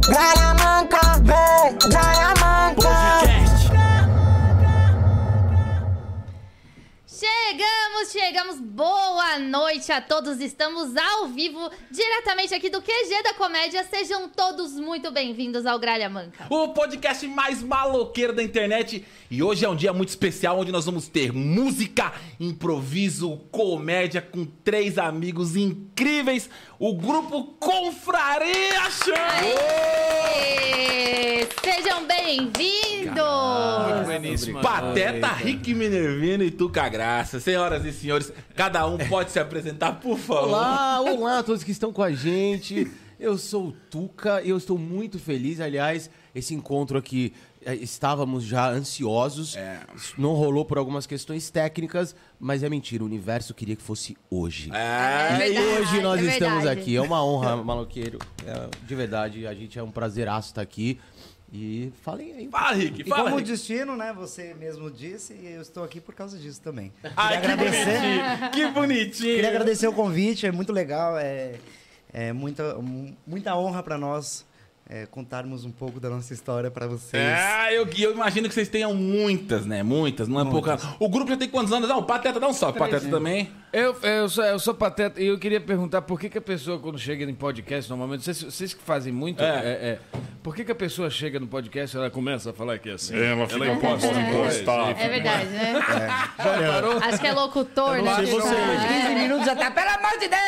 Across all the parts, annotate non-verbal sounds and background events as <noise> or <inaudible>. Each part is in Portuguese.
Gralha Boa noite a todos. Estamos ao vivo, diretamente aqui do QG da Comédia. Sejam todos muito bem-vindos ao Gralha Manca. O podcast mais maloqueiro da internet. E hoje é um dia muito especial onde nós vamos ter música, improviso, comédia com três amigos incríveis. O grupo Confraria Show! Aê! Sejam bem-vindos! Pateta, Rick Minervino e Tuca Graça. Senhoras e senhores, cada um pode se apresentar, por favor. Olá, olá a todos que estão com a gente. Eu sou o Tuca e eu estou muito feliz. Aliás, esse encontro aqui eh, estávamos já ansiosos. É. Não rolou por algumas questões técnicas, mas é mentira. O universo queria que fosse hoje. É, É e verdade, hoje nós é estamos aqui. É uma honra, <laughs> maloqueiro. É, de verdade, a gente é um prazeraço estar aqui. E falem aí. Fala, Rick, E fala. como o Rick. destino, né? Você mesmo disse, e eu estou aqui por causa disso também. Ai, Queria que agradecer. bonitinho. Que bonitinho. Queria agradecer o convite, é muito legal, é, é muita, muita honra para nós é, contarmos um pouco da nossa história para vocês. É, eu, eu imagino que vocês tenham muitas, né? Muitas, não é pouca. O grupo já tem quantos anos? Não, o Pateta dá um salve. Pateta também. Eu, eu, sou, eu sou pateta e eu queria perguntar por que, que a pessoa, quando chega em podcast, normalmente, vocês, vocês que fazem muito, É. é, é, por que, que a pessoa chega no podcast e ela começa a falar que é assim? Ela fica imposta com a voz impostada. É verdade, né? Já reparou? Acho que é locutor, né? você. É. 15 minutos já tá, pelo amor de Deus!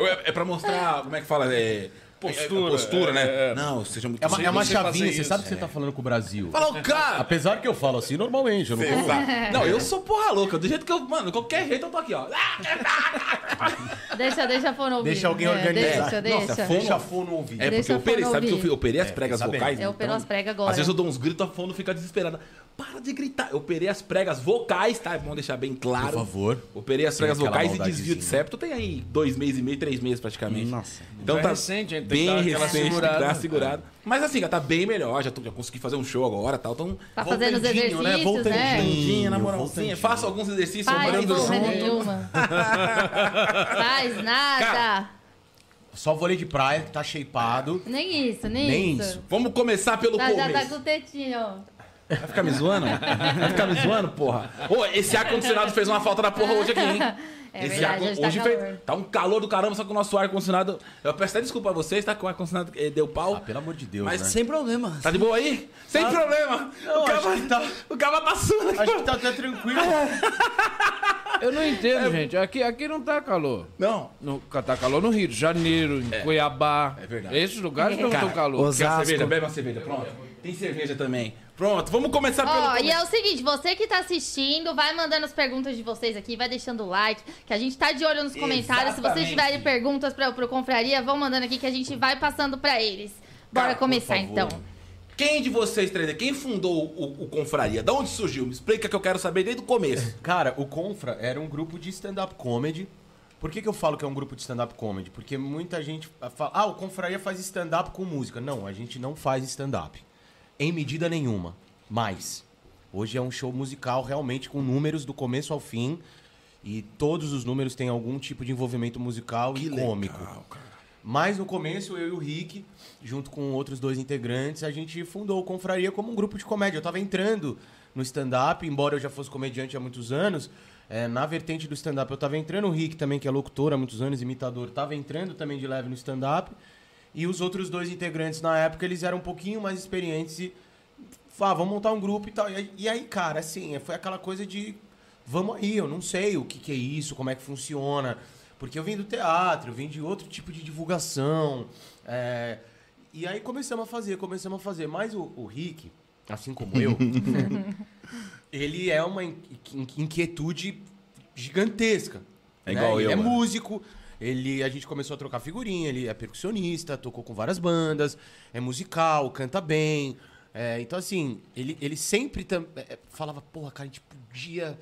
<laughs> É, é pra mostrar, como é que fala? É, Postura, é, postura, né? é, é. Não, seja muito É uma, é uma chavinha, você isso. sabe que você tá falando com o Brasil. Fala o cara! Apesar que eu falo assim normalmente, eu não tô... Não, eu sou porra louca. Do jeito que eu. Mano, qualquer jeito eu tô aqui, ó. <laughs> Deixa, deixa a fono ouvir. Deixa alguém É, organizar. Deixa, deixa. Nossa, fecha a fono ouvir. É porque Deixa eu operei, a sabe que eu, operei as pregas sabendo. vocais? Eu operou as pregas agora. Às vezes eu dou uns gritos, a fono fica desesperada. Para de gritar. Eu operei as pregas vocais, tá? Vamos deixar bem claro. Por favor. Operei as pregas vocais e desvio de septo. Tem aí dois meses e meio, três meses praticamente. Nossa. Então É tá recente, hein? Bem aquela recente, segurada. dar uma segurada. Mas assim, já tá bem melhor. Já, tô- já consegui fazer um show agora e tal. Então, Tá fazendo os Voltandinho, exercícios, né? né? Voltandinho. Voltandinha, na moralzinha. Faço alguns exercícios. Faz porra junto. nenhuma. <laughs> Faz nada. Só vôlei de praia, que tá shapeado. Nem isso, nem, Nem isso. isso. Vamos começar pelo Tá, já começo. tá com o tetinho, ó. Vai ficar me zoando? Vai ficar me zoando, porra? Ô, esse ar-condicionado fez uma falta da porra hoje aqui, hein? É esse verdade, ar- hoje tá calor. fez. Tá um calor do caramba, só que o nosso ar-condicionado. Eu peço até desculpa a vocês, tá? Que o ar-condicionado eh, deu pau. Ah, pelo amor de Deus, Mas né? Sem problema. Tá de boa aí? Sem problema! o, acho cara, tá- o cara tá suando. Acho que tá até tranquilo. <laughs> Eu não entendo, gente. Aqui, aqui não tá calor. Não. No, tá calor no Rio de Janeiro, em Cuiabá. É verdade. Esses lugares não Cara, estão calor. os- Quer Osasco. cerveja? Bebe uma cerveja, pronto. Tem cerveja também. Pronto, vamos começar pelo. Ó, e começo. é o seguinte, você que tá assistindo, vai mandando as perguntas de vocês aqui, vai deixando o like, que a gente tá de olho nos comentários. Se vocês Exatamente. tiverem perguntas pra, pro Confraria, vão mandando aqui que a gente vai passando pra eles. Bora Cara, começar então. Quem de vocês três, quem fundou o, o Confraria? Da onde surgiu? Me explica que eu quero saber desde o começo. <laughs> Cara, o Confra era um grupo de stand-up comedy. Por que, que eu falo que é um grupo de stand-up comedy? Porque muita gente fala, ah, o Confraria faz stand-up com música. Não, a gente não faz stand-up. Em medida nenhuma. Mas, hoje é um show musical realmente com números do começo ao fim. E todos os números têm algum tipo de envolvimento musical e cômico. Mas no começo, eu e o Rick, junto com outros dois integrantes, a gente fundou o Confraria como um grupo de comédia. Eu tava entrando no stand-up, embora eu já fosse comediante há muitos anos, é, na vertente do stand-up eu tava entrando, o Rick também, que é locutor há muitos anos, imitador, tava entrando também de leve no stand-up. E os outros dois integrantes na época, eles eram um pouquinho mais experientes e ah, vamos montar um grupo e tal. E aí, cara, assim, foi aquela coisa de vamos aí, eu não sei o que, que é isso, como é que funciona. Porque eu vim do teatro, eu vim de outro tipo de divulgação. é, e aí começamos a fazer, começamos a fazer. Mas o, o Rick, assim como eu, <laughs> ele é uma in- in- inquietude gigantesca. É igual ele eu, é mano. músico, ele, a gente começou a trocar figurinha, ele é percussionista, tocou com várias bandas, é musical, canta bem. é, então, assim, ele, ele sempre tam- é, falava, porra, cara, a gente podia.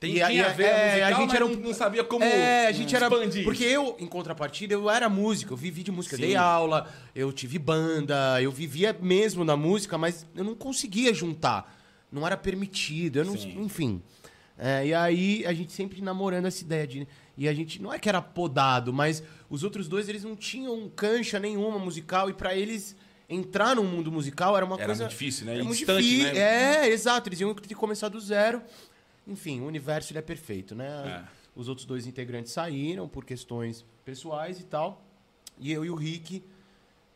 Tem, E aí, tinha a ver é, musical, a gente era um- não, sabia como É, a gente era. expandir. Porque eu, em contrapartida, eu era músico, eu vivi de música, Sim. dei aula, eu tive banda, eu vivia mesmo na música, mas eu não conseguia juntar. Não era permitido, eu não, Sim. enfim. É, e aí a gente sempre namorando essa ideia de. E a gente não é que era podado, mas os outros dois eles não tinham cancha nenhuma musical e pra eles entrar no mundo musical era uma Era coisa. muito difícil, né? Era E muito distante, difícil. né? É, exato. Eles iam ter que começar do zero. Enfim, o universo ele é perfeito, né? É. Os outros dois integrantes saíram por questões pessoais e tal. E eu e o Rick.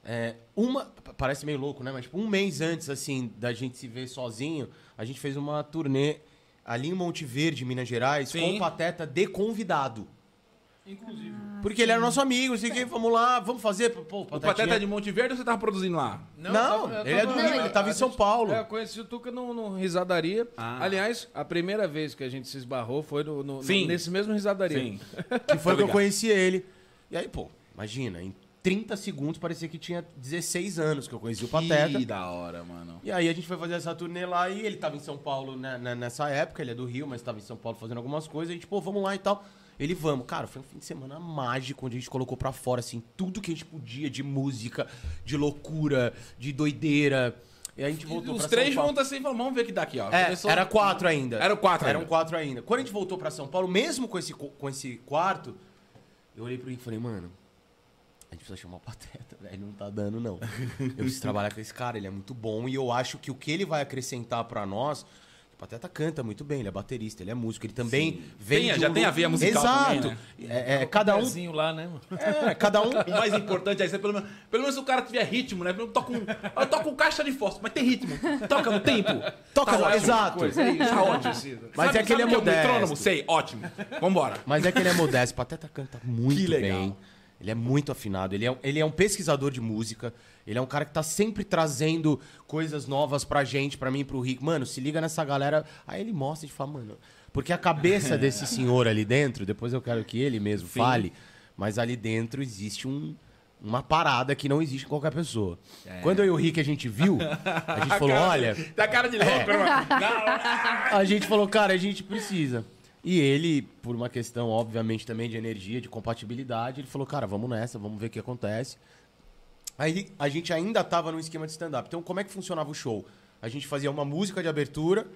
é, uma. Parece meio louco, né? Mas tipo, um mês antes, assim, da gente se ver sozinho, a gente fez uma turnê ali em Monte Verde, Minas Gerais, Sim. com o Pateta de convidado. Inclusive. Porque ele era nosso amigo, assim, que vamos lá, vamos fazer. Pô, O Pateta é de Monte Verde ou você tava produzindo lá? Não, eu tava- ele é do Rio, Não, ele tava em a São Paulo. É, eu conheci o Tuca no, no Risadaria. Ah. Aliás, a primeira vez que a gente se esbarrou foi no, no- Sim. nesse mesmo Risadaria. Sim. <laughs> Que foi que eu conheci ele. E aí, pô, imagina, em 30 segundos parecia que tinha 16 anos que eu conheci o Pateta. Que da hora, mano. E aí a gente foi fazer essa turnê lá e ele tava em São Paulo né, né, nessa época, ele é do Rio, mas tava em São Paulo fazendo algumas coisas. A gente, pô, vamos lá e tal. Ele, vamos. Cara, foi um fim de semana mágico, onde a gente colocou pra fora, assim, tudo que a gente podia de música, de loucura, de doideira. E a gente voltou Os pra três São Paulo. juntos assim, vamos ver o que dá aqui, ó. É, Começou- era quatro ainda. Era quatro Eram ainda. quatro ainda. Quando a gente voltou pra São Paulo, mesmo com esse, co- com esse quarto, eu olhei pro Rick e falei, mano, a gente precisa chamar o Pateta, <laughs> velho. Não tá dando, não. Eu preciso trabalhar com esse cara, ele é muito bom. E eu acho que o que ele vai acrescentar pra nós. O Pateta canta muito bem, ele é baterista, ele é músico, ele também vem. Tem- já um tem a lu- veia musical Exato. também, é, é, cada um. Lá, né? É, cada um. O mais importante é isso, é pelo menos, pelo menos se o cara tiver ritmo, né? Eu toco, um, eu toco um caixa de fósforo, mas tem ritmo. Toca no tempo. Toca Tá no- ótimo. exato. Coisa, é isso. Tá ótimo. Mas Sabe- é que ele é o metrônomo? modesto. Sei, ótimo. Vambora. Mas é que ele é modesto. Pateta canta muito Que legal. bem. Ele é muito afinado. Ele é, um- ele é um pesquisador de música. Ele é um cara que tá sempre trazendo coisas novas pra gente, pra mim pro Rick. Mano, se liga nessa galera. Aí ele mostra e fala, mano. Porque a cabeça <laughs> desse senhor ali dentro, depois eu quero que ele mesmo Sim. fale, mas ali dentro existe um. Uma parada que não existe em qualquer pessoa. É. Quando eu e o Rick a gente viu, a gente <laughs> falou: olha, Tá cara de louco, É. <laughs> Não. a gente falou, cara, a gente precisa. E ele, por uma questão, obviamente, também de energia, de compatibilidade, ele falou, cara, vamos nessa, vamos ver o que acontece. Aí a gente ainda tava no esquema de stand-up. Então, como é que funcionava o show? A gente fazia uma música de abertura,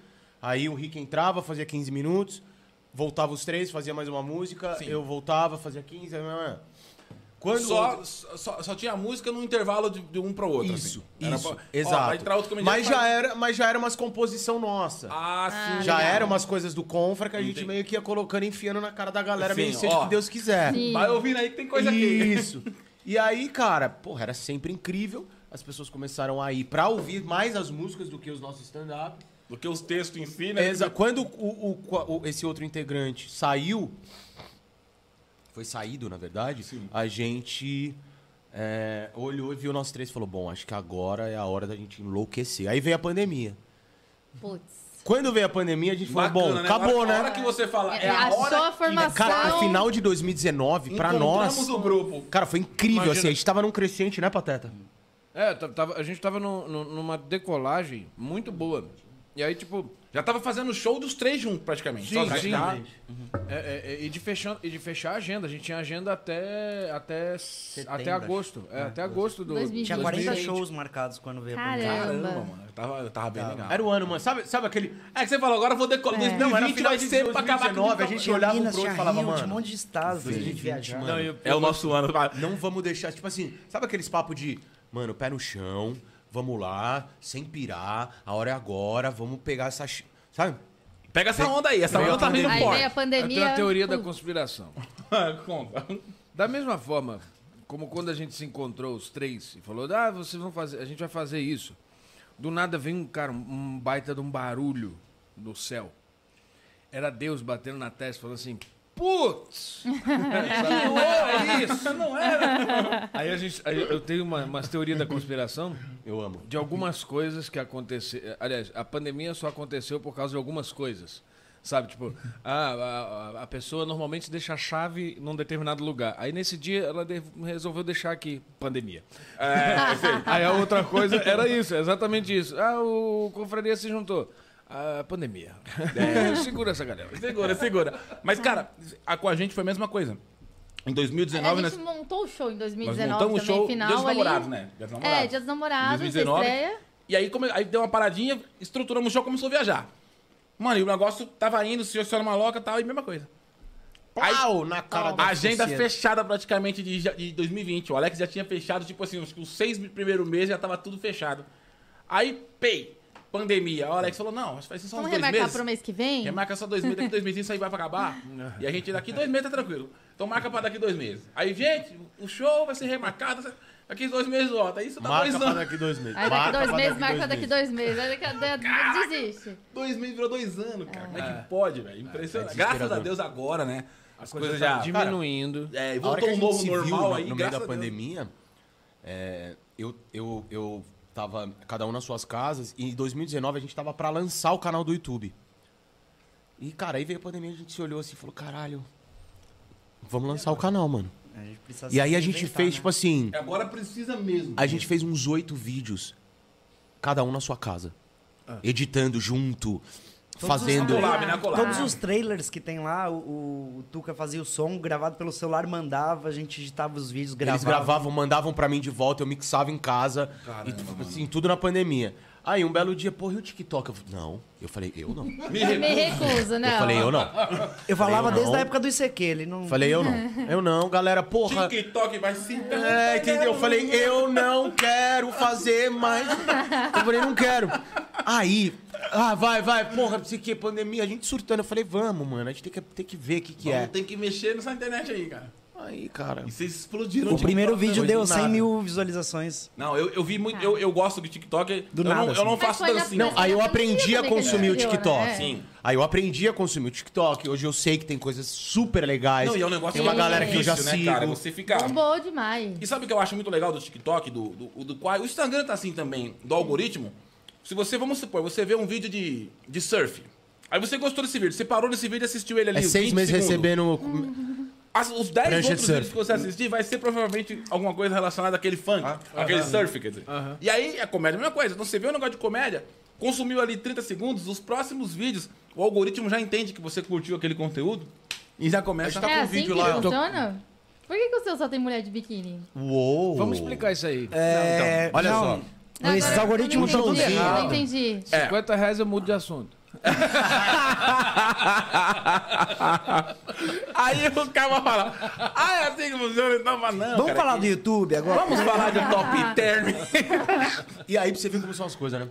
aí o Rick entrava, fazia 15 minutos, voltava os três, fazia mais uma música, Sim. eu voltava, fazia 15. aí- Quando Só, só, só tinha música no intervalo de, de um pro outro. Isso, assim. Era isso, pra- Ó, exato. entrar outro mas, já era, mas já era umas composição nossa. Ah, sim. Já legal. eram umas coisas do Confra que a gente Entendi. meio que ia colocando, enfiando na cara da galera, Sim, meio seja ó. o que Deus quiser. Sim. Vai ouvindo aí que tem coisa aqui. Isso. E aí, cara, porra, era sempre incrível. As pessoas começaram a ir pra ouvir mais as músicas do que os nossos stand-up. Do que os textos em si, né? Exa- Quando o, o- o- esse outro integrante saiu, foi saído, na verdade, a gente é, olhou e viu nós três e falou: Bom, acho que agora é a hora da gente enlouquecer. Aí veio a pandemia. Putz. Quando veio a pandemia, a gente falou: Bacana, Bom, né? acabou, A né? hora que você fala, é, É, a hora a formação. Cara, a final de 2019, pra nós. O grupo. Cara, foi incrível, Imagina. assim. A gente tava num crescente, né, Pateta? É, tava- a gente tava no- no- numa decolagem muito boa. E aí, tipo, Já tava fazendo show dos três juntos, praticamente. Sim, sim. já- É, é, é, e, de fechando, e de fechar a agenda. A gente tinha agenda até, até, até agosto. É, até agosto do. 2020. Tinha 40 2020. shows marcados quando veio a pandemia. Caramba, mano. Eu tava, eu tava bem legal. Era o ano, mano. Sabe, sabe aquele. É que você falou, agora eu vou decolar. É. 2020 Não, era final vai de ser pra acabar com 2019, a gente olhava um Minas, pro outro e falava, Rio, mano. tinha um monte de estados pra gente viajar. Não, eu- É o nosso ano. Não vamos deixar. Tipo assim, sabe aqueles papos de. Mano, pé no chão, vamos lá, sem pirar, a hora é agora, vamos pegar essa. Sabe? Pega essa onda aí. Essa onda tá vindo Aí veio a forte. Eu pandemia. tenho a teoria da conspiração. <laughs> Conta. Da mesma forma, como quando a gente se encontrou os três e falou, ah, vocês vão fazer, a gente vai fazer isso. Do nada vem um cara, um baita de um barulho do céu. Era Deus batendo na testa, falando assim, putz! Não era isso! Não era! Aí a gente, aí eu tenho uma, umas teorias da conspiração Eu amo. de algumas coisas que aconteceram. Aliás, a pandemia só aconteceu por causa de algumas coisas. Sabe, tipo, a, a- a pessoa normalmente deixa a chave num determinado lugar. Aí nesse dia ela de- resolveu deixar aqui, pandemia. É, sei. <laughs> Aí a outra coisa era isso, exatamente isso. Ah, o confraria se juntou. A pandemia. <laughs> Segura essa galera. Segura, segura. Mas, cara, a, com a gente foi a mesma coisa. Em 2019, a nós, gente montou o show em nós 2019 montamos o show final Dia dos ali. Namorados, né? Dia dos Namorados. É, Dia dos Namorados, 2019. estreia. E aí, come- aí deu uma paradinha, estruturamos o show, começou a viajar. Mano, e o negócio tava indo, o senhor, senhora maloca e tal, e mesma coisa. Pau na cara da Agenda sociedade. fechada praticamente de, de 2020. O Alex já tinha fechado, tipo assim, os, os seis primeiros meses já tava tudo fechado. Aí, pei, pandemia. O Alex falou, não, vai ser só uns Vamos dois remarcar meses. pro mês que vem? Remarca só dois meses, daqui dois meses isso aí vai pra acabar. <laughs> e a gente daqui dois meses tá tranquilo. Então marca pra daqui dois meses. Aí, gente, o show vai ser remarcado. Daqui dois meses volta. Isso tá Marca dois anos. daqui dois meses. Aí daqui Marca dois meses, marca daqui dois meses. Aí daqui desiste. Dois meses virou dois anos, cara. Como é que pode, velho? Impressionante. é Graças a. Deus agora, né? As Coisa coisas tá já. diminuindo. É, e A hora voltou que um novo viu normal no, aí, no meio da pandemia, é, eu, eu, eu tava cada um nas suas casas e em 2019 a gente tava pra lançar o canal do YouTube. E, cara, aí veio a pandemia, a gente se olhou assim e falou, caralho, vamos lançar o canal, mano. A gente precisa E aí a gente fez, né? tipo assim, Agora precisa mesmo. a gente fez uns oito vídeos, cada um na sua casa. Ah. Editando junto, fazendo... Collab, na collab. Todos os trailers que tem lá, o, o Tuca fazia o som, gravado pelo celular, mandava, a gente editava os vídeos, gravava. Eles gravavam, mandavam pra mim de volta, eu mixava em casa. e tu- assim, tudo na pandemia. Aí um belo dia, porra, e o TikTok? Eu falei, não. Eu falei, eu não. Eu <laughs> Me Eu recuso. recuso, né? falei, eu não. Eu falava eu desde não. a época do ICQ, ele não... Falei, eu não. <laughs> Eu não, galera, porra. TikTok vai se. É, entendeu? Eu falei, eu não quero fazer mais. Eu falei, não quero. Aí, ah, vai, vai, porra, não sei o que, pandemia, a gente surtando. Eu falei, vamos, mano, a gente tem que, tem que ver o que, que é. Tem que mexer nessa internet aí, cara. Aí, cara. E vocês explodiram O primeiro TikTok, vídeo né? deu do 100 nada. mil visualizações. Não, eu, eu vi muito. Eu, eu gosto do TikTok. Do eu, nada, não, eu não assim. faço dancinha. Não, aí eu aprendi a consumir o criou, TikTok. né? Sim. Aí eu aprendi a consumir o TikTok. Hoje eu sei que tem coisas super legais. Não, e é um negócio Tem uma Sim. galera que eu já difícil, sigo. né, cara? Você fica. Bombou demais. E sabe o que eu acho muito legal do TikTok, do, do, do qual. O Instagram tá assim também, do algoritmo. Se você, vamos supor, você vê um vídeo de, de surf. Aí você gostou desse vídeo, você parou nesse vídeo e assistiu ele ali. É seis 20 meses segundos. recebendo. As- os 10 Prancha de outros surf. vídeos que você assistir vai ser provavelmente alguma coisa relacionada àquele funk, aquele surf, quer dizer. E aí a comédia é a mesma coisa. Então você vê um negócio de comédia, consumiu ali 30 segundos, os próximos vídeos, o algoritmo já entende que você curtiu aquele conteúdo e já começa tá é com um assim vídeo que lá, eu tô- funciona? Por que, que o seu só tem mulher de biquíni? Uou! Vamos explicar isso aí. É, Então, olha não, só. Não, Esses agora algoritmos não estão tudo entendi, eu. Não entendi. É. 50 reais eu mudo de assunto. <laughs> Aí o cara vai falar, ah, é assim que funciona? Então, mas não, Vamos cara, falar que- do YouTube agora? Vamos falar de top <laughs> term. E aí, pra você ver como são as coisas, né?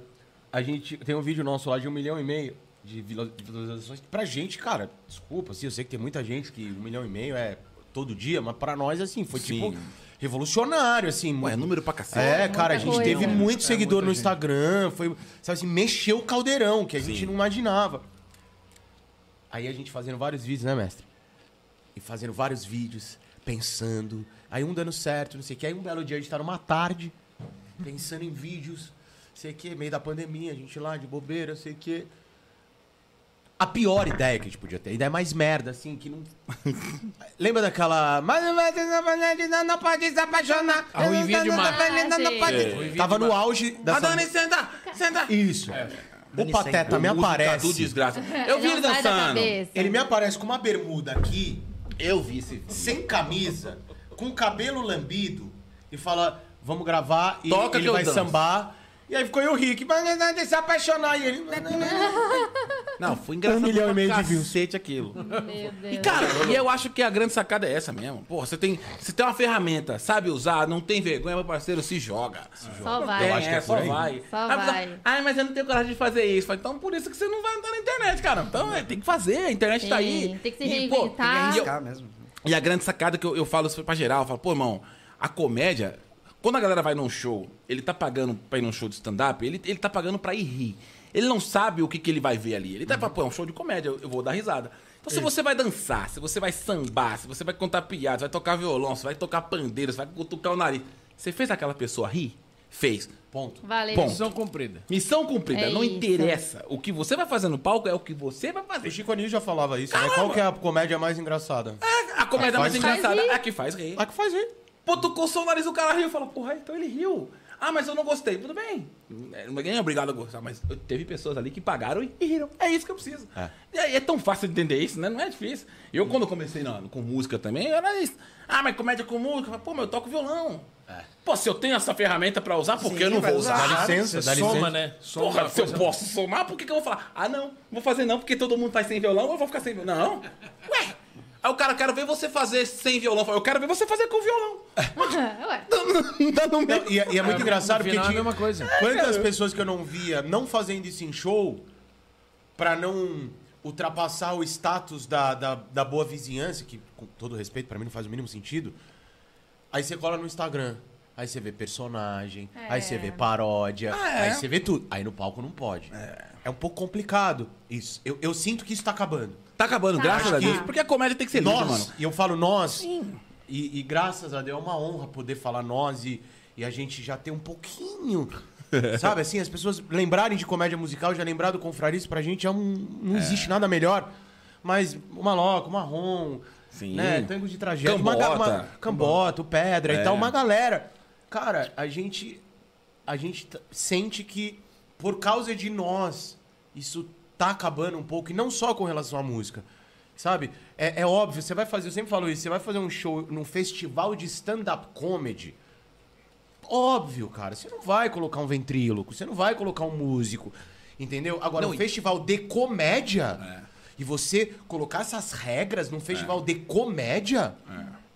A gente tem um vídeo nosso lá de um milhão e meio de visualizações. Pra gente, cara, desculpa, assim, eu sei que tem muita gente que um milhão e meio é todo dia, mas pra nós, assim, foi Sim. tipo revolucionário, assim. Ué, número pra cacete. É, cara, a gente coisa. teve É, muito seguidor muita no gente. Instagram, foi, sabe assim, mexeu o caldeirão, que a gente Sim. não imaginava. Aí a gente fazendo vários vídeos, né, mestre? E fazendo vários vídeos, pensando, aí um dando certo, não sei o que. Aí um belo dia a gente tá numa tarde, pensando em vídeos, sei o que, meio da pandemia, a gente lá de bobeira, sei o que. A pior ideia que a gente podia ter, a ideia mais merda, assim, que não. <laughs> Lembra daquela. Mas não, não pode se apaixonar. A ruivinha de mar. Não, não pode. É. Tava no auge A dessa. Dani, senta, senta. Isso. O Dani Pateta me O tá tudo aparece. desgraça. Eu vi ele da dançando. Ele me aparece com uma bermuda aqui, Eu vi esse sem camisa, com o cabelo lambido, e fala: Vamos gravar. E Toca ele vai sambar. E aí ficou eu Rick, mas não se apaixonar. E ele. <laughs> Não, foi engraçado Um milhão pra e meio de views. cacete aquilo. Meu Deus. E, cara, e eu acho que a grande sacada é essa mesmo. Porra, você tem, você tem uma ferramenta, sabe usar, não tem vergonha, meu parceiro, se joga. Só Tem, vai. acho que é, é só aí. vai. Só Aí a pessoa, vai. Ai, mas eu não tenho coragem de fazer isso. Fala, Então, por isso que você não vai andar na internet, cara. Então, é, tem que fazer, a internet tá aí. Tem que se E, pô, reinventar. e eu- Arriscar mesmo. E a grande sacada que eu, eu falo pra geral, eu falo, pô, irmão, a comédia, quando a galera vai num show, ele tá pagando pra ir num show de stand-up, ele, ele tá pagando pra ir rir. Ele não sabe o que, que ele vai ver ali. Ele tá falando, pô, é um show de comédia, eu, eu vou dar risada. Então, se você vai dançar, se você vai sambar, se você vai contar piadas, vai tocar violão, se vai tocar pandeiro, se vai cutucar o nariz, você fez aquela pessoa rir? Fez. Ponto. Valeu. Ponto. Missão cumprida. Missão cumprida, É não isso. interessa. O que você vai fazer no palco é o que você vai O fazer. Chico Anísio já falava isso, né? Qual que é a comédia mais engraçada? A comédia mais Faz engraçada rir. é a que faz rir. A que faz rir. Pô, tu coçou o nariz, o cara riu. Fala, porra, então ele riu. Ah, mas eu não gostei. Tudo bem. É, Ninguém é obrigado a gostar, mas teve pessoas ali que pagaram e riram. É isso que eu preciso. É. E aí é tão fácil de entender isso, né? Não é difícil. Eu, quando comecei na- com música também, era isso. Ah, mas comédia com música? Eu falei, Pô, mas eu toco violão. Pô, se eu tenho essa ferramenta pra usar, por que eu não vou usar. Dá licença, dá soma, licença. né? Soma Porra, se eu posso somar, por que, que eu vou falar? Ah, não, vou fazer não, porque todo mundo faz sem violão, eu vou ficar sem violão. Não. Ué. Aí o cara, quero ver você fazer sem violão. Eu quero ver você fazer com violão. <laughs> Ué. Não dá no meio. Não, e, é- e é muito engraçado no porque final é a tinha mesma coisa. quantas pessoas que eu não via não fazendo isso em show pra não ultrapassar o status da, da, da boa vizinhança, que com todo respeito, pra mim não faz o mínimo sentido. Aí você cola no Instagram. Aí você vê personagem, É. aí você vê paródia, Ah, é? aí você vê tudo. Aí no palco não pode. É, um pouco complicado isso. Eu, eu sinto que isso tá acabando. Tá acabando, Tá. graças a Deus. que Porque a comédia tem que ser nós, mano. e eu falo nós, e, e graças a Deus é uma honra poder falar nós e, e a gente já ter um pouquinho, <laughs> sabe assim, as pessoas lembrarem de comédia musical, já lembrar do Confrarice, pra gente é um, não existe nada melhor. Mas o Maloca, o Marrom, Sim. né, Tango de Tragédia, uma Cambota. ga- uma- Cambota, o Pedra É. e tal, uma galera. Cara, a gente, a gente sente que por causa de nós, isso tá acabando um pouco, e não só com relação à música. Sabe? É, é óbvio, você vai fazer, eu sempre falo isso, você vai fazer um show num festival de stand-up comedy. Óbvio, cara, você não vai colocar um ventríloco, você não vai colocar um músico. Entendeu? Agora, Não, um e- festival de comédia, e você colocar essas regras num festival de comédia,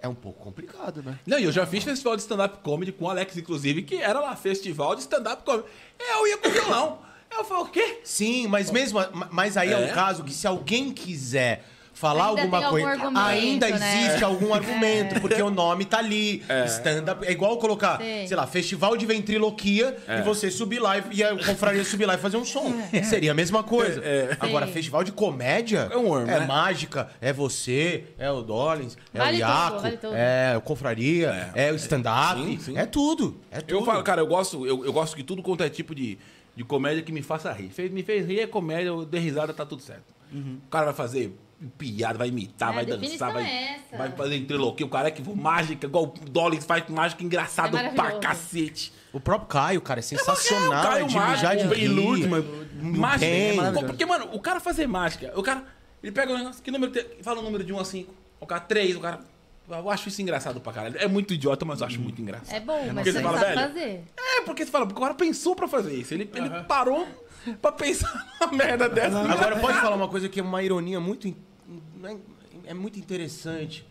é. um pouco complicado, né? Não, e eu já fiz festival de stand-up comedy com o Alex, inclusive, que era lá, festival de stand-up comedy. Eu ia com violão. Eu falei, o quê? Sim, mas mesmo. Mas aí é, É? um caso que se alguém quiser falar Ainda alguma coisa, ainda né? existe algum argumento, porque o nome tá ali. Stand-up. É igual colocar, Sim. sei lá, festival de ventriloquia e você subir lá e, e a confraria subir lá e fazer um som. Seria a mesma coisa. Agora, Sim. festival de comédia É um worm, é né? mágica, é você, é o Dollins, é Vale o tudo, Iaco, vale tudo. é o confraria, é, o stand-up. Sim, sim. É tudo. É tudo. Eu falo, cara, eu gosto, eu, eu gosto de tudo quanto é tipo de, de comédia que me faça rir. Fez, me fez rir é comédia, eu dei risada, tá tudo certo. O cara vai fazer piada, vai imitar, É, vai dançar, vai, é vai fazer entreloquia. O cara é que mágica, igual o Dolly faz mágica engraçado É pra cacete. O próprio Caio, cara, é sensacional. É, o Caio é de mijar de mas Não mágica. é Porque, mano, o cara fazer mágica, o cara, ele pega o negócio, que número tem? Fala o número de 1 a 5. O cara 3, o cara. Eu acho isso engraçado pra caralho. É muito idiota, mas eu acho muito engraçado. É bom, mas Porque você você fala, sabe velho, fazer. É, porque você fala, porque o cara pensou pra fazer isso. Ele, ele parou pra pensar <laughs> numa merda dessa. Agora, pode falar uma coisa que é uma ironia muito. in- é- É muito interessante.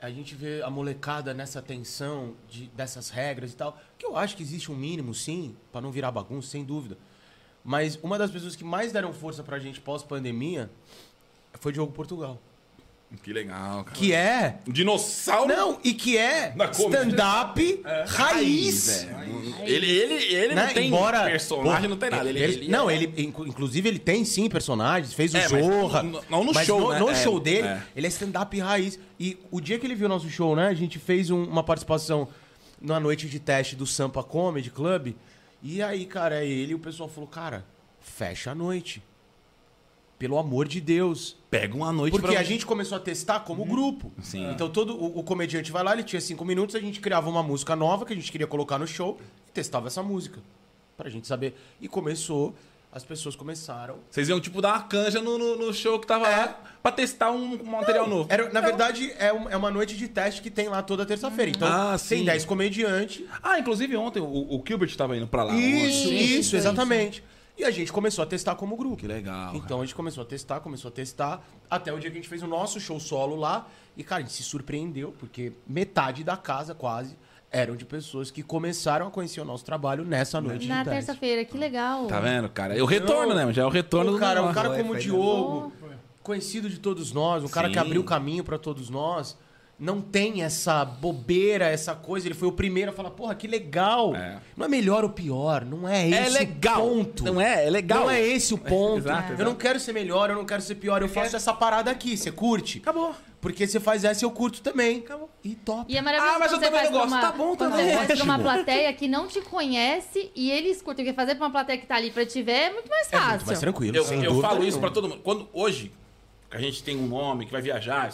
A gente vê a molecada nessa tensão de, dessas regras e tal. Que eu acho que existe um mínimo, sim, pra não virar bagunça, sem dúvida. Mas uma das pessoas que mais deram força pra gente pós-pandemia foi Diogo Portugal. Que legal, cara. Que é. Dinossauro Não, e que é stand-up raiz. velho. Ele, ele, ele né? não tem Embora, personagem, pô, não tem nada. Ele, ele- ele não, é- ele, inclu- inclusive, ele tem sim personagens, fez o É, mas Zorra. no- não no mas show, no, né? no É, show dele, é. ele é stand-up raiz. E o dia que ele viu o nosso show, né? A gente fez um- uma participação na noite de teste do Sampa Comedy Club. E aí, cara, é ele e o pessoal falou, cara, fecha a noite. Pelo amor de Deus. Pega uma noite Porque pra... a gente começou a testar como grupo. Sim. Então todo o, o comediante vai lá, ele tinha cinco minutos, a gente criava uma música nova que a gente queria colocar no show e testava essa música. Pra gente saber. E começou, as pessoas começaram. Vocês iam, tipo, dar uma canja no, no, no show que tava É. lá pra testar um, um material novo. Era, na verdade, é, um- é uma noite de teste que tem lá toda terça-feira. Então, Ah, tem sim. 10 comediantes. Ah, inclusive ontem o, o Gilbert tava indo pra lá. Isso, ontem. isso, isso, exatamente. E a gente começou a testar como grupo. Que legal, Então a gente começou a testar, começou a testar, até o dia que a gente fez o nosso show solo lá. E, cara, a gente se surpreendeu, porque metade da casa, quase, eram de pessoas que começaram a conhecer o nosso trabalho nessa noite Na terça-feira, que legal. Tá vendo, cara? É o retorno, né? Já é o retorno Pô, do cara, um cara como o Diogo, conhecido de todos nós, um cara Sim. que abriu caminho pra todos nós, não tem essa bobeira, essa coisa. Ele foi o primeiro a falar, porra, que legal. É. Não é melhor ou pior, não é esse É legal. o ponto. Não é? É legal. Não é esse o <laughs> ponto. Exato, Eu exato. não quero ser melhor, eu não quero ser pior. Eu faço essa parada aqui, você curte? Acabou. Porque você faz essa e eu curto também. Acabou. E top. E é maravilhoso Ah, mas eu você também não gosto. uma, Tá bom, também. você faz pra uma <laughs> plateia que não te conhece e eles curtem. Porque fazer pra uma plateia que tá ali pra te ver é muito mais É fácil. muito mais tranquilo. Eu, eu falo isso pra todo mundo. Quando hoje a gente tem um nome que vai viajar,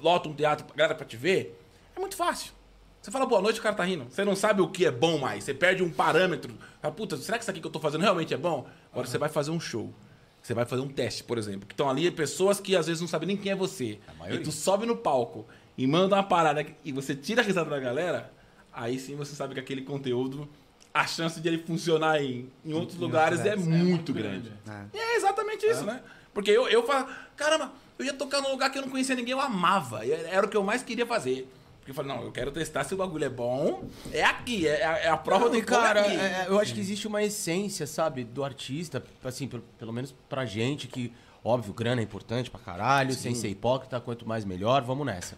lota um teatro galera pra te ver, é muito fácil. Você fala boa noite, o cara tá rindo. Você não sabe o que é bom mais. Você perde um parâmetro. Fala, puta, será que isso aqui que eu tô fazendo realmente é bom? Agora você vai fazer um show. Você vai fazer um teste, por exemplo. Que estão ali pessoas que às vezes não sabem nem quem é você. E tu sobe no palco e manda uma parada e você tira a risada da galera. aí sim você sabe que aquele conteúdo, a chance de ele funcionar em, em outros lugares é, muito grande. E é exatamente isso, né? Porque eu, eu falo, caramba, eu ia tocar num lugar que eu não conhecia ninguém, eu amava. Era o que eu mais queria fazer. Porque eu falei, não, eu quero testar se o bagulho é bom. É aqui, é, a- é a prova do cara, cara. é, eu acho que existe uma essência, sabe, do artista, assim, pelo, pelo menos pra gente, que, óbvio, grana é importante pra caralho, sem ser hipócrita, quanto mais melhor, vamos nessa.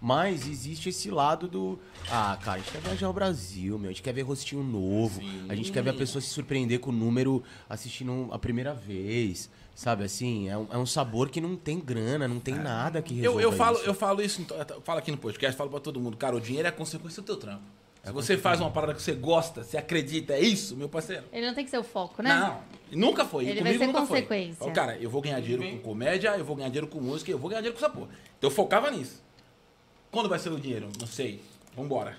Mas existe esse lado do. Ah, cara, a gente quer viajar ao Brasil, meu. A gente quer ver rostinho novo. A gente quer ver a pessoa se surpreender com o número assistindo a primeira vez. Sabe assim? É um, é um sabor que não tem grana, não tem nada que Eu, resolva eu, falo, isso. eu falo isso, falo aqui no podcast, falo pra todo mundo, cara, o dinheiro é a consequência do teu trampo. Se você faz uma parada que você gosta, você acredita, é isso, meu parceiro. Ele não tem que ser o foco, né? Não, nunca foi. Ele Comigo vai ser consequência. Foi. Falo, cara, eu vou ganhar dinheiro com comédia, eu vou ganhar dinheiro com música, eu vou ganhar dinheiro com essa porra. Então eu focava nisso. Quando vai ser o dinheiro? Não sei. Vambora.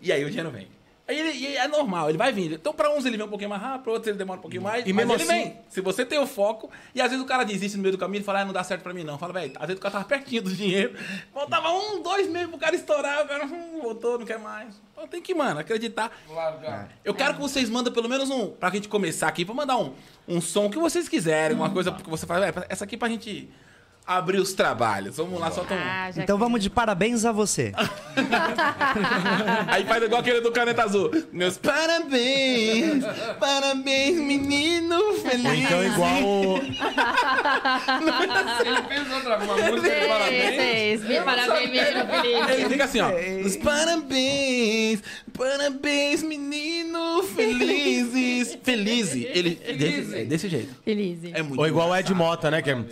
E aí o dinheiro vem. Aí ele, e é normal, ele vai vindo. Então, pra uns ele vem um pouquinho mais rápido, pra outros ele demora um pouquinho mais. E mas mesmo ele assim- vem. Se você tem o foco, e às vezes o cara desiste no meio do caminho e fala, ah, não dá certo pra mim não. Fala, velho, às vezes o cara tava pertinho do dinheiro. Faltava um, dois meses pro cara estourar, o cara hum, voltou, não quer mais. Então tem que, mano, acreditar. Eu quero que vocês mandem pelo menos um, pra gente começar aqui, pra mandar um, um som que vocês quiserem, uma coisa que você fala, velho, essa aqui pra gente abrir os trabalhos. Vamos lá, solta um. Ah, Então que- vamos de parabéns a você. Aí faz igual aquele do Caneta Azul. Meus parabéns, parabéns, menino feliz. Então, igual o. Ele fez outra uma música de Fez, parabéns. fez. Me parabéns, menino Felipe. Ele fica assim, ó. Os parabéns, parabéns, menino felizes. Feliz. Ele, desse, é desse jeito. Feliz. É muito Ou igual o Ed Mota, né? Que é.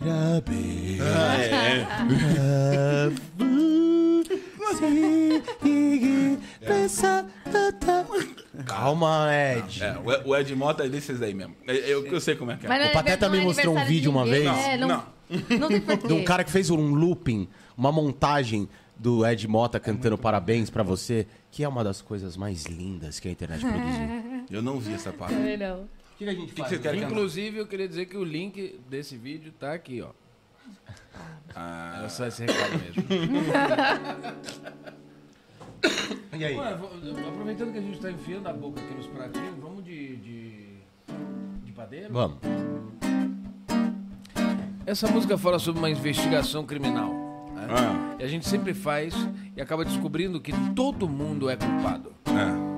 É. Calma, Ed. É, o- o Ed Mota é desses aí mesmo. Eu, eu, eu sei como é que é. Mas não é O Pateta não é me mostrou um aniversário de vídeo uma ninguém, vez. É, não, Não. não tem porquê. De um cara que fez um looping, uma montagem do Ed Mota cantando parabéns pra você, que é uma das coisas mais lindas que a internet produziu. Eu não vi essa parte. Também não. O que, a gente que, que querem que Inclusive, eu queria dizer que o link desse vídeo tá aqui, ó. Ah, Era só esse recado mesmo. <coughs> E aí? Ué, aproveitando que a gente tá enfiando a boca aqui nos pratinhos, vamos de. de, de padeiro? Vamos. Essa música fala sobre uma investigação criminal. né? ah, E a gente sempre faz e acaba descobrindo que todo mundo é culpado. é.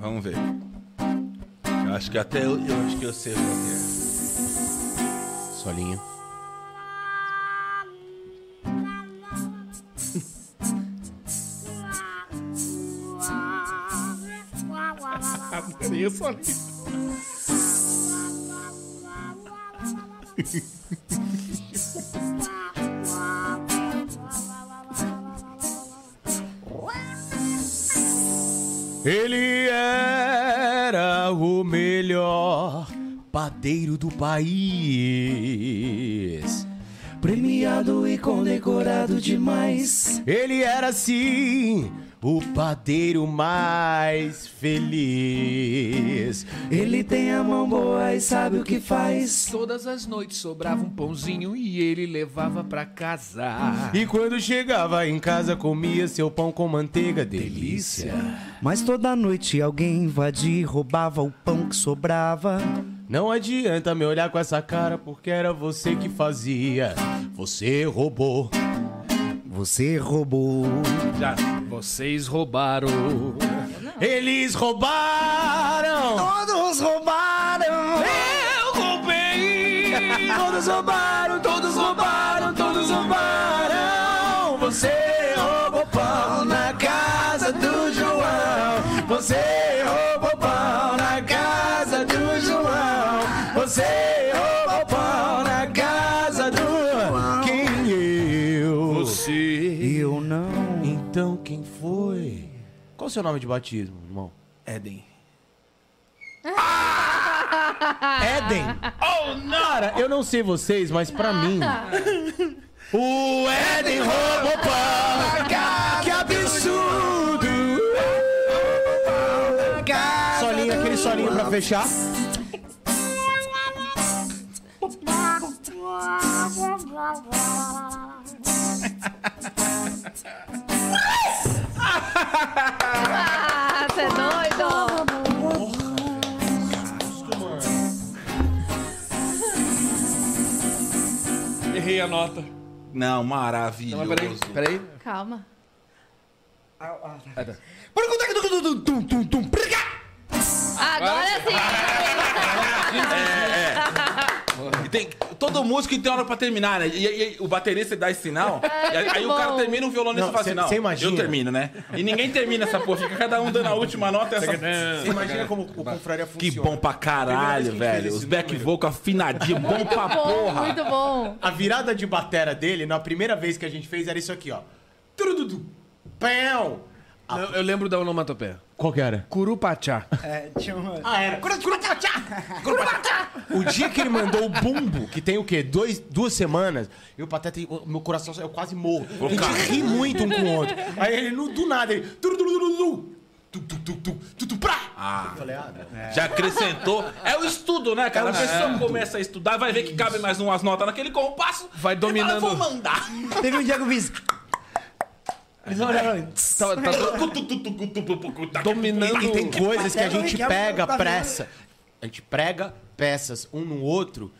Vamos ver. Eu acho que até eu, eu acho que eu sei o que é. Solinho. Eu só Ele era o melhor padeiro do país. Premiado e condecorado demais. Ele era sim o padeiro mais feliz. Ele tem a mão boa e sabe o que faz. Todas as noites sobrava um pãozinho e ele levava pra casa. E quando chegava em casa comia seu pão com manteiga, delícia. Mas toda noite alguém invadia e roubava o pão que sobrava. Não adianta me olhar com essa cara porque era você que fazia. Você roubou. Você roubou. Já. Vocês roubaram. Eles roubaram. Todos roubaram. Eu roubei. Todos roubaram, todos roubaram, todos roubaram. Você roubou pão na casa do João. Você roubou o seu nome de batismo, irmão? Éden. <laughs> Éden. Oh, não! Cara, eu não sei vocês, mas pra mim. O Éden roubou pão. Que absurdo! Solinho, aquele solinho pra fechar. <laughs> a nota. Não, Não, maravilhoso. mas peraí, peraí. Calma. Ah, tá. Agora sim. E tem, todo músico tem hora pra terminar, né? E, e- e o baterista dá esse sinal, <laughs> e aí, o cara termina, o violonista Não, fala cê- assim, não, imagina. eu termino, né? E ninguém termina essa porra, fica cada um dando a última nota e essa... Você imagina como o confraria Que funciona. bom pra caralho, que velho. Os back vocal afinadinho, bom pra Bom, porra. muito bom. A virada de batera dele, na primeira vez que a gente fez, era isso aqui, ó. Turududu. Pão. Não, eu lembro da onomatopeia. Qual que era? Curupachá. É, tinha uma... Ah, era. O dia que ele mandou o bumbo, que tem o quê? Dois, duas semanas, eu, Pateta, meu coração eu quase morro. A gente ri muito um com o outro. Aí ele, no- do nada, ele. tu, tu, tu, tu, tu, tu, prá. Ah, Eu falei, ah, não. já acrescentou. É o estudo, né, cara? A pessoa começa a estudar, vai ver que cabe mais umas notas naquele compasso. Vai e fala, dominando. vou mandar. Teve um dia que eu fiz... Eles olharam... Tá, tá do- dominando. E tem coisas que a gente é pega pressa. A gente prega peças um no outro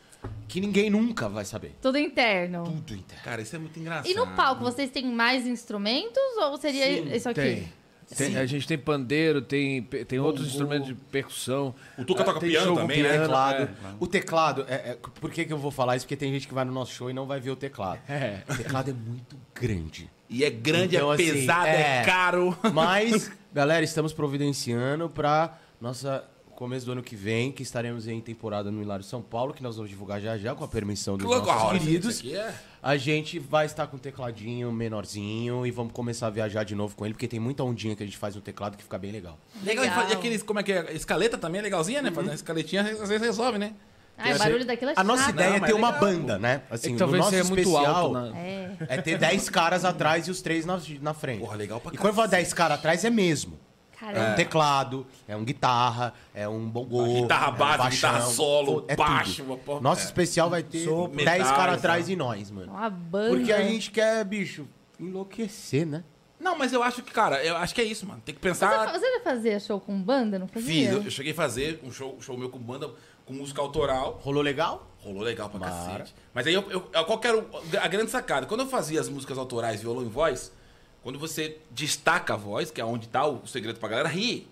que ninguém nunca vai saber. Tudo interno. Tudo inteiro. Cara, isso é muito engraçado. E no palco, vocês têm mais instrumentos ou seria isso aqui? Tem. Tem- a gente tem pandeiro, tem, tem outros instrumentos de percussão. O Tuca toca Tem piano show com também, né? Teclado. é. O teclado, é, é- por que, que eu vou falar isso? Porque tem gente que vai no nosso show e não vai ver o teclado. É. O teclado é muito grande. E é grande, Então, é assim, pesado, é, é. caro. Mas, galera, estamos providenciando para nossa começo do ano que vem, que estaremos em temporada no Hilário São Paulo, que nós vamos divulgar já já com a permissão dos Logo, nossos queridos. é- A gente vai estar com um tecladinho menorzinho e vamos começar a viajar de novo com ele, porque tem muita ondinha que a gente faz no teclado que fica bem legal. Legal, Legal. E aqueles, como é que é? Escaleta também é legalzinha, né? Fazer uma escaletinha, às vezes resolve, né? Ah, o barulho daquilo é A nossa ideia Não, é ter é uma legal, banda, né? Assim, É que no talvez nosso seja muito especial, alto. Na... É. É ter 10 caras atrás e os três na, na frente. Porra, legal pra E quando eu falo 10 caras atrás, é mesmo. É Caramba. um teclado, é um guitarra, é um bongô. Uma guitarra é um base, baixão, guitarra solo, é baixo, porra- Nosso é. especial vai ter Sopro. 10 Metais, caras atrás né? e nós, mano. Uma banda. Porque a gente quer, bicho, enlouquecer, né? Não, mas eu acho que, cara, eu acho que é isso, mano. Tem que pensar. você já fazia show com banda? Não Fiz, fazia? eu, eu cheguei a fazer um show, um show meu com banda, com música autoral. Rolou legal? Rolou legal pra Mara. cacete. Mas aí eu, eu, eu- qual que era o- a grande sacada? Quando eu fazia as músicas autorais, violão e voz, quando você destaca a voz, que é onde tá o segredo pra galera rir,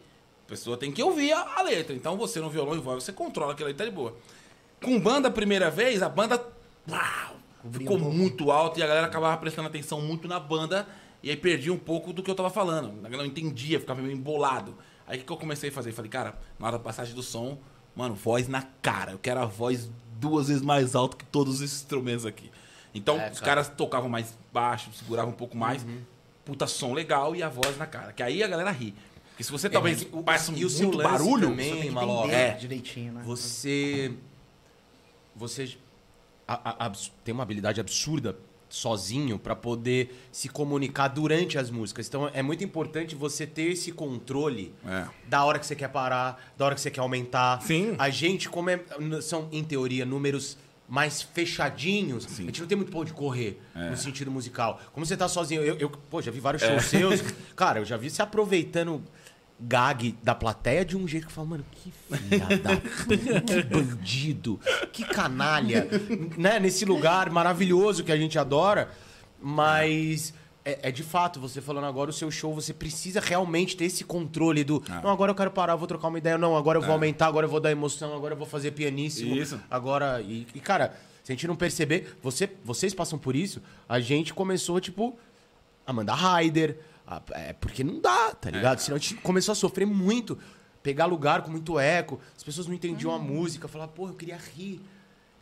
a pessoa tem que ouvir a, a letra. Então você no violão e voz, você controla aquela letra de boa. Com banda a primeira vez, a banda uau, ficou muito alto e a galera acabava prestando atenção muito na banda e aí perdia um pouco do que eu tava falando. A galera não entendia, ficava meio embolado. Aí o que eu comecei a fazer? Falei, cara, na hora da passagem do som, mano, voz na cara. Eu quero a voz duas vezes mais alta que todos os instrumentos aqui. Então, É, os cara. caras tocavam mais baixo, seguravam um pouco mais. Puta som legal e a voz na cara. Que aí a galera ri. Porque se você talvez mas o- faça e o seu barulho, também, entender. É. É. Direitinho, né? Você. Você a- a- abs- tem uma habilidade absurda sozinho pra poder se comunicar durante as músicas. Então é muito importante você ter esse controle É. da hora que você quer parar, da hora que você quer aumentar. Sim. A gente, como é- são, em teoria, números mais fechadinhos, a gente não tem muito pra onde correr É. no sentido musical. Como você tá sozinho, eu, eu pô, já vi vários shows seus. <laughs> Cara, eu já vi você aproveitando gag da plateia de um jeito que eu falo, mano, que filha da puta, que <laughs> bandido, que canalha, né? Nesse lugar maravilhoso que a gente adora, mas é, é de fato, você falando agora, o seu show, você precisa realmente ter esse controle do, não, agora eu quero parar, vou trocar uma ideia, não, agora eu vou aumentar, agora eu vou dar emoção, agora eu vou fazer pianíssimo, Isso. agora, e, e, cara, se a gente não perceber, você, vocês passam por isso, a gente começou, tipo, a mandar rider, a- é, porque não dá, tá ligado? Senão a gente começou a sofrer muito, pegar lugar com muito eco, as pessoas não entendiam a música, falavam, pô, eu queria rir.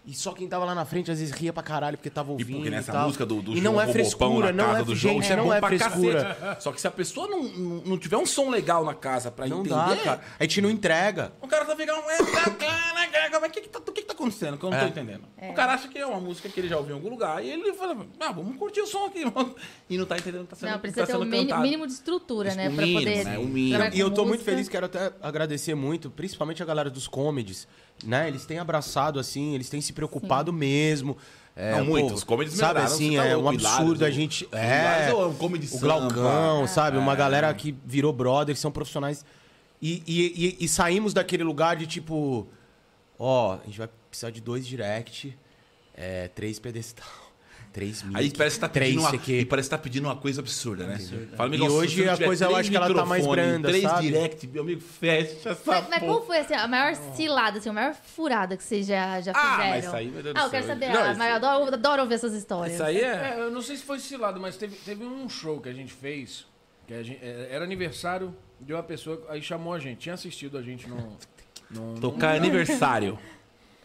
E só quem tava lá na frente às vezes ria pra caralho porque tava E ouvindo. porque nessa tal. música do, do E não João é Robopão frescura, na não casa é do João, gente, é não bom é pra frescura. cacete. Só que se a pessoa não, não, não tiver um som legal na casa pra Não entender... dá, cara. A gente não entrega. O cara tá ficando. "É, tá, Mas o que, que, tá, que, que tá acontecendo? Que eu não tô É. entendendo. O cara acha que é uma música que ele já ouviu em algum lugar e ele fala, ah, vamos curtir o som aqui. mano." E não tá entendendo, tá sendo, Não, precisa tá ter sendo o mínimo, cantado. mínimo de estrutura, Isso, né? o Pra mínimo, poder. né? O mínimo. E eu tô muito música. feliz, quero até agradecer muito, principalmente a galera dos comedies, né? Eles têm abraçado, assim, eles têm se preocupado mesmo. É, Não, muito. pô, Os comedies Sabe assim, tá é um louco, absurdo Hilários, a o- gente. o É, é um comedy o samba. Glaucão, sabe? Uma É. galera que virou brother, que são profissionais. E, e, e- e saímos daquele lugar de tipo, ó, a gente vai precisar de dois direct, é, três pedestal. 3 mil. Aí parece que tá três, pedindo uma, que- e parece que tá pedindo uma coisa absurda, né? Fala, E hoje a coisa eu acho que ela tá mais branda, Três sabe? direct, meu amigo, fecha essa Mas, mas qual foi assim, a maior cilada, assim, a maior furada que vocês já, já Ah, fizeram? mas isso aí, meu Deus do Ah, eu quero saber. Não, ah, isso- mas eu adoro, adoro ouvir essas histórias. Isso aí é... É, eu não sei se foi cilado, mas teve, teve um show que a gente fez, que a gente- é, era aniversário de uma pessoa, aí chamou a gente, tinha assistido a gente no... <laughs> no- Tocar aniversário.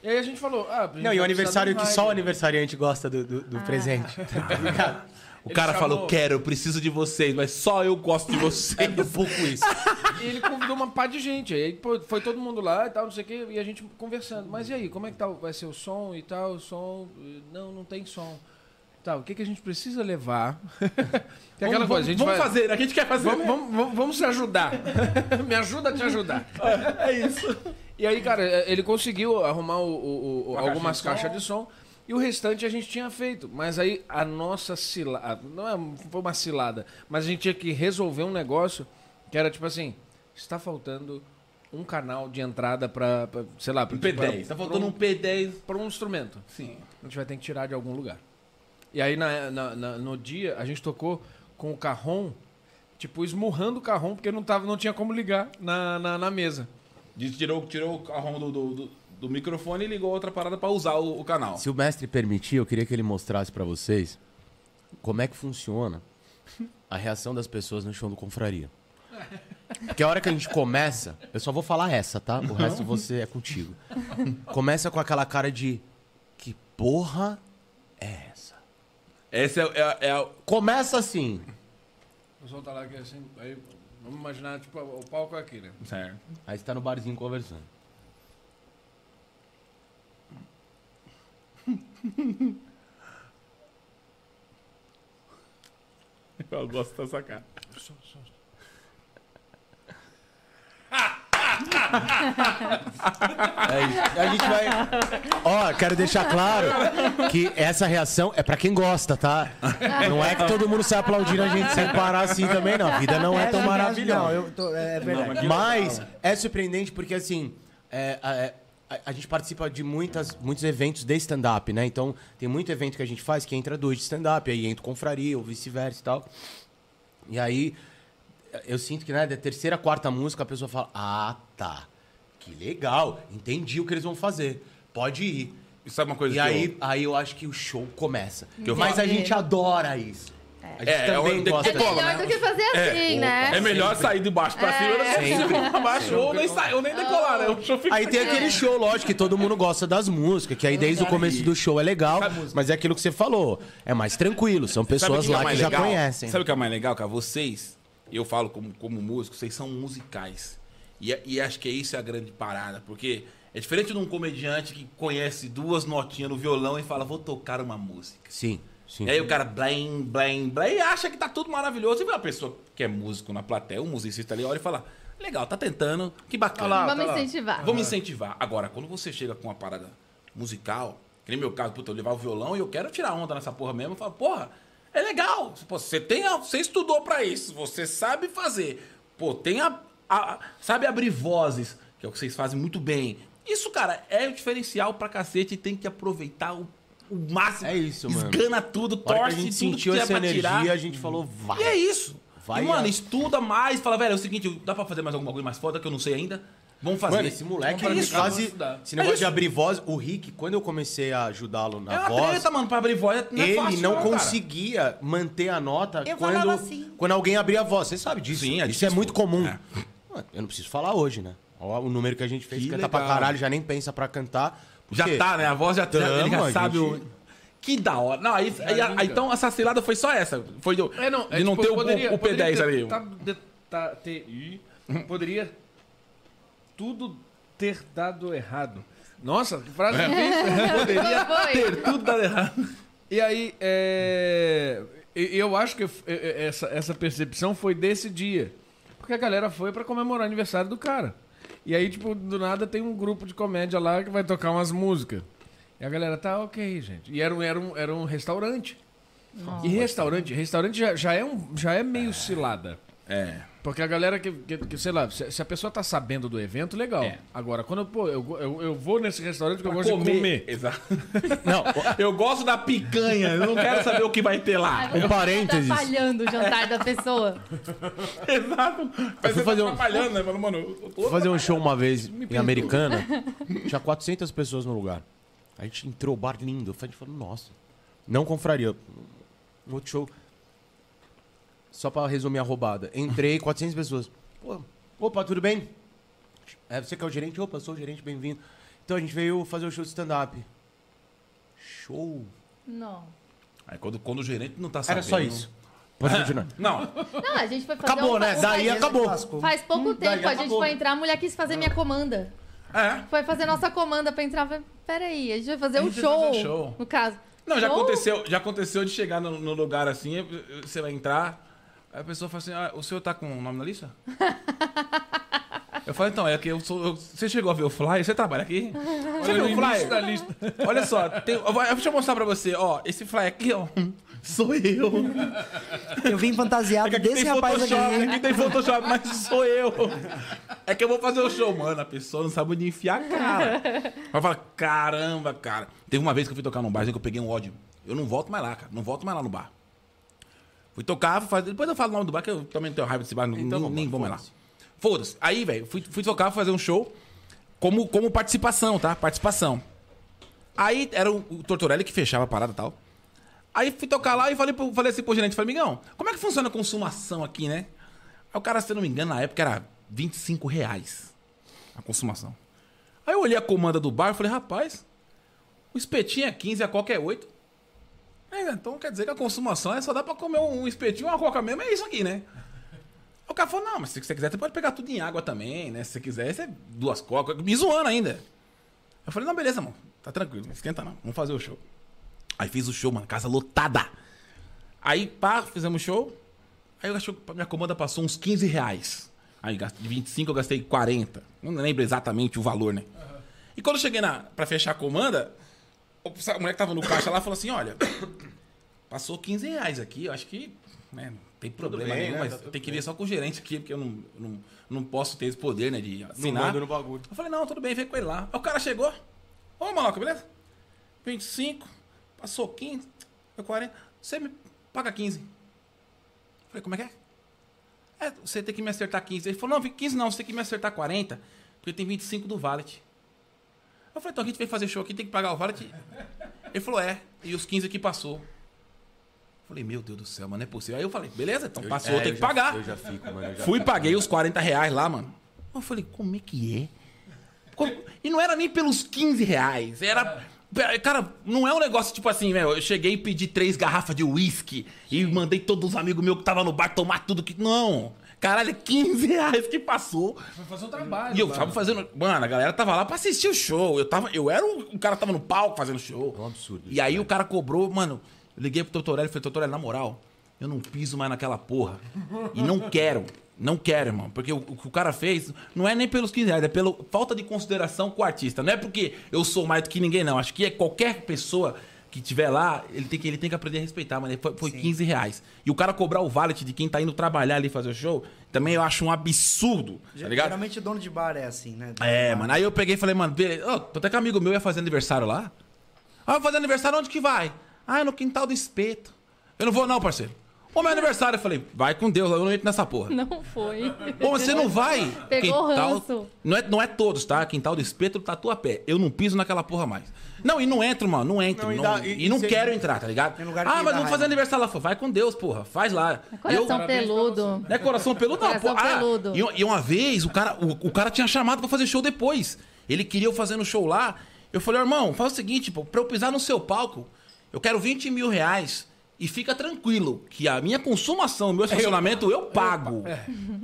E aí a gente falou, ah, gente Não, e o aniversário que só o rider. aniversariante gosta do, do, do Ah. presente. <laughs> Tá ligado? O Ele cara chamou- falou, quero, eu preciso de vocês, mas só eu gosto de <laughs> vocês. É um pouco isso. E ele convidou uma pá de gente. Aí pô, foi todo mundo lá e tal, não sei o quê, e a gente conversando. Mas e aí, como é que tá? Vai ser o som e tal? O som. Não, não tem som. Tá, o que, que a gente precisa levar? <laughs> Tem aquela vamos, coisa, a gente vamos vai- fazer, a gente quer fazer. Vamos, vamos, vamos, vamos se ajudar. Me ajuda a te ajudar. É isso. E aí, cara, eh, ele conseguiu arrumar o- o- o- Uma algumas caixa caixas de som. E o restante a gente tinha feito. Mas aí a nossa cilada. Não é, foi uma cilada. Mas a gente tinha que resolver um negócio que era tipo assim: está faltando um canal de entrada pra, pra, sei lá, pra, Um P10. Tá faltando um P10. pra um instrumento. Sim. A gente vai ter que tirar de algum lugar. E aí na- na- na- no dia a gente tocou com o carrom, tipo, esmurrando o carrom, porque não, tava, não tinha como ligar na, na, na mesa. Tirou, tirou o carrão do, do, do- do microfone e ligou outra parada pra usar o, o canal. Se o mestre permitir, eu queria que ele mostrasse pra vocês como é que funciona a reação das pessoas no show do Confraria. Porque a hora que a gente começa, eu só vou falar essa, tá? O resto você é contigo. Começa com aquela cara de que porra é essa? Essa é, é, é a- Começa assim. O pessoal tá lá aqui assim, aí vamos imaginar, tipo, o palco é aqui, né? Certo. Aí você tá no barzinho conversando. <laughs> Eu gosto dessa cara. É isso. A gente vai. Ó, quero deixar claro que essa reação é pra quem gosta, tá? Não é que todo mundo sai aplaudindo a gente sem parar assim também, não. A vida não é tão Essa maravilhosa. Não, eu tô, é verdade. Mas é surpreendente porque, assim, é, é, a, a gente participa de muitas, muitos eventos de stand-up, né? Então, tem muito evento que a gente faz que entra dois de stand-up, aí entra confraria ou vice-versa e tal. E aí, eu sinto que, né, da terceira, quarta música, a pessoa fala: Ah, tá. Que legal. Entendi o que eles vão fazer. Pode ir. E sabe uma coisa E que aí, eu... aí eu acho que o show começa. eu Mas a gente adora isso. A gente É, é também o gosta É melhor né? do que fazer assim, né? É melhor sair de baixo pra cima que de cima pra baixo. Ou nem sair, ou nem decolar, né? O show fica Aí tem aquele show, lógico, que todo mundo gosta das músicas, que aí desde o começo do show é legal, mas é aquilo que você falou. É mais tranquilo, são pessoas que é lá que mais já legal? conhecem. Sabe o que é mais legal, cara? Vocês, eu falo como, como músico, vocês são musicais. E, e acho que é isso a grande parada, porque é diferente de um comediante que conhece duas notinhas no violão e fala, vou tocar uma música. Sim, sim. E aí o cara blém, blém, blém, e acha que tá tudo maravilhoso. E vê uma pessoa que é músico na plateia, um musicista ali, olha e fala, legal, tá tentando, que bacana. Vamos incentivar. Vamos incentivar. Agora, quando você chega com uma parada musical, que nem meu caso, puta, eu levar o violão e eu quero tirar onda nessa porra mesmo, eu falo, porra, é legal. Você tem, a- você estudou pra isso, você sabe fazer. Pô, tem a, a- sabe abrir vozes, que é o que vocês fazem muito bem. Isso, cara, é o diferencial pra cacete e tem que aproveitar o, o máximo. É isso, mano. Esgana tudo, torce a gente tudo sentiu que essa é pra energia, tirar. a gente falou, vai. E é isso. Vai e, mano, a- estuda mais. Fala, velho, é o seguinte, dá pra fazer mais alguma coisa mais foda que eu não sei ainda? Vamos fazer. Mano, esse moleque, Vamos praticar, quase... Esse negócio É de isso. abrir voz... O Rick, quando eu comecei a ajudá-lo é na uma voz... treta, mano, pra abrir voz. Não é ele fácil, não cara. conseguia manter a nota Eu quando, falava assim. quando alguém abria a voz. Você sabe disso. Sim, é Isso é muito comum. É. Mano, eu não preciso falar hoje, né? Ó, o número que a gente fez, Que canta pra legal. caralho, já nem pensa pra cantar. Já tá, né? A voz já, já- ele já sabe gente- o... Que da hora. Não, aí, aí- liga. então essa cilada foi só essa. Foi do, É, não, é, de não tipo, ter o, poderia- o P10 poderia ter- ali. tá- tá- ter- poderia tudo ter dado errado. Nossa, que frase difícil. <laughs> Poderia. Ter tudo dado errado. E aí, é, eu acho que é- é- essa, essa percepção foi desse dia. Porque a galera foi pra comemorar o aniversário do cara. E aí, tipo, do nada tem um grupo de comédia lá que vai tocar umas músicas. E a galera tá ok, gente. E era um, era um, era um restaurante. E restaurante, restaurante já, já, é um, já é meio cilada. É. Porque a galera que, que- que, sei lá, se, se a pessoa tá sabendo do evento, legal. É. Agora, quando pô, eu, eu, eu vou nesse restaurante porque eu gosto de comer. Exato. <laughs> Não, <laughs> eu gosto da picanha, eu não quero saber o que vai ter lá. Você Um parênteses. Tá falhando o jantar da pessoa. <laughs> Exato. Mas você fazer tá um- trabalhando, né? Mano, mano, eu tô... Fazer um show uma vez em Americana, tinha 400 pessoas no lugar. A gente entrou, bar lindo. A gente falou, nossa, não confraria. Um outro show. Só pra resumir a roubada. Entrei, <laughs> 400 pessoas. Pô, opa, tudo bem? É você que é o gerente? Opa, sou o gerente, bem-vindo. Então a gente veio fazer o show de stand-up. Show. Não. Aí quando, quando o gerente não tá sabendo... Era só isso. Pode continuar. Não, Não, a gente foi fazer Acabou, um- né? um- Daí acabou. Faz pouco daí tempo a gente foi entrar, a mulher quis fazer minha comanda. é. Foi fazer nossa comanda pra entrar. Peraí, a gente vai fazer um show, fazer show. No caso. Não, já Show? aconteceu, já aconteceu de chegar no, no lugar assim, você vai entrar, aí a pessoa fala assim, ah, o senhor tá com o nome na lista? Eu falei, então, é que eu sou. eu- você chegou a ver o flyer? Você trabalha aqui? Você viu o flyer? da lista. Olha só, tem, eu vou- deixa eu mostrar pra você, ó. Esse flyer aqui, ó. Sou eu. Eu vim É fantasiado aqui desse tem rapaz Photoshop, aqui. aqui tem Photoshop, mas sou eu. É que eu vou fazer o show, mano. A pessoa não sabe onde enfiar a cara. Vai falar, caramba, cara. Teve uma vez que eu fui tocar num bar que eu peguei um ódio. Eu não volto mais lá, cara. Não volto mais lá no bar. Fui tocar, fui fazer... depois eu falo o nome do bar, que eu também não tenho raiva desse bar, nem, Então nem, vamos nem vou mais lá. foda-se. Aí, velho, fui, fui tocar, fazer um show como, como participação, tá? Participação. Aí era o, o Tortorelli que fechava a parada e tal. Aí fui tocar lá e falei, falei assim pro gerente, falei, amigão, como é que funciona a consumação aqui, né? Aí o cara, se eu não me engano, na época era 25 reais a consumação. Aí eu olhei a comanda do bar e falei, rapaz, o espetinho é 15 e a coca é 8. É, então quer dizer que a consumação é só dá pra comer um espetinho e uma coca mesmo, é isso aqui, né? O cara falou, não, mas se você quiser, você pode pegar tudo em água também, né? Se você quiser, você duas cocas, me zoando ainda. Eu falei, não, beleza, mano, tá tranquilo, não esquenta não, vamos fazer o show. Aí fiz o show, mano, casa lotada. Aí, pá, fizemos o show. Aí eu acho que a minha comanda passou uns 15 reais. Aí de 25 eu gastei 40. Não lembro exatamente o valor, né? E quando eu cheguei na, pra fechar a comanda, a mulher que tava no caixa lá falou assim: olha, passou 15 reais aqui, eu acho que né, não tem problema bem, nenhum, né? mas Tá tenho que ver só com o gerente aqui, porque eu não, não, não posso ter esse poder, né, de assinar. no bagulho. Eu falei, não, tudo bem, vem com ele lá. Aí o cara chegou, ô maloca, beleza? 25, passou 15, foi 40, você me paga 15. Eu falei, como é que é? É, você tem que me acertar 15. Ele falou, não, 15 não, você tem que me acertar 40, porque tem 25 do valet. Eu falei, então a gente veio fazer show aqui, tem que pagar o valet. Ele falou, é, e os 15 aqui passou. Eu falei, meu Deus do céu, mano, não é possível. Aí eu falei, beleza, então passou, É, tem eu que já- pagar. Eu já fico, mano. eu já Fui e fico. paguei os 40 reais lá, mano. Eu falei, como é que é? E não era nem pelos 15 reais, era. Cara, não é um negócio tipo assim. Eu cheguei e pedi três garrafas de uísque e mandei todos os amigos meus que estavam no bar tomar tudo que. Não! Caralho, é 15 reais que passou. Vai fazer um trabalho. E eu tava fazendo. Mano, a galera tava lá pra assistir o show. Eu, tava, eu era o, o cara que tava no palco fazendo show. É um absurdo E aí o cara cobrou, mano. Eu liguei pro Totorelli e falei, Totorelli, na moral, eu não piso mais naquela porra. E não <laughs> quero. Não quero, irmão. Porque o, o que o cara fez não é nem pelos 15 reais, é pela falta de consideração com o artista. Não é porque eu sou mais do que ninguém, não. Acho que é qualquer pessoa que tiver lá, ele tem que, ele tem que aprender a respeitar, mas foi, foi 15 reais. E o cara cobrar o valet de quem tá indo trabalhar ali fazer o show, também eu acho um absurdo. Tá ligado? Geralmente o dono de bar é assim, né? É, Bar. mano. Aí eu peguei e falei, mano. Ó, tô até que um amigo meu ia fazer aniversário lá. Ah, vai fazer aniversário onde que vai? Ah, é no quintal do espeto. Eu não vou, não, parceiro. Ô, meu aniversário, eu falei, vai com Deus, eu não entro nessa porra. Não foi. Ô, você não vai? Pegou ranço. Não é, não é todos, tá? Quintal do espeto, tatuapé. Eu não piso naquela porra mais. Não, e não entro, mano. Não entro. Não, e Não, dá- e, e- não e quero entrar, tá ligado? Lugar Ah, mas vamos raiva. fazer aniversário lá. Vai com Deus, porra. Faz lá. Coração Parabéns pra peludo. Não é coração peludo, não. Coração pô. Ah, peludo. E, e uma vez o cara, o, o cara tinha chamado pra fazer show depois. Ele queria eu fazendo show lá. Eu falei, irmão, faz o seguinte, pô, pra eu pisar no seu palco, eu quero 20 mil reais. E fica tranquilo, que a minha consumação, o meu estacionamento, eu pago.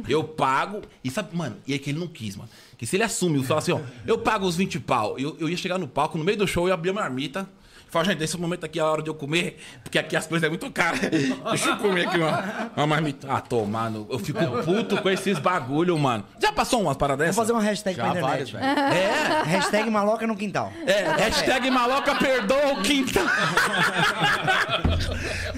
Eu pago. E sabe, mano, e é que ele não quis, mano. Que se ele assume e fala assim, ó, eu pago os 20 pau, eu, eu ia chegar no palco, no meio do show, eu ia abrir a marmita, Fala, gente, nesse momento aqui é a hora de eu comer, porque aqui as coisas é muito caras. <laughs> Deixa eu comer aqui uma, uma marmita. Ah, tô, mano. Eu fico puto com esses bagulho, mano. Já passou umas paradas dessas? fazer uma hashtag Já pra várias, internet. velho. É, <laughs> Hashtag maloca no quintal. é. Hashtag maloca perdoa o quintal.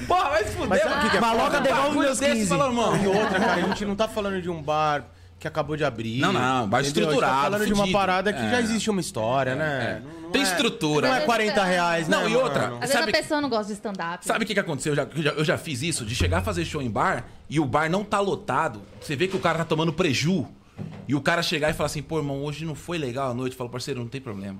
Porra, vai se fuder, Mas sabe o que que é Maloca devolve meus desse, 15. fala, irmão. E outra, cara, a gente não tá falando de um bar que acabou de abrir. Não, não, entendeu? Gente estruturado, tá falando de uma parada que É. já existe uma história, né? Não- não Tem é- estrutura. Não é 40 reais, Não, né, e outra? Às vezes Sabe- a pessoa não gosta de stand-up. Sabe o que, que aconteceu? Eu já, eu já- eu já fiz isso, de chegar a fazer show em bar e o bar não tá lotado. Você vê que o cara tá tomando preju. E o cara chegar e falar assim, pô, irmão, hoje não foi legal a noite. Fala, parceiro, não tem problema.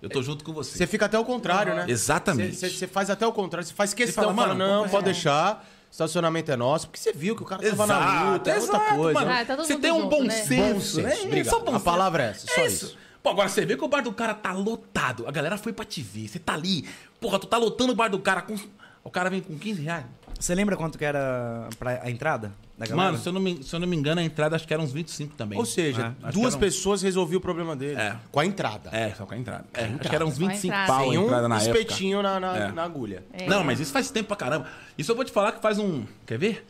Eu tô junto com você. Você fica até o contrário, né? Exatamente. Você- Você você faz até o contrário. Você faz questão, fala, fala, mano, não, é. pode deixar. Estacionamento é nosso. Porque você viu que o cara tava na luta. É outra exato, coisa. mano. Ah, tá você tem um bom né? senso, Bom senso, né? obrigado. Só bom A palavra é essa, só isso. Pô, agora você vê que o bar do cara tá lotado. A galera foi pra te ver. Você tá ali. Porra, tu tá lotando o bar do cara com... O cara vem com 15 reais. Você lembra quanto que era pra a entrada da galera? Mano, se eu, não me, se eu não me engano, a entrada acho que era uns 25 também. Ou seja, É, duas eram- pessoas resolviam o problema dele. É. Com a entrada. É, só com a entrada. É, acho que eram uns Com a 25 entrada. pau a Tem um entrada na época. espetinho na, na, É. na agulha. É. Não, mas isso faz tempo pra caramba. Isso eu vou te falar que faz um. Quer ver?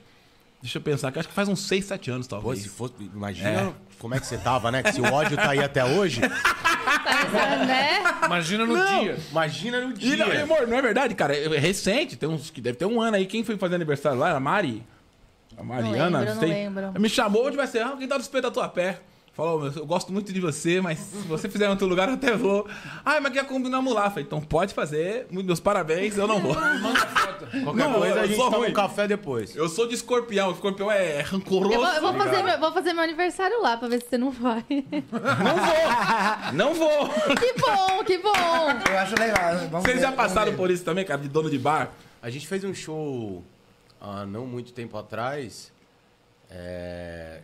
Deixa eu pensar, que acho que faz uns 6, 7 anos, Pô, talvez. se fosse, imagina É. como é que você tava, né? Que se o ódio tá aí até hoje, <laughs> Tá, né? Imagina no Não, dia. Imagina no E dia. não, amor, não é verdade, cara. É recente, tem uns, que deve ter um ano aí. Quem foi fazer aniversário lá? A Mari? A Mariana? lembro, não sei. lembro. Me chamou, onde vai ser? Ah, quem tá do espelho da tua pé? Falou, "Meu, eu gosto muito de você, mas se você fizer em outro lugar, eu até vou. Ah, mas quer combinamos lá. Falei, então pode fazer. Meus parabéns, eu não vou. <laughs> Qualquer Não, coisa a gente toma ruim. um café depois. Eu sou de escorpião. O escorpião é rancoroso. Eu vou, eu vou fazer meu, vou fazer meu aniversário lá pra ver se você não vai. Não vou! Não vou! que bom, que bom. Eu acho legal. Vamos Vocês ver, já passaram por isso também, cara, de dono de bar? A gente fez um show há não muito tempo atrás é,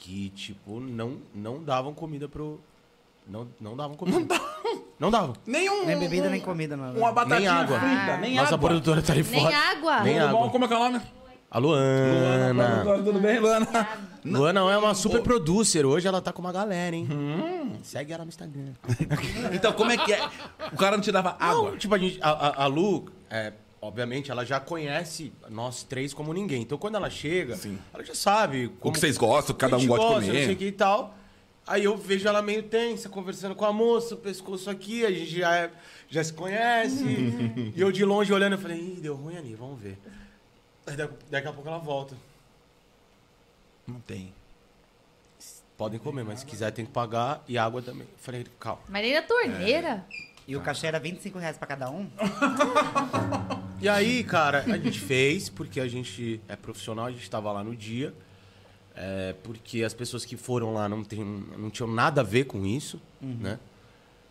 que, tipo, não, não davam comida pro. Não, não davam comida. Não davam. Nenhum. Nem bebida, nem comida, nada. Uma batatinha Nem água. frita, nem Nossa água. produtora tá aí Nem fora. água. Nem Tudo bom? água. Como é que é o nome? A Luana. Luana, Tudo bem, Luana? Luana é uma super producer. Hoje ela tá com uma galera, hein? Segue ela no Instagram. <laughs> Então, como é que é? O cara não te dava água. Não, tipo, a, gente, a, a, a Lu, é, obviamente, ela já conhece nós três como ninguém. Então, quando ela chega, ela já sabe O como que vocês gostam, cada um gente gosta de Não sei o comer. que e tal. Aí eu vejo ela meio tensa, conversando com a moça, o pescoço aqui, a gente já, é- já se conhece. <laughs> e eu de longe olhando, eu falei, Ih, deu ruim ali, vamos ver. Aí daqui, daqui a pouco ela volta. Não tem. Podem comer, mas se quiser tem que pagar e água também. Eu falei, calma. Mas nem na torneira. E o cachê era 25 reais pra cada um? <laughs> E aí, cara, a gente fez, porque a gente é profissional, a gente estava lá no dia. é, porque as pessoas que foram lá não, tem, não tinham nada a ver com isso, né?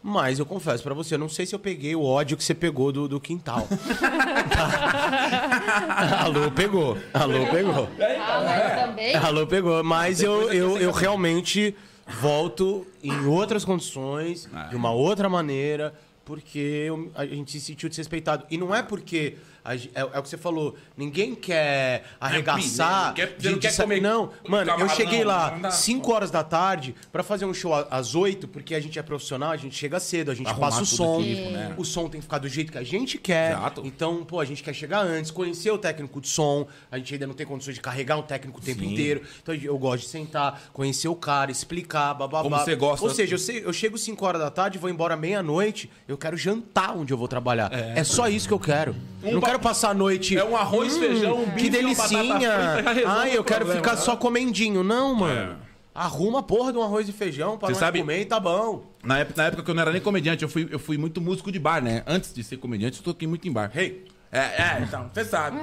Mas eu confesso pra você, eu não sei se eu peguei o ódio que você pegou do, do quintal. <laughs> Alô, pegou. Alô, pegou. Ah, mas também. Alô, pegou. Mas eu, eu, eu realmente volto em outras condições, de uma outra maneira, porque a gente se sentiu desrespeitado. E não é porque. É, é o que você falou, ninguém quer arregaçar. Não quer- você não quer comer Não, mano, eu cheguei lá não dá. 5 horas da tarde pra fazer um show às 8, porque a gente é profissional, a gente chega cedo, a gente Arrumar passa o som. aqui, né? O som tem que ficar do jeito que a gente quer. Exato. Então, pô, a gente quer chegar antes, conhecer o técnico de som. A gente ainda não tem condições de carregar um técnico o tempo Sim. inteiro. Então eu gosto de sentar, conhecer o cara, explicar, bababá. Como você gosta. Ou seja, eu, sei- eu chego 5 horas da tarde, vou embora meia-noite, eu quero jantar onde eu vou trabalhar. É, só isso que eu quero. eu não ba- quero passar a noite. É um arroz, feijão, um bife, Que delicinha. Ai, eu quero problema, ficar né? só comendinho. Não, mano. Arruma a porra de um arroz e feijão pra Você nós sabe- comer e tá bom. Na época, na época que eu não era nem comediante, eu fui, eu fui muito músico de bar, né? Antes de ser comediante, eu toquei muito em bar. Hey. É, é, então, você sabe.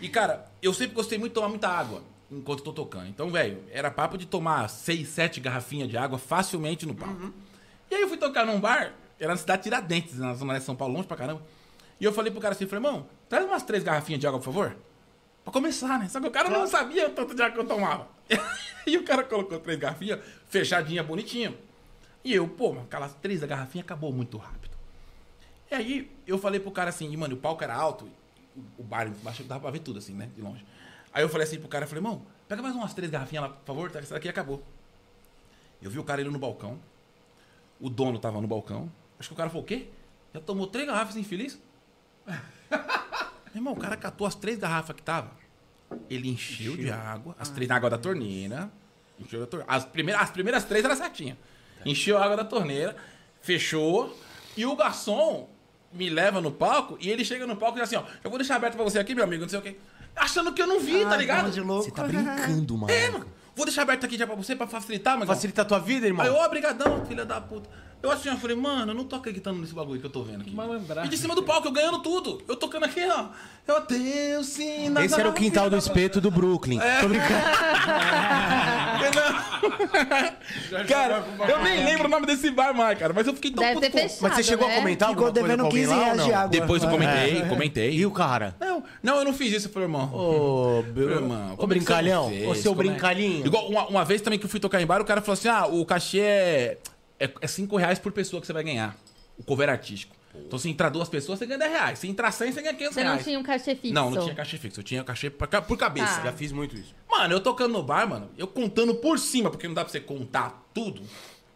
E, cara, eu sempre gostei muito de tomar muita água enquanto eu tô tocando. Então, velho, era papo de tomar seis, sete garrafinhas de água facilmente no palco. E aí eu fui tocar num bar, era na cidade de Tiradentes, na zona de São Paulo, longe pra caramba. E eu falei pro cara assim, falei, irmão, traz umas três garrafinhas de água, por favor. Pra começar, né? Só que o cara não sabia o tanto de água que eu tomava. <laughs> e o cara colocou três garrafinhas, fechadinha, bonitinha. E eu, pô, aquelas três da garrafinha acabou muito rápido. E aí eu falei pro cara assim, e, mano, o palco era alto, o- bar embaixo dava pra ver tudo assim, né? De longe. Aí eu falei assim pro cara, falei, irmão, pega mais umas três garrafinhas lá, por favor, tá? essa daqui acabou. Eu vi o cara indo no balcão, o dono tava no balcão. Acho que o cara falou, o quê? Já tomou três garrafas infeliz? Meu <laughs> irmão, o cara catou as três garrafas que tava. Ele encheu, de água, as três na água da torneira. Encheu da torneira. As primeiras, as primeiras três eram certinhas. Encheu a água da torneira, fechou. E o garçom me leva no palco e ele chega no palco e diz assim: ó, eu vou deixar aberto pra você aqui, meu amigo, não sei o quê. Achando que eu não vi, tá Ah, ligado? tava de louco. Você tá brincando, mano. É, mano. Vou deixar aberto aqui já pra você, pra facilitar, mas. Facilita a tua vida, irmão? Aí eu, obrigadão, filha da puta. Eu assim, eu falei, mano, eu não tô acreditando nesse bagulho que eu tô vendo aqui. Malandragem. E de cima do palco, eu ganhando tudo. Eu tocando aqui, ó. Eu Deus, sim. na- Esse era o quintal do espeto do Brooklyn. Tô brincando. <laughs> Não. cara, eu nem lembro o nome desse bar mais, cara. Mas eu fiquei tão Deve puto ter fechado, Mas você chegou né? a comentar Ficou alguma coisa devendo com alguém 15 lá ou reais não? de água. Depois eu comentei, É. comentei. E o cara? Não, não, eu não fiz isso, eu falei, irmão. Ô, Falei, irmão, ô como é que brincalhão. você Ô, seu Como é? brincalhinho. Igual uma, uma vez também que eu fui tocar em bar, o cara falou assim: ah, o cachê é, é, é 5 reais por pessoa que você vai ganhar. O cover artístico. Então, se entrar duas pessoas, você ganha 10 reais. Se entrar 100, você ganha 500 Você não reais. tinha um cachê fixo? Não, não tinha cachê fixo. Eu tinha cachê por, ca- por cabeça. Tá. Já fiz muito isso. Mano, eu tocando no bar, mano, eu contando por cima, porque não dá pra você contar tudo.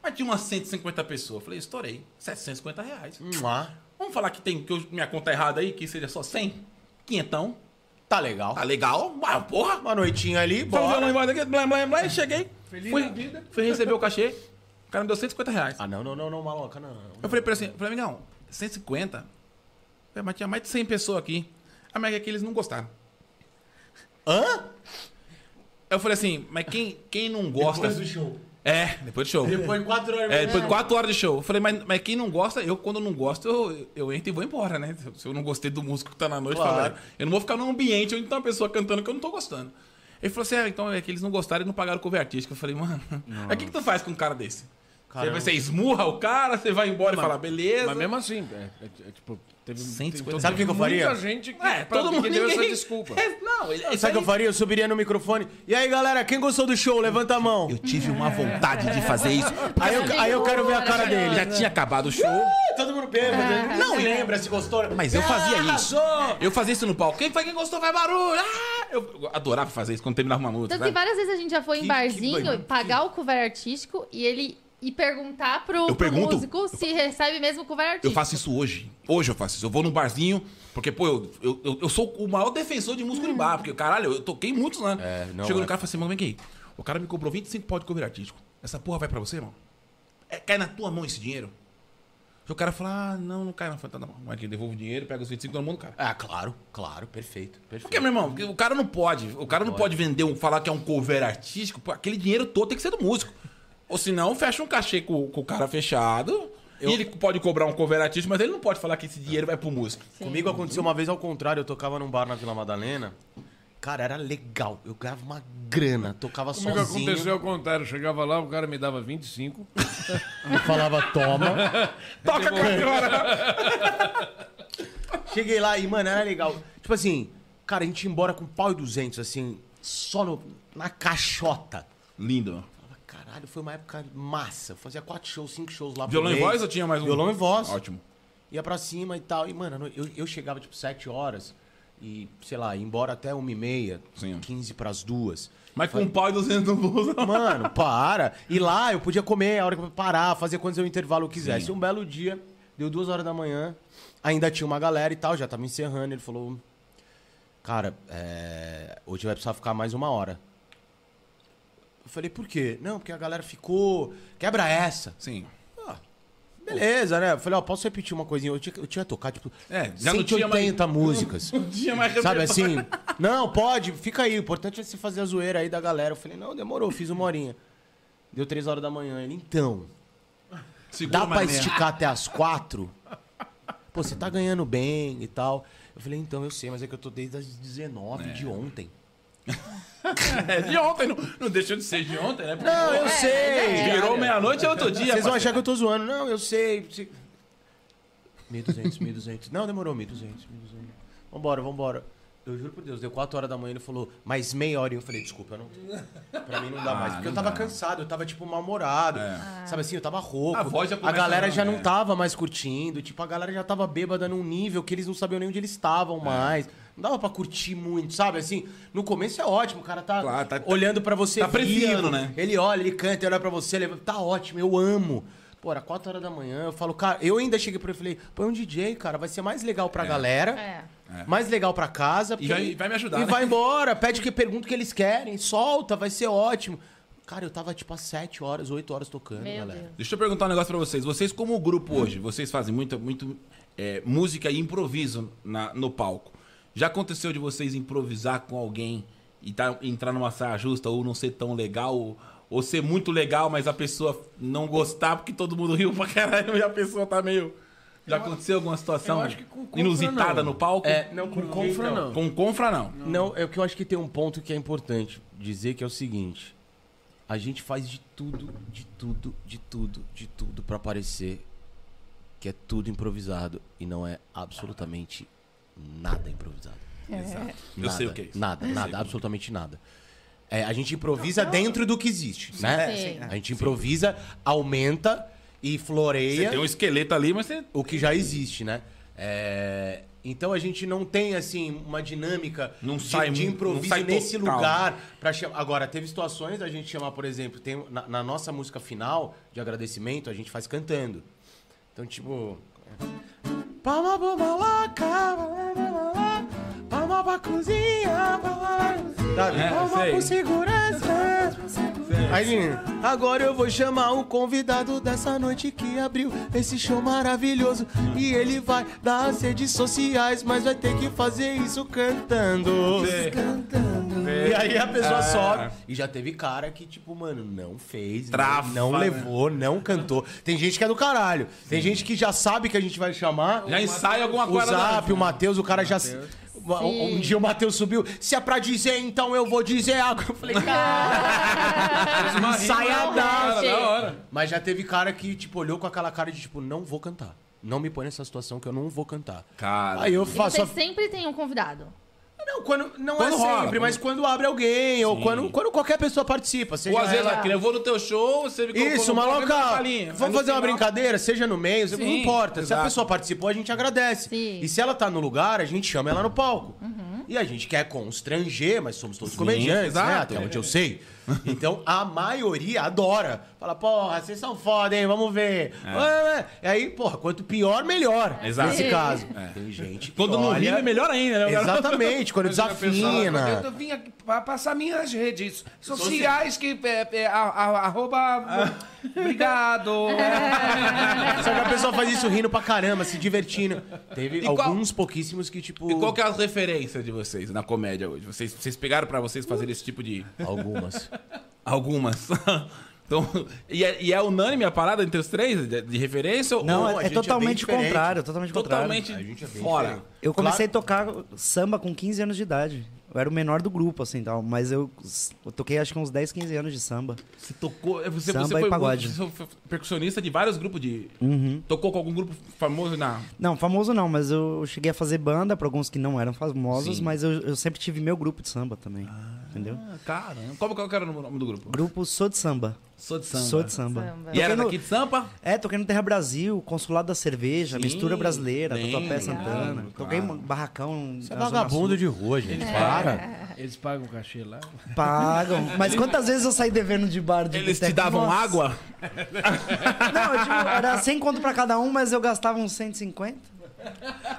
Mas tinha umas 150 pessoas. Eu falei, estourei. 750 reais. Mua. Vamos falar que tem que eu- minha conta é errada aí, que seja só 100? Quinhentão. Tá legal. Tá legal? Ah, porra. Uma noitinha ali, bora. aqui, blá, blá, blá, e cheguei. Feliz fui, da vida. fui receber o cachê. O cara me deu 150 reais. Ah, não, não, não, não, maloca, não. Eu falei pra ele assim, eu falei, amigão, 150? Eu falei, mas tinha mais de 100 pessoas aqui. A merda é que eles não gostaram. Hã? Eu falei assim, mas quem, quem não gosta... show. É, depois do show. Depois de quatro horas. É, depois de 4 horas de show. Eu falei, mas, mas quem não gosta, eu quando não gosto, eu, eu entro e vou embora, né? Se eu não gostei do músico que tá na noite, eu Claro. falo, eu não vou ficar num ambiente onde tem uma pessoa cantando que eu não tô gostando. Ele falou assim, ah, então é que eles não gostaram e não pagaram o cover artístico. Eu falei, mano, aí o que, que tu faz com um cara desse? Você, Caramba. você esmurra o cara, você vai embora e fala, beleza. Mas mesmo assim, é, é- é tipo, teve, 150. teve Sabe o que que eu faria? Muita gente que, É, todo que mundo deu ninguém... essa desculpa. É, não, ele, Sabe o que eu aí- faria? Eu subiria no microfone. E aí, galera, quem gostou do show? Levanta a mão. Eu tive uma vontade de fazer isso. <laughs> Aí eu, aí eu quero ver a cara dele. Já tinha acabado o show. Todo mundo bêbado. né? Não lembra se gostou. Mas eu fazia isso. Eu fazia isso no palco. Quem foi quem gostou, vai barulho. Ah! Eu adorava fazer isso quando terminava uma música. Que sabe? várias vezes a gente já foi Que- em que barzinho, pagar o cover artístico e ele e perguntar pro, Eu pro pergunto. músico se recebe mesmo o cover artístico. Eu faço isso hoje. Hoje eu faço isso. Eu vou num barzinho, porque, pô, eu, eu, eu- eu sou o maior defensor de música em bar. Porque, caralho, eu toquei muitos anos. É, não, Chegou é. no cara e falei assim, mano, vem aqui. O cara me cobrou 25 pau de cover artístico. Essa porra vai pra você, irmão? É, cai na tua mão esse dinheiro? Se o cara falar, ah, não, não cai não. Tá, tá bom. Vai aqui, devolvo o dinheiro, pega os 25 todo mundo, cara. Ah, claro, claro, perfeito. perfeito. Porque, meu irmão, o cara não pode. O cara não pode vender, um, falar que é um cover artístico. pô, Aquele dinheiro todo tem que ser do músico. Ou senão, fecha um cachê com, com o cara fechado. E ele pode cobrar um cover artístico, mas ele não pode falar que esse dinheiro vai pro músico. Comigo aconteceu uma vez ao contrário. Eu tocava num bar na Vila Madalena. Cara, era legal. Eu ganhava uma grana, tocava Comigo sozinho. aconteceu ao contrário. Eu chegava lá, o cara me dava 25. Eu falava, toma. <laughs> Toca agora! <laughs> Cheguei lá e, mano, era legal. Tipo assim, cara, a gente ia embora com pau e duzentos, assim, só no, na caixota. Lindo. Caralho, foi uma época massa. Eu fazia quatro shows, cinco shows lá por Violão e voz ou tinha mais um? Violão e voz. Ótimo. Ia pra cima e tal. E, mano, eu, eu chegava, tipo, sete horas e, sei lá, ia embora até uma e meia, Sim. 15 pras duas. Mas com um pau e 200 no bolso. <laughs> Mano, para. E lá eu podia comer a hora que eu parar, fazer quantos eu intervalo eu quisesse. Sim. Um belo dia, deu duas horas da manhã, ainda tinha uma galera e tal, já tava encerrando. Ele falou: Cara, é, hoje vai precisar ficar mais uma hora. Eu falei: Por quê? Não, porque a galera ficou. Quebra essa. Sim. Beleza, né? Eu falei: Ó, posso repetir uma coisinha? Eu tinha, eu tinha tocado, tipo, É, já não tinha 180 mais- músicas. <laughs> Não tinha mais Sabe assim? Não, pode, fica aí. O importante é se fazer a zoeira aí da galera. Eu falei, não, demorou, fiz uma horinha. Deu três horas da manhã. Ele, então, Segura dá pra esticar até as quatro? Pô, você tá ganhando bem e tal. Eu falei, então, eu sei, mas é que eu tô desde as 19 de ontem. É de ontem, não, não deixou de ser de ontem, né? Porque, Não, eu pô, sei. Virou meia-noite é outro dia. Vocês vão achar que eu tô zoando. Não, eu sei. Se- 1.200, 1.200. Não, demorou, 1.200, 1.200. Vambora, vambora. Eu juro por Deus, deu 4 horas da manhã, ele falou, mais meia hora. E eu falei, desculpa, eu não... pra mim não dá mais. Porque eu tava dá. cansado, eu tava, tipo, mal-humorado. Sabe assim, eu tava rouco. A voz já a galera já é. não tava mais curtindo. Tipo, a galera já tava bêbada num nível que eles não sabiam nem onde eles estavam mais. Não dava pra curtir muito, sabe? Assim, no começo é ótimo, o cara tá, Claro, tá- olhando pra você tá apreciando, vivo. né? Ele olha, ele canta, ele olha pra você, ele... tá ótimo, eu amo. Pô, era 4 horas da manhã. Eu falo, cara, eu ainda cheguei pra ele e falei, põe um DJ, cara, vai ser mais legal pra galera. É. Mais legal pra casa. E vai- vai me ajudar, E né? vai embora, pede que pergunta o que eles querem, solta, vai ser ótimo. Cara, eu tava tipo às 7 horas, 8 horas tocando, Meu galera. Deus. Deixa eu perguntar um negócio pra vocês. Vocês, como grupo hoje, vocês fazem muita, muito é, música e improviso na- no palco. Já aconteceu de vocês improvisar com alguém e tá, entrar numa saia justa ou não ser tão legal? Ou, ou ser muito legal, mas a pessoa não gostar porque todo mundo riu pra caralho e a pessoa tá meio. Já aconteceu alguma situação com confra, inusitada não. no palco? É, não, com confra, não. Com confra, não. Não, é o que eu acho que tem um ponto que é importante dizer que é o seguinte. A gente faz de tudo, de tudo, de tudo, de tudo pra parecer que é tudo improvisado e não é absolutamente nada improvisado. Exato. Eu Nada, sei o que é isso. Nada, Eu sei nada, como- absolutamente nada. É, a gente improvisa dentro do que existe, né? Sim. sim. A gente improvisa, aumenta e Você floreia tem um esqueleto ali, mas você. o que já existe, né? É, Então a gente não tem assim uma dinâmica Não de, sai de não improviso sai nesse total. lugar para chamar. Agora teve situações da gente chamar, por exemplo, tem na, na nossa música final de agradecimento a gente faz cantando. Então tipo Palma pro malaca, palma pra cozinha, palma, sabe? É, palma sei. pro segurança. Aí, agora eu vou chamar o convidado dessa noite que abriu esse show maravilhoso. E ele vai dar as redes sociais, mas vai ter que fazer isso cantando. E aí a pessoa Ah. sobe. E já teve cara que, tipo, mano, não fez, Trava, não né? levou, não cantou. Tem gente que é do caralho. Tem gente que já sabe que a gente vai chamar. Já ensaia alguma O coisa. Zap, o Matheus, o cara já. Um, um dia o Matheus subiu. Se é pra dizer, então eu vou dizer água. Eu falei, cara. Ensaiadaço. Gente. Da hora. Mas já teve cara que, tipo, olhou com aquela cara de, tipo, não vou cantar. Não me põe nessa situação que eu não vou cantar. Cara. Aí eu E faço. você a- sempre tem um convidado. Não, quando, não Quando é rola, sempre, quando- mas quando abre alguém, ou Sim. quando, quando qualquer pessoa participa. Seja Ou às vezes, ela- aqui, eu vou no teu show, você me Isso, maloca. Mas Vamos fazer uma brincadeira, seja no meio, não Sim, importa. Se a exato. pessoa participou, a gente agradece. Sim. E se ela tá no lugar, a gente chama ela no palco. Uhum. E a gente quer constranger, mas somos todos comediantes, né? exato. Até onde eu sei. <laughs> Então a maioria adora. Fala, porra, vocês são foda, hein? Vamos ver. Ah, E aí, porra, quanto pior, melhor. Exato. Nesse caso. É. Tem gente que Quando não olha- rima é melhor ainda, né? Exatamente, quando <laughs> desafina. Eu vim aqui pra passar minhas redes sociais que é, é, arroba. Obrigado. Só que a pessoa faz isso rindo pra caramba, se divertindo. Teve E qual- alguns pouquíssimos que, tipo. E qual que é as referências de vocês na comédia hoje? Vocês, vocês pegaram pra vocês fazerem esse tipo de... Algumas. Algumas. <laughs> então, e é, e é unânime a parada entre os três de, de referência? ou- Não, ou a é, é gente é totalmente diferente. contrário, totalmente contrário. totalmente A gente é bem fora. diferente. Eu comecei Claro. a tocar samba com 15 anos de idade. Eu era o menor do grupo, assim, tal. Mas eu, eu toquei acho que uns 10, 15 anos de samba. Você tocou... Você, Samba você e foi, pagode. você foi percussionista de vários grupos de... Uhum. Tocou com algum grupo famoso na... Não, famoso não, mas eu cheguei a fazer banda pra alguns que não eram famosos, Sim. mas eu, eu sempre tive meu grupo de samba também. entendeu? Ah, caramba. Como que era o nome do grupo? Grupo Sou de Samba. Sou de Samba. Sou de samba. Samba. E era no- daqui de Sampa? É, toquei no Terra Brasil, Consulado da Cerveja, Sim, Mistura Brasileira, lembro, Tatuapé. Santana. Lembro, Toquei claro. um barracão. Você é vagabundo Sul. de rua, gente. Para. Eles pagam o cachê lá. Pagam. Mas quantas vezes eu saí devendo de bar de Eles te davam Nossa. água? Não, eu, tipo, era 100 conto pra cada um, mas eu gastava uns 150.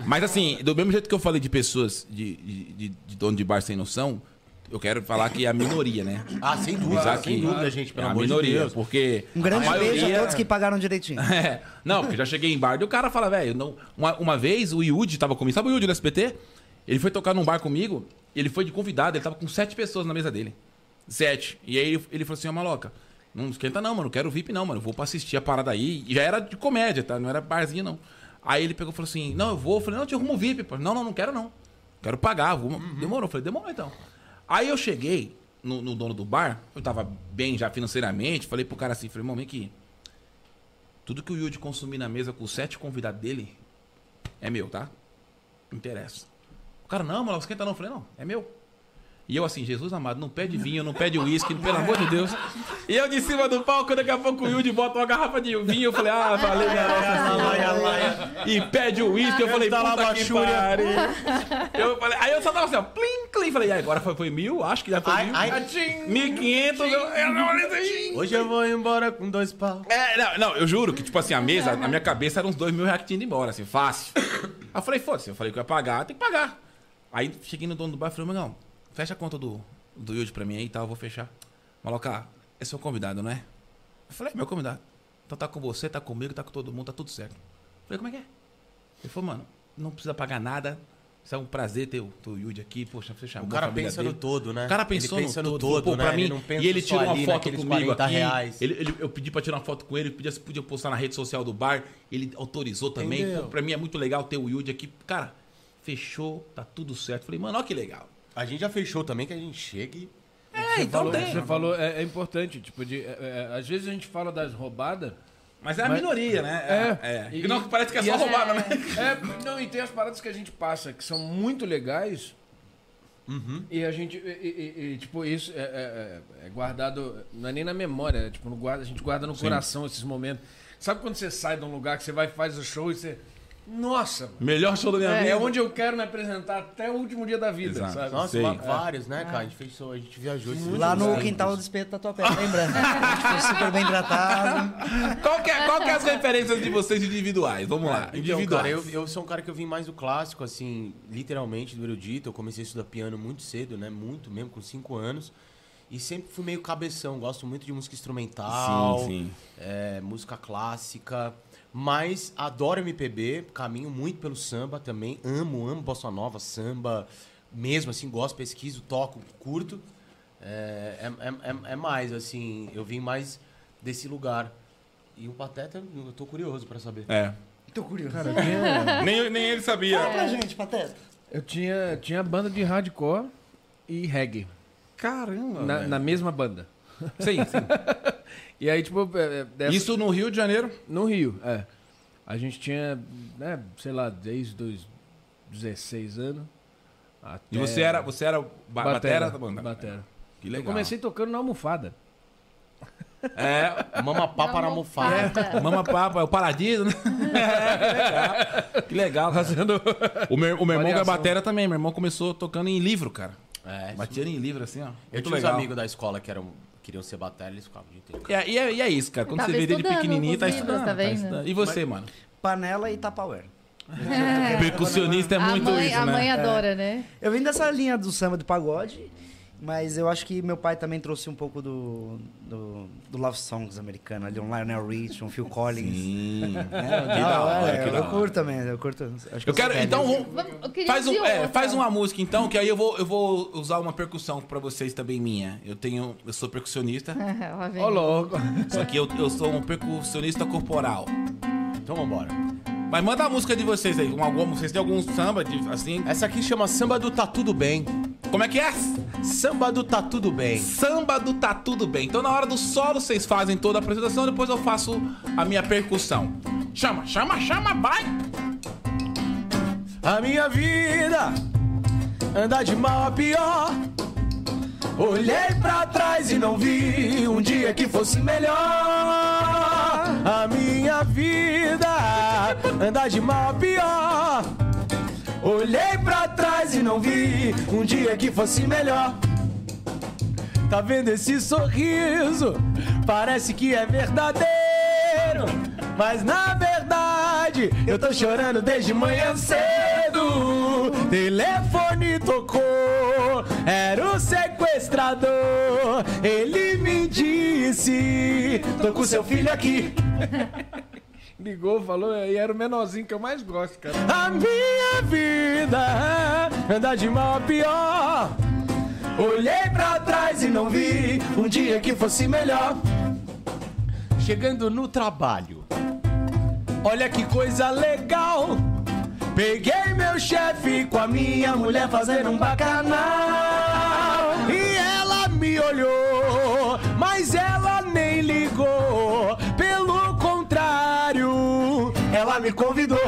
Mas assim, do mesmo jeito que eu falei de pessoas de, de, de- de dono de bar sem noção, eu quero falar que é a minoria, né? Ah, sem dúvida, sem dúvida, gente, é pelo a amor minoria, de Deus. porque Um grande a maioria... beijo a todos que pagaram direitinho. <laughs> É, não, porque já cheguei em bar e o cara fala, velho, não... uma, uma vez o Yudi tava comigo, sabe o Yudi do SBT? Ele foi tocar num bar comigo, ele foi de convidado, ele tava com sete pessoas na mesa dele. Sete. E aí ele, ele falou assim, ó, maloca, não esquenta não, mano, não quero VIP não, mano, eu vou pra assistir a parada aí. E já era de comédia, tá? Não era barzinho, não. Aí ele pegou e falou assim, não, eu vou. Eu falei, não, eu te arrumo VIP. pô. Não, não, não quero não. Quero pagar. Vou... Demorou. Eu falei, demorou então. Aí eu cheguei no, no dono do bar, eu tava bem já financeiramente, falei pro cara assim, falei, irmão, vem aqui. Tudo que o Yudi consumir na mesa com os sete convidados dele é meu, tá? Não interessa. O cara, não, mano, esquenta não. Eu falei, não, é meu. E eu assim, Jesus amado, não pede vinho, não pede uísque, pelo amor de Deus. E eu de cima do palco, daqui a pouco o Yudi bota uma garrafa de vinho. Eu falei, ah, valeu, minha nossa senhora. E pede o uísque. Eu falei, da puta que pariu. Eu falei, aí eu só tava assim, ó, plim, clim. falei, e aí, agora foi, foi mil? Acho que já foi Ai, mil. ai. Mil quinhentos. assim. Hoje eu vou embora com dois pau. É, não, não, eu juro que, tipo assim, a mesa, na minha cabeça, era uns dois mil reais que tinha ido embora, assim, fácil. Aí eu falei, foda-se, eu falei que eu ia pagar, tem que pagar. Aí cheguei no dono do bar e falei, não, fecha a conta do, do Yudi pra mim aí e tal, eu vou fechar. Maloca, é seu convidado, não é? Eu falei, é meu convidado. Então tá com você, tá comigo, tá com todo mundo, tá tudo certo. Eu falei, como é que é? Ele falou, mano, não precisa pagar nada. Isso é um prazer ter o, ter o Yudi aqui, poxa, você chamou O a cara pensa dele. no todo, né? O cara pensou ele pensa no, no todo, todo, pô, né? pra mim, Ele não pensa e ele tirou uma foto comigo 40 aqui. reais. Ele, ele- eu pedi pra tirar uma foto com ele, podia, podia postar na rede social do bar, ele autorizou também. Entendeu? Pô, pra mim é muito legal ter o Yudi aqui. Cara, fechou, tá tudo certo. Falei, mano, olha que legal. A gente já fechou também que a gente chega e... É, então falou, tem. Você falou, é, é importante, tipo, de, é, é, às vezes a gente fala das roubadas. Mas é a Mas- minoria, né? É. é. E- não, parece que é só roubada, né? É, não, e tem as paradas que a gente passa que são muito legais. E a gente, e, e- e, tipo, isso é, é- é- é guardado, não é nem na memória, é, tipo, no guarda, a gente guarda no coração esses momentos. Sabe quando você sai de um lugar que você vai e faz o show e você. Nossa, Melhor show da minha é, vida. é onde eu quero me apresentar até o último dia da vida, Exato. sabe? Nossa, Sei. lá- vários, né, cara? A gente fez show, a gente viajou. esses Lá no quintal do espeto da tua pé, lembra? A gente foi super bem tratado. Qual, que é, qual que é as referências de vocês individuais? Vamos lá, Então, individuais. cara, eu, eu sou um cara que eu vim mais do clássico, assim, literalmente, do erudito. Eu comecei a estudar piano muito cedo, né? Muito mesmo, com 5 anos. E sempre fui meio cabeção. Gosto muito de música instrumental, Sim, sim. é, música clássica. Mas adoro MPB, caminho muito pelo samba também. Amo, amo bossa nova, samba. Mesmo assim, gosto, pesquiso, toco, curto. É, é, é- é- é mais, assim, eu vim mais desse lugar. E o Pateta, eu tô curioso pra saber. É. Tô curioso. <laughs> Nem, nem ele sabia. Fala pra gente, Pateta. Eu tinha, tinha banda de hardcore e reggae Caramba. na, na mesma banda. Sim, sim. <laughs> E aí, tipo, é, é, dessa- Isso no Rio de Janeiro. no Rio, é. A gente tinha, né, sei lá, desde os 16 anos. Até E você era, você era ba batera, da banda? Batera. Que Eu legal. comecei tocando na almofada. É, Mama papa na almofada. Almofada. Mama Papa, é o Paradiso, né? <laughs> É, que legal. Que legal. cara. O meu, o meu irmão que é batera também. Meu irmão começou tocando em livro, cara. É, Batia em livro, assim, ó. Eu Muito tinha uns legal. amigos da escola que eram, queriam ser batalha, eles ficavam o dia inteiro. E é, e é- e é isso, cara. Quando Tava você vê estudando pequenininho, tá os livros, estudando, tá tá vendo? estudando. E você, mano? Panela e Tupperware. <laughs> Percussionista é A muito mãe, isso, a né? mãe adora, né? Eu vim dessa linha do samba do pagode, mas eu acho que meu pai também trouxe um pouco do, do, do Love Songs americano, ali, um Lionel Rich, um Phil Collins. Sim. É, Que da da hora, que eu, da hora. curto também, eu curto. Acho que Eu quero, então, eu queria faz, um, é, faz uma música então, que aí eu vou, eu vou usar uma percussão pra vocês também minha. Eu tenho, eu sou percussionista, <laughs> vem. Ô, louco. só que eu, eu sou um percussionista corporal. Então vambora. Mas manda a música de vocês aí, um, algum, vocês têm algum samba de, assim? Essa aqui chama Samba do Tá Tudo Bem. Como é que é? Samba do Tá Tudo Bem. Samba do Tá Tudo Bem. Então na hora do solo vocês fazem toda a apresentação, depois eu faço a minha percussão. Chama, chama, chama, vai! A minha vida anda de mal a pior. Olhei pra trás e não vi um dia que fosse melhor. A minha vida anda de mal a pior. Olhei pra trás e não vi um dia que fosse melhor. Tá vendo esse sorriso? Parece que é verdadeiro. Mas na verdade, eu tô chorando desde manhã cedo. Telefone tocou, era o sequestrador. Ele me disse: tô com seu filho aqui. <laughs> Ligou, falou, e era o menorzinho que eu mais gosto, cara. A minha vida anda de mal a pior. Olhei pra trás e não vi um dia que fosse melhor. Chegando no trabalho, olha que coisa legal. Peguei meu chefe com a minha mulher fazendo um bacanal. E ela me olhou, mas ela nem ligou. Pelo contrário, ela me convidou. <laughs>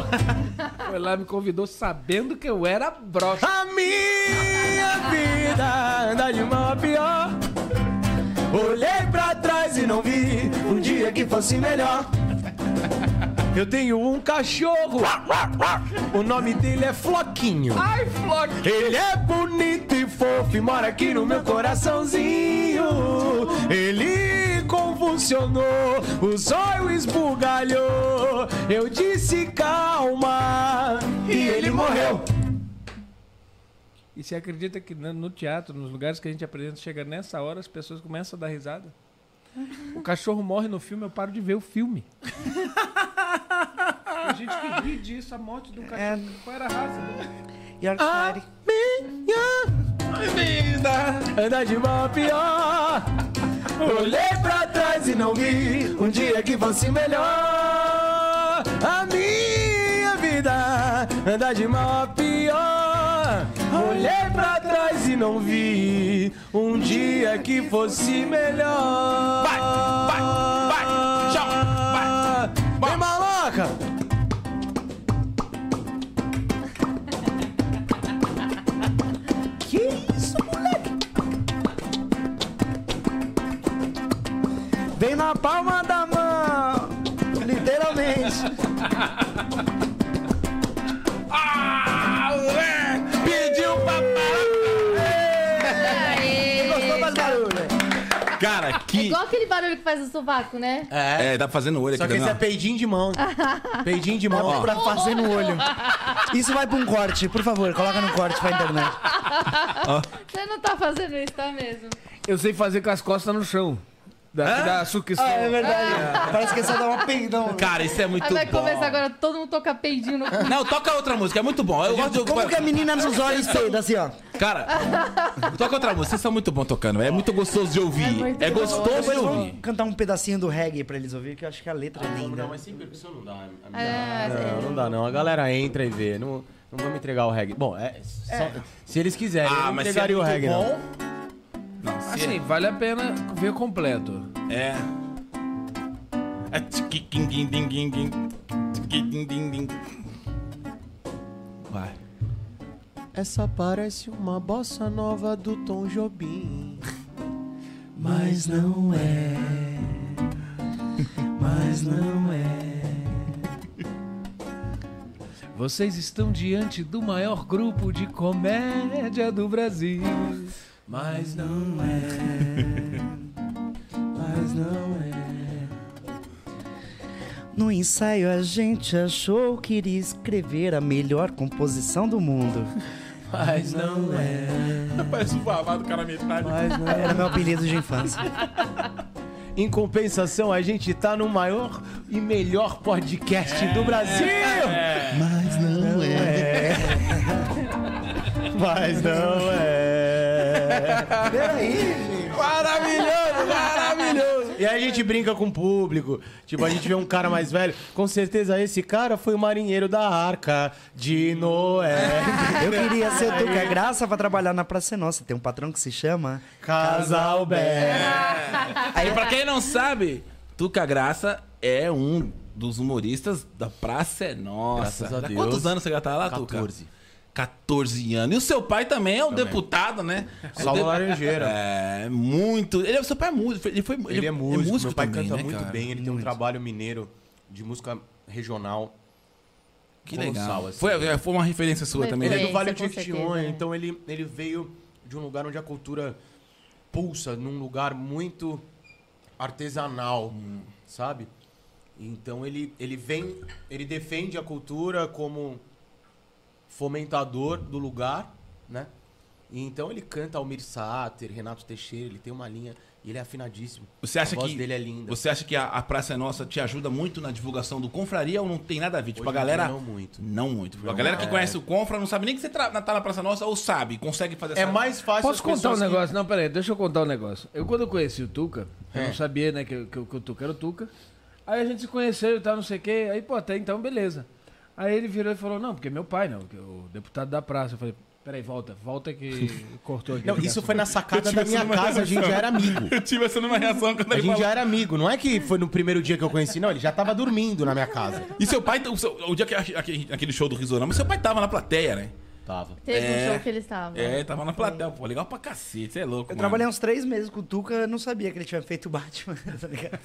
Lá, me convidou sabendo que eu era broxa. A minha vida anda de mal a pior. Olhei pra trás e não vi um dia que fosse melhor. Eu tenho um cachorro. O nome dele é Floquinho. Ai, Flock! Ele é bonito e fofo e mora aqui no meu coraçãozinho. Ele convulsionou, o zóio esbugalhou. Eu disse calma e ele morreu. E você acredita que no no teatro, nos lugares que a gente apresenta, chega nessa hora, as pessoas começam a dar risada? O cachorro morre no filme, eu paro de ver o filme. <laughs> a gente que ri disso, a morte do cachorro. É. Qual era a raça? E a Fire. Minha vida anda de mal a pior. Olhei pra trás e não vi um dia que fosse melhor. A minha vida anda de mal a pior. Olhei pra trás e não vi um dia que fosse melhor. Vai, vai, vai, tchau, vai. Vem maloca! Que isso, moleque? Vem na palma da Cara, É que. igual aquele barulho que faz o sovaco, né? É, tá fazendo olho Só aqui. que esse é peidinho de mão. <laughs> Peidinho de mão. Pra fazer no olho. Isso vai pra um corte, por favor, coloca no corte pra internet. Você não tá fazendo isso, tá mesmo? Eu sei fazer com as costas no chão. Da, da sucção. Ah, é verdade. Parece que é só dar uma peidão. Cara, isso é muito Aí vai bom. começar agora, todo mundo toca peidinho no cu. Não, toca outra música, é muito bom. Eu gosto de Como que a menina nos olhos peida assim, ó? Cara, toca outra música. Vocês são muito bons tocando. É muito gostoso de ouvir. É, bom. gostoso de ouvir. vamos cantar um pedacinho do reggae pra eles ouvirem, que eu acho que a letra é linda. Não, mas sem percussão não dá. É, Não, não dá não. A galera entra e vê. Não, não vamos entregar o reggae. Bom, é, só- se eles quiserem, eu Ah, não mas se é entregaria o muito reggae. não. bom... Não, se Assim, vale a pena ver completo. é... É. Vai. Essa parece uma bossa nova do Tom Jobim. <laughs> Mas não é. Mas não é. Vocês estão diante do maior grupo de comédia do Brasil. Mas não é. Mas não é. No ensaio a gente achou que iria escrever a melhor composição do mundo. Mas não é. Parece um babado cara metade. Mas não é. Era meu apelido de infância. Em compensação, a gente tá no maior e melhor podcast do Brasil. Mas não é. Mas não é. Peraí, gente. Maravilhoso, maravilhoso. E aí a gente brinca com o público. Tipo, a gente vê um cara mais velho. Com certeza esse cara foi o marinheiro da arca de Noé. Eu queria ser Tuca Graça pra trabalhar na Praça é Nossa. Tem um patrão que se chama Casal Bé. Aí, pra quem não sabe, Tuca Graça é um dos humoristas da Praça é Nossa. Graças a Há Deus. Quantos anos você já tá lá, Tuca? 14. 14 anos. E o seu pai também é um deputado, né? Saulo É de- Laranjeira. É, muito. Ele, seu pai é músico. Ele, foi, Ele é músico, meu pai também, canta né, muito cara? bem, ele tem um trabalho mineiro de música regional. Que legal. assim. Foi, é, foi uma referência sua Foi- também, Ele é do Vale do Jequitinhonha, então ele, ele veio de um lugar onde a cultura pulsa, num lugar muito artesanal, sabe? Então ele, ele vem, ele defende a cultura como fomentador do lugar, né? E então ele canta Almir Sater, Renato Teixeira, ele tem uma linha e ele é afinadíssimo. Você acha a voz que dele é linda. Você acha que a, a Praça é Nossa te ajuda muito na divulgação do Confraria ou não tem nada a ver? Tipo, Hoje a galera. não muito. Não muito. a Não, galera que é. conhece o Confra não sabe nem que você tra- tá na Praça Nossa ou sabe, consegue fazer É essa. mais fácil Posso contar um que- negócio? Não, peraí, deixa eu contar um negócio. Eu, quando eu conheci o Tuca, eu É. não sabia, né, que, que, que o Tuca era o Tuca. Aí a gente se conheceu e tal, não sei o quê. Aí, pô, até então, beleza. Aí ele virou e falou, não, porque meu pai, não, que é o deputado da praça. Eu falei, peraí, volta, volta que <laughs> cortou aqui. Não, isso foi na sacada da minha casa, a gente já era amigo. <laughs> Eu tive essa numa reação quando A gente falou. já era amigo, não é que foi no primeiro dia que eu conheci, não, ele já tava dormindo na minha casa. E seu pai, o, seu- o dia que aquele, aquele show do Risorama, seu pai tava na plateia, né? Tava. Teve É. um show que eles estavam. É, tava na plateia, pô. Legal pra cacete, você é louco, Eu mano. trabalhei uns três meses com o Tuca, eu não sabia que ele tinha feito o Batman, <laughs> tá ligado?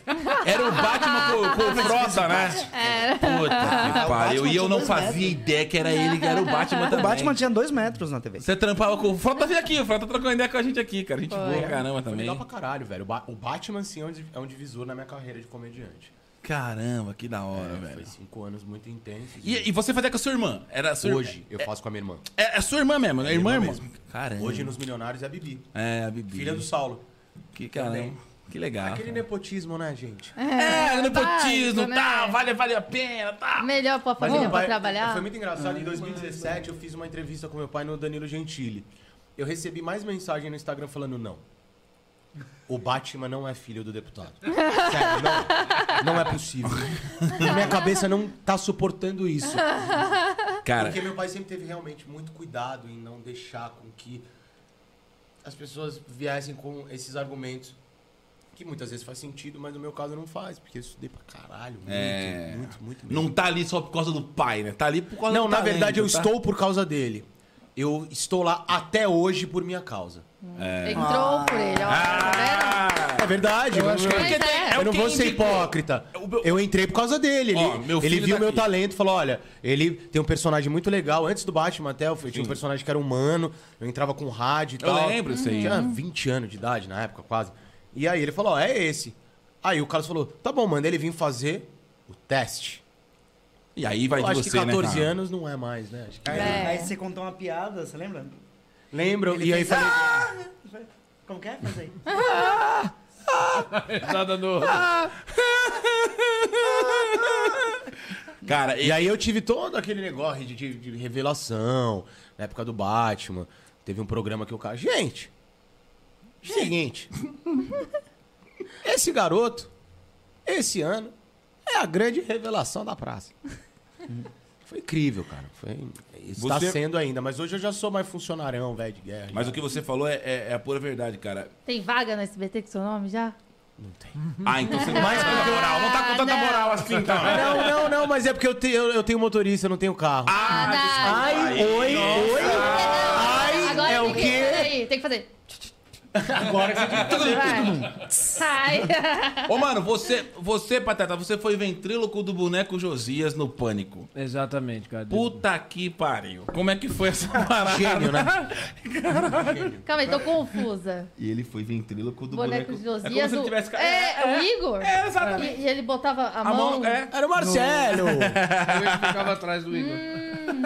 Era o Batman com, com o Frota, né? Era. Puta que <laughs> o pariu. E eu não fazia metros. ideia que era ele que era o Batman O também. Batman tinha dois metros na TV. Você trampava com o Frota, veio aqui, o Frota trocou ideia com a gente aqui, cara. A gente Foi. boa, caramba Foi também. legal pra caralho, velho. O, Ba- o Batman, sim, é um, é um divisor na minha carreira de comediante. Caramba, que da hora, É, velho. Foi cinco anos muito intensos. E, e você fazia com a sua irmã? Era a sua Hoje eu faço com a minha irmã. É, é a sua irmã mesmo, é irmã, irmã irmã? mesmo. Caramba. Hoje nos Milionários é a Bibi. É, a Bibi. Filha do Saulo. Que caramba. também. Que legal. Aquele nepotismo, né, gente? É, nepotismo, básico, né? tá, vale, vale a pena, tá. Melhor pra família pra pai- trabalhar. Foi muito engraçado. Em 2017, eu fiz uma entrevista com meu pai no Danilo Gentili. Eu recebi mais mensagem no Instagram falando não. O Batman não é filho do deputado. <laughs> Sério, não. Não é possível. Minha cabeça não tá suportando isso. Cara, Porque meu pai sempre teve realmente muito cuidado em não deixar com que as pessoas viessem com esses argumentos. Que muitas vezes faz sentido, mas no meu caso não faz, porque eu estudei pra caralho. Muito, É. muito, muito mesmo. não tá ali só por causa do pai, né? Tá ali por causa Não, do na talento, verdade eu tá? estou por causa dele. Eu estou lá até hoje por minha causa. Entrou por ele, ó. Tá É verdade. Eu, vendo? Mas é. eu não vou ser hipócrita. Eu entrei por causa dele. Ele, Ó, meu ele viu tá meu aqui. talento e falou: olha, ele tem um personagem muito legal. Antes do Batman até, eu tinha um personagem que era humano. Eu entrava com rádio e Eu tal. lembro isso aí. Tinha 20 anos de idade na época, quase. E aí ele falou: ó, é esse. Aí o Carlos falou: tá bom, manda ele vir fazer o teste. E aí vai eu de acho você, que 14 né, cara? anos não é mais, né? Acho que- Aí, É. aí você contou uma piada, você lembra? Lembro. Ele E aí fez, falei. "Ah!" Como que é? Faz aí. <laughs> Nada no. <laughs> Cara, E aí eu tive todo aquele negócio de, de- de revelação, na época do Batman. Teve um programa que o cara. Gente! Seguinte. <laughs> esse garoto, esse ano, é a grande revelação da praça. Foi incrível, cara. Foi, está Você- sendo ainda, mas hoje eu já sou mais funcionarão, velho, de guerra. Mas já. o que você falou é, é- é a pura verdade, cara. Tem vaga no SBT com seu nome já? Não tem. <laughs> Ah, então você não mais com tanta moral. Não tá com tanta não. moral assim, então. Não, não, não, mas é porque eu, te- eu, eu tenho motorista, eu não tenho carro. Ah, não. Ai, oi, oi. Ai, Agora é tem o que, quê? tem que fazer. Agora que você. Sai. <laughs> Ô, mano, você, você, Pateta, você foi ventríloco do boneco Josias no Pânico. Exatamente, cara. Puta que pariu. Como é que foi essa <laughs> parada? Gênio, né? Calma aí, tô confusa. E ele foi ventríloco do Boneco boneco. Josias. É como se ele o- tivesse... ca- É, o Igor? É, exatamente. E, e ele botava a, A mão. mão, é. Era o Marcelo. <laughs> Eu ficava atrás do Igor.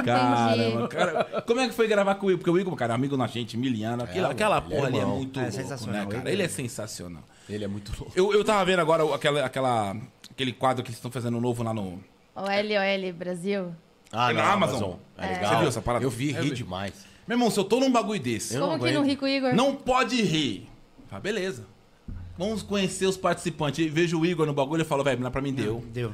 Caramba, cara. Como é que foi gravar com o Igor? Porque o Igor, cara, é amigo da gente, miliano. Aquela, mano, aquela ele é porra ali é irmão. Muito É louco, sensacional, né, cara? Igor. Ele é sensacional. Ele é muito louco. Eu, eu tava vendo agora aquela, aquela, aquele quadro que eles estão fazendo novo lá no... O LOL Brasil. Ah, Tem na Amazon. É É. legal. Você viu essa parada? Eu vi, Eu ri vi. demais. Meu irmão, se eu tô num bagulho desse, Eu Como não que não aguento. ri com o Igor? não pode rir. Ah, beleza. Vamos conhecer os participantes. Eu vejo o Igor no bagulho e falo, velho, pra mim deu. Deu.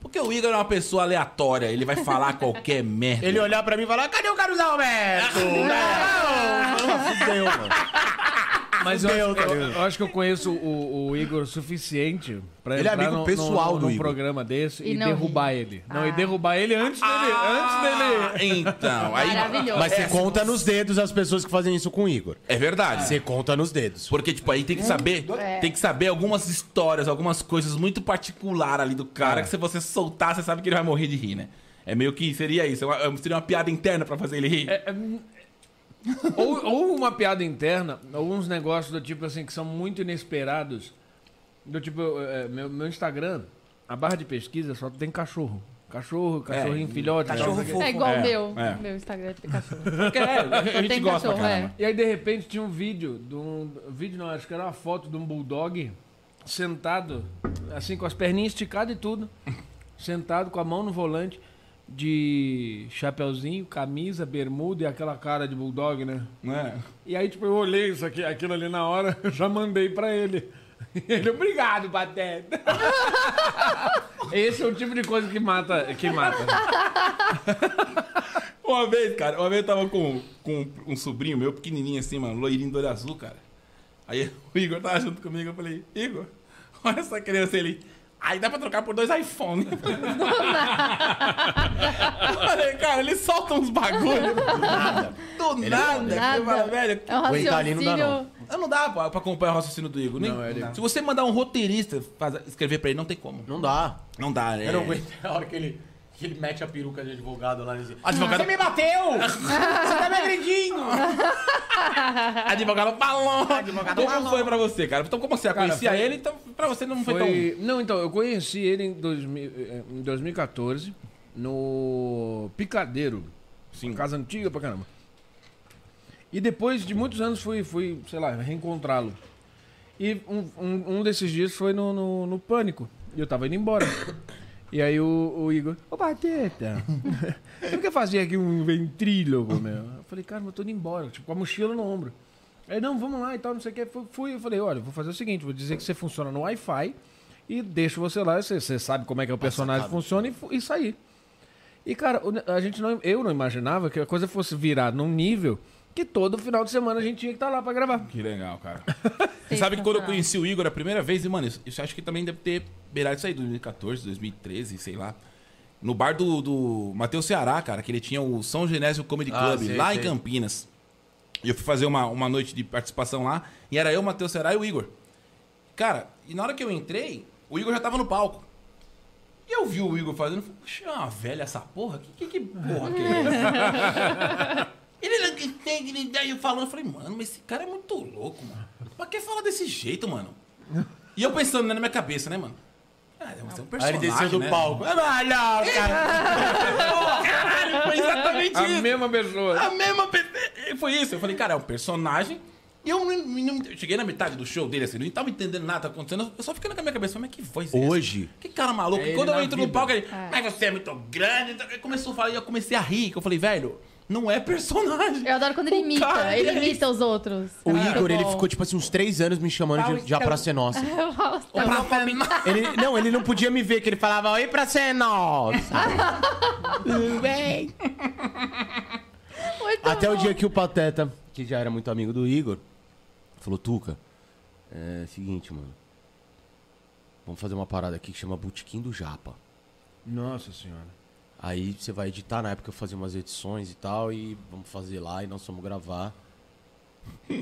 Porque o Igor é uma pessoa aleatória, ele vai falar <laughs> qualquer merda. Ele olhar pra mim e falar, cadê o Carlos Alberto? <laughs> não, fudeu, mano. Mas eu, acho- eu- eu acho que eu conheço o, o Igor o suficiente pra Ele é entrar amigo no- pessoal no, do num Igor. programa desse E e, não derrubar ri. ele. Não, e Ah. derrubar ele antes dele. Ah, Antes dele. Então, aí... Maravilhoso. Mas você conta nos dedos as pessoas que fazem isso com o Igor. É verdade. Você conta nos dedos. Porque, tipo, aí tem que saber. É. Tem que saber algumas histórias, algumas coisas muito particulares ali do cara É. que se você soltar, você sabe que ele vai morrer de rir, né? É meio que seria isso. é uma- Seria uma piada interna pra fazer ele rir. É, é, <laughs> ou, ou uma piada interna, ou uns negócios do tipo assim que são muito inesperados. Do tipo, é, meu, meu Instagram, a barra de pesquisa só tem cachorro. Cachorro, cachorrinho, filhote. Cachorro quê. fofo. É igual o É, meu. é. Meu Instagram tem cachorro. <laughs> É, a gente tem gosta cachorro, caramba. E aí, de repente, tinha um vídeo de um. Vídeo não, acho que era uma foto de um bulldog sentado, assim, com as perninhas esticadas e tudo. Sentado com a mão no volante, de chapeuzinho, camisa, bermuda e aquela cara de bulldog, né? É. E aí, tipo, eu olhei isso aqui, aquilo ali na hora, <laughs> eu já mandei pra ele. <laughs> Ele, obrigado, Pateta. <laughs> Esse é o tipo de coisa que mata. Que mata. Uma vez, cara, uma vez eu tava com, com um sobrinho meu, pequenininho assim, mano, loirinho do olho azul, cara. Aí o Igor tava junto comigo, eu falei, Igor, olha essa criança ele. Aí dá pra trocar por dois iPhones. <laughs> Falei, cara, eles soltam uns bagulho. Do nada. Do nada. nada. Eu falo, velho, É um O italiano não dá, não, não dá pra, pra acompanhar o raciocínio do Igor. Nem- Não, ele- Se você mandar um roteirista faz- escrever pra ele, não tem como. Não dá. Não dá, é. Eu não aguento <laughs> a hora que ele, que ele mete a peruca de advogado lá e diz, Advogado- Você me bateu! <laughs> Você tá me agredindo! <laughs> Advogado balão. como foi pra você, cara? Então, como você Cara, conhecia foi- ele, então pra você não foi, Foi... Não, então, eu conheci ele em, 2000, eh, em 2014 no Picadeiro. Sim. Casa antiga pra caramba. E depois de muitos anos fui, fui sei lá, reencontrá-lo. E um, um, um desses dias foi no, no, no Pânico. E eu tava indo embora. E aí o, o Igor, ô Bateta, você não quer fazer aqui um ventrílogo, meu? Eu falei, cara, eu tô indo embora, tipo, com a mochila no ombro. Aí, não, vamos lá e tal, não sei o que. Fui, eu falei, olha, vou fazer o seguinte, vou dizer que você funciona no Wi-Fi e deixo você lá, você, você sabe como é que o personagem funciona e, e sair. E, cara, a gente não, eu não imaginava que a coisa fosse virar num nível que todo final de semana a gente tinha que estar lá pra gravar. Que legal, cara. <laughs> Você sabe que quando eu conheci o Igor a primeira vez, e, mano, isso, isso acho que também deve ter beirado isso aí, 2014, 2013, sei lá. No bar do, do Matheus Ceará, cara, que ele tinha o São Genésio Comedy Ah, Club, sei, lá sei. em Campinas. E eu fui fazer uma, uma noite de participação lá, e era eu, o Matheus Ceará e o Igor. Cara, e na hora que eu entrei, o Igor já tava no palco. E eu vi o Igor fazendo, falei, puxa, é uma velha essa porra? Que, que, que porra que é essa? <laughs> Ele não tem, ele daí eu falando, eu falei, mano, mas esse cara é muito louco, mano. Pra que falar desse jeito, mano? E eu pensando né, na minha cabeça, né, mano? Ah, você é um Aí personagem, ele desceu do né? palco. Ah, não, cara. <laughs> Caralho, foi exatamente A isso. mesma pessoa. A mesma pe- Foi isso. Eu falei, cara, é um personagem. E eu, não- não- eu cheguei na metade do show dele, assim, não tava entendendo nada que tá acontecendo. Eu só ficando com a minha cabeça, mas que voz é essa? Hoje, Que cara maluco. É E Quando ele eu na entro no vida. palco, ele, mas você é muito grande. Então, começou a falar e eu comecei a rir. que Eu falei, velho, não é personagem. Eu adoro quando ele O imita. ele é imita os outros. o É muito Igor, ele bom. ficou tipo assim uns três anos me chamando de, de A Praça é Nossa. <laughs> Tá Pra Ele, não, ele não podia me ver, que ele falava, oi, Praça é Nossa. Tudo bem? Muito Até o bom. dia que o Pateta, que já era muito amigo do Igor, falou, Tuca, é seguinte, mano. Vamos fazer uma parada aqui que chama Botequim do Japa. Nossa senhora. Aí você vai editar, na época eu fazia umas edições e tal, e vamos fazer lá e nós vamos gravar.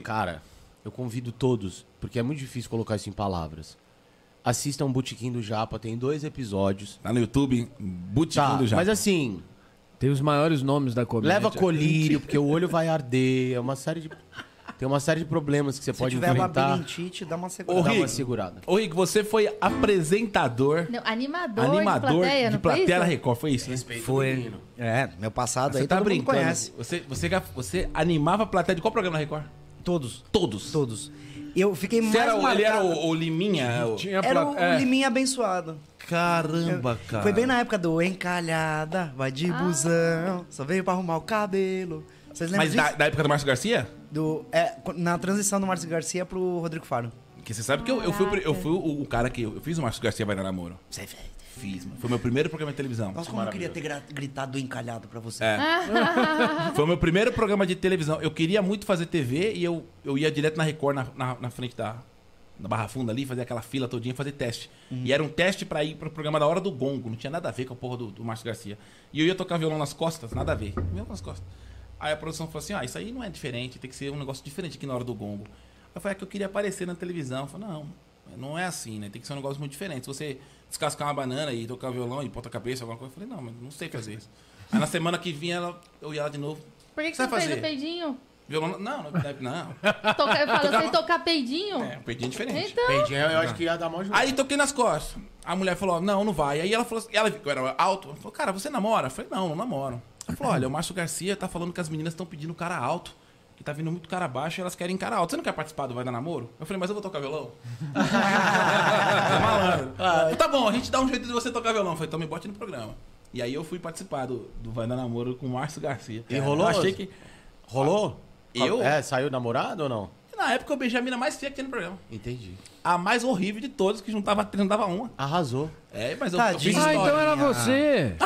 Cara, eu convido todos, porque é muito difícil colocar isso em palavras. Assistam Botequim do Japa, tem dois episódios. Tá no YouTube, Botequim Tá, do Japa. mas assim, Tem os maiores nomes da comédia. leva colírio, porque o olho vai arder, é uma série de... Tem uma série de problemas que você Se pode tiver enfrentar. labirintite, dá uma Ô, segurada. Dá uma Rick. segurada. Ô, Rick, você foi apresentador, Não, animador, animador de plateia, de não plateia foi da isso? Record, foi isso? né? Foi. É, meu passado Você aí tá todo mundo brincando? conhece. Você, você, você animava a plateia de qual programa da Record? Todos. Todos. Todos. Eu fiquei Você mais era, o- ele era marcado- o, o Liminha? o- Tinha Era o, é. o Liminha abençoado. Caramba, cara. Foi bem na época do encalhada, vai de busão, só veio pra arrumar o cabelo. Vocês lembram Mas disso? da, da época do Márcio Garcia? Do, é, na transição do Márcio Garcia pro Rodrigo Faro. Porque você sabe que eu, eu fui, o eu fui o, o cara que. Eu fiz o Márcio Garcia Vai Dar Namoro. Você fez. Fiz, mano. Foi meu primeiro programa de televisão. Nossa, como eu queria ter gra- gritado encalhado pra você. É. <laughs> Foi o meu primeiro programa de televisão. Eu queria muito fazer TV e eu, eu ia direto na Record, na, na, na frente da, da Barra Funda ali, fazer aquela fila todinha e fazer teste. E era um teste pra ir pro programa da Hora do Gongo. Não tinha nada a ver com a porra do, do Márcio Garcia. E eu ia tocar violão nas costas, nada a ver. Violão nas costas. Aí a produção falou assim: ah, isso aí não é diferente, tem que ser um negócio diferente aqui na Hora do Gongo. Eu falei: é que eu queria aparecer na televisão. Eu falei: não, não é assim, né? Tem que ser um negócio muito diferente. Se você descascar uma banana e tocar violão e ponta cabeça, alguma coisa, eu falei: não, mas não sei fazer isso. Aí na semana que vinha ela, eu ia lá de novo. Por que, que Você fez o peidinho? Violão. Não, não, não. Toca, eu falo, você tocar peidinho? É, um peidinho diferente. Então, Peidinho, eu acho que ia dar mó ajuda. Aí toquei nas costas. A mulher falou: não, não vai. Aí ela falou assim, ela viu que eu era alto. Ela falou, cara, você namora? Eu falei, não, não namoro. Ela falou: olha, o Márcio Garcia tá falando que as meninas estão pedindo cara alto. Que tá vindo muito cara baixo e elas querem cara alto. Você não quer participar do Vai Dar Namoro? Eu falei, mas eu vou tocar violão. <laughs> É malandro. Falei, tá bom, a gente dá um jeito de você tocar violão. Eu falei, então me bote no programa. E aí eu fui participar do, do Vai Dar Namoro com o Márcio Garcia. E rolou? Eu achei que. Rolou? Eu? É, saiu namorado ou não? Na época eu beijei a mina mais feia que tinha no programa. Entendi. A mais horrível de todas, que juntava, juntava uma. Arrasou. É, mas eu, eu fiz Ah, história. então era você.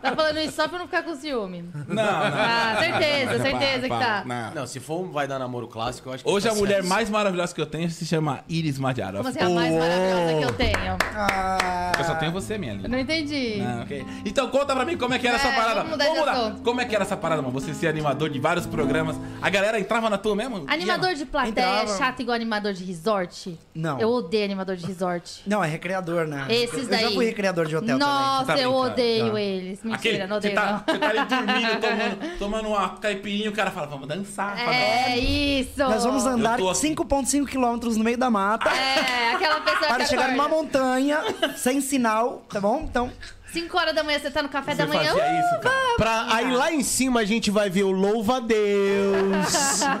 Tá falando isso só pra não ficar com ciúme. Não, não. Ah, certeza, certeza que tá. Não. Não, se for um vai dar namoro clássico, eu acho que Hoje tá a mulher certo. mais maravilhosa que eu tenho se chama Iris Madiara. Como assim, a mais maravilhosa que eu tenho? Ah, Eu só tenho você, minha Eu linda. não entendi. Não, ok. Então conta pra mim como é que era É, essa parada. vamos mudar de assunto. Como é que era essa parada, mano? Você ser animador de vários programas. A galera entrava na tua mesmo? Animador de plateia é chato igual animador de resort? Não. Eu odeio animador de resort. Não, é recreador, né? Esses Eu daí. já fui recreador de hotel Nossa, Você tá eu odeio Não. eles. Mentira, Aquele, não você odeio tá, não. você tá ali dormindo, <laughs> tomando, tomando uma caipirinha, o cara fala, vamos dançar. É isso. Nós vamos andar Eu tô aqui. 5,5 quilômetros no meio da mata É, aquela pessoa <laughs> para chegar acorda. numa montanha sem sinal, tá bom? Então, 5 horas da manhã você tá no café Você da manhã. fazia isso, cara? Pra, aí lá em cima a gente vai ver o Louva a Deus. <laughs>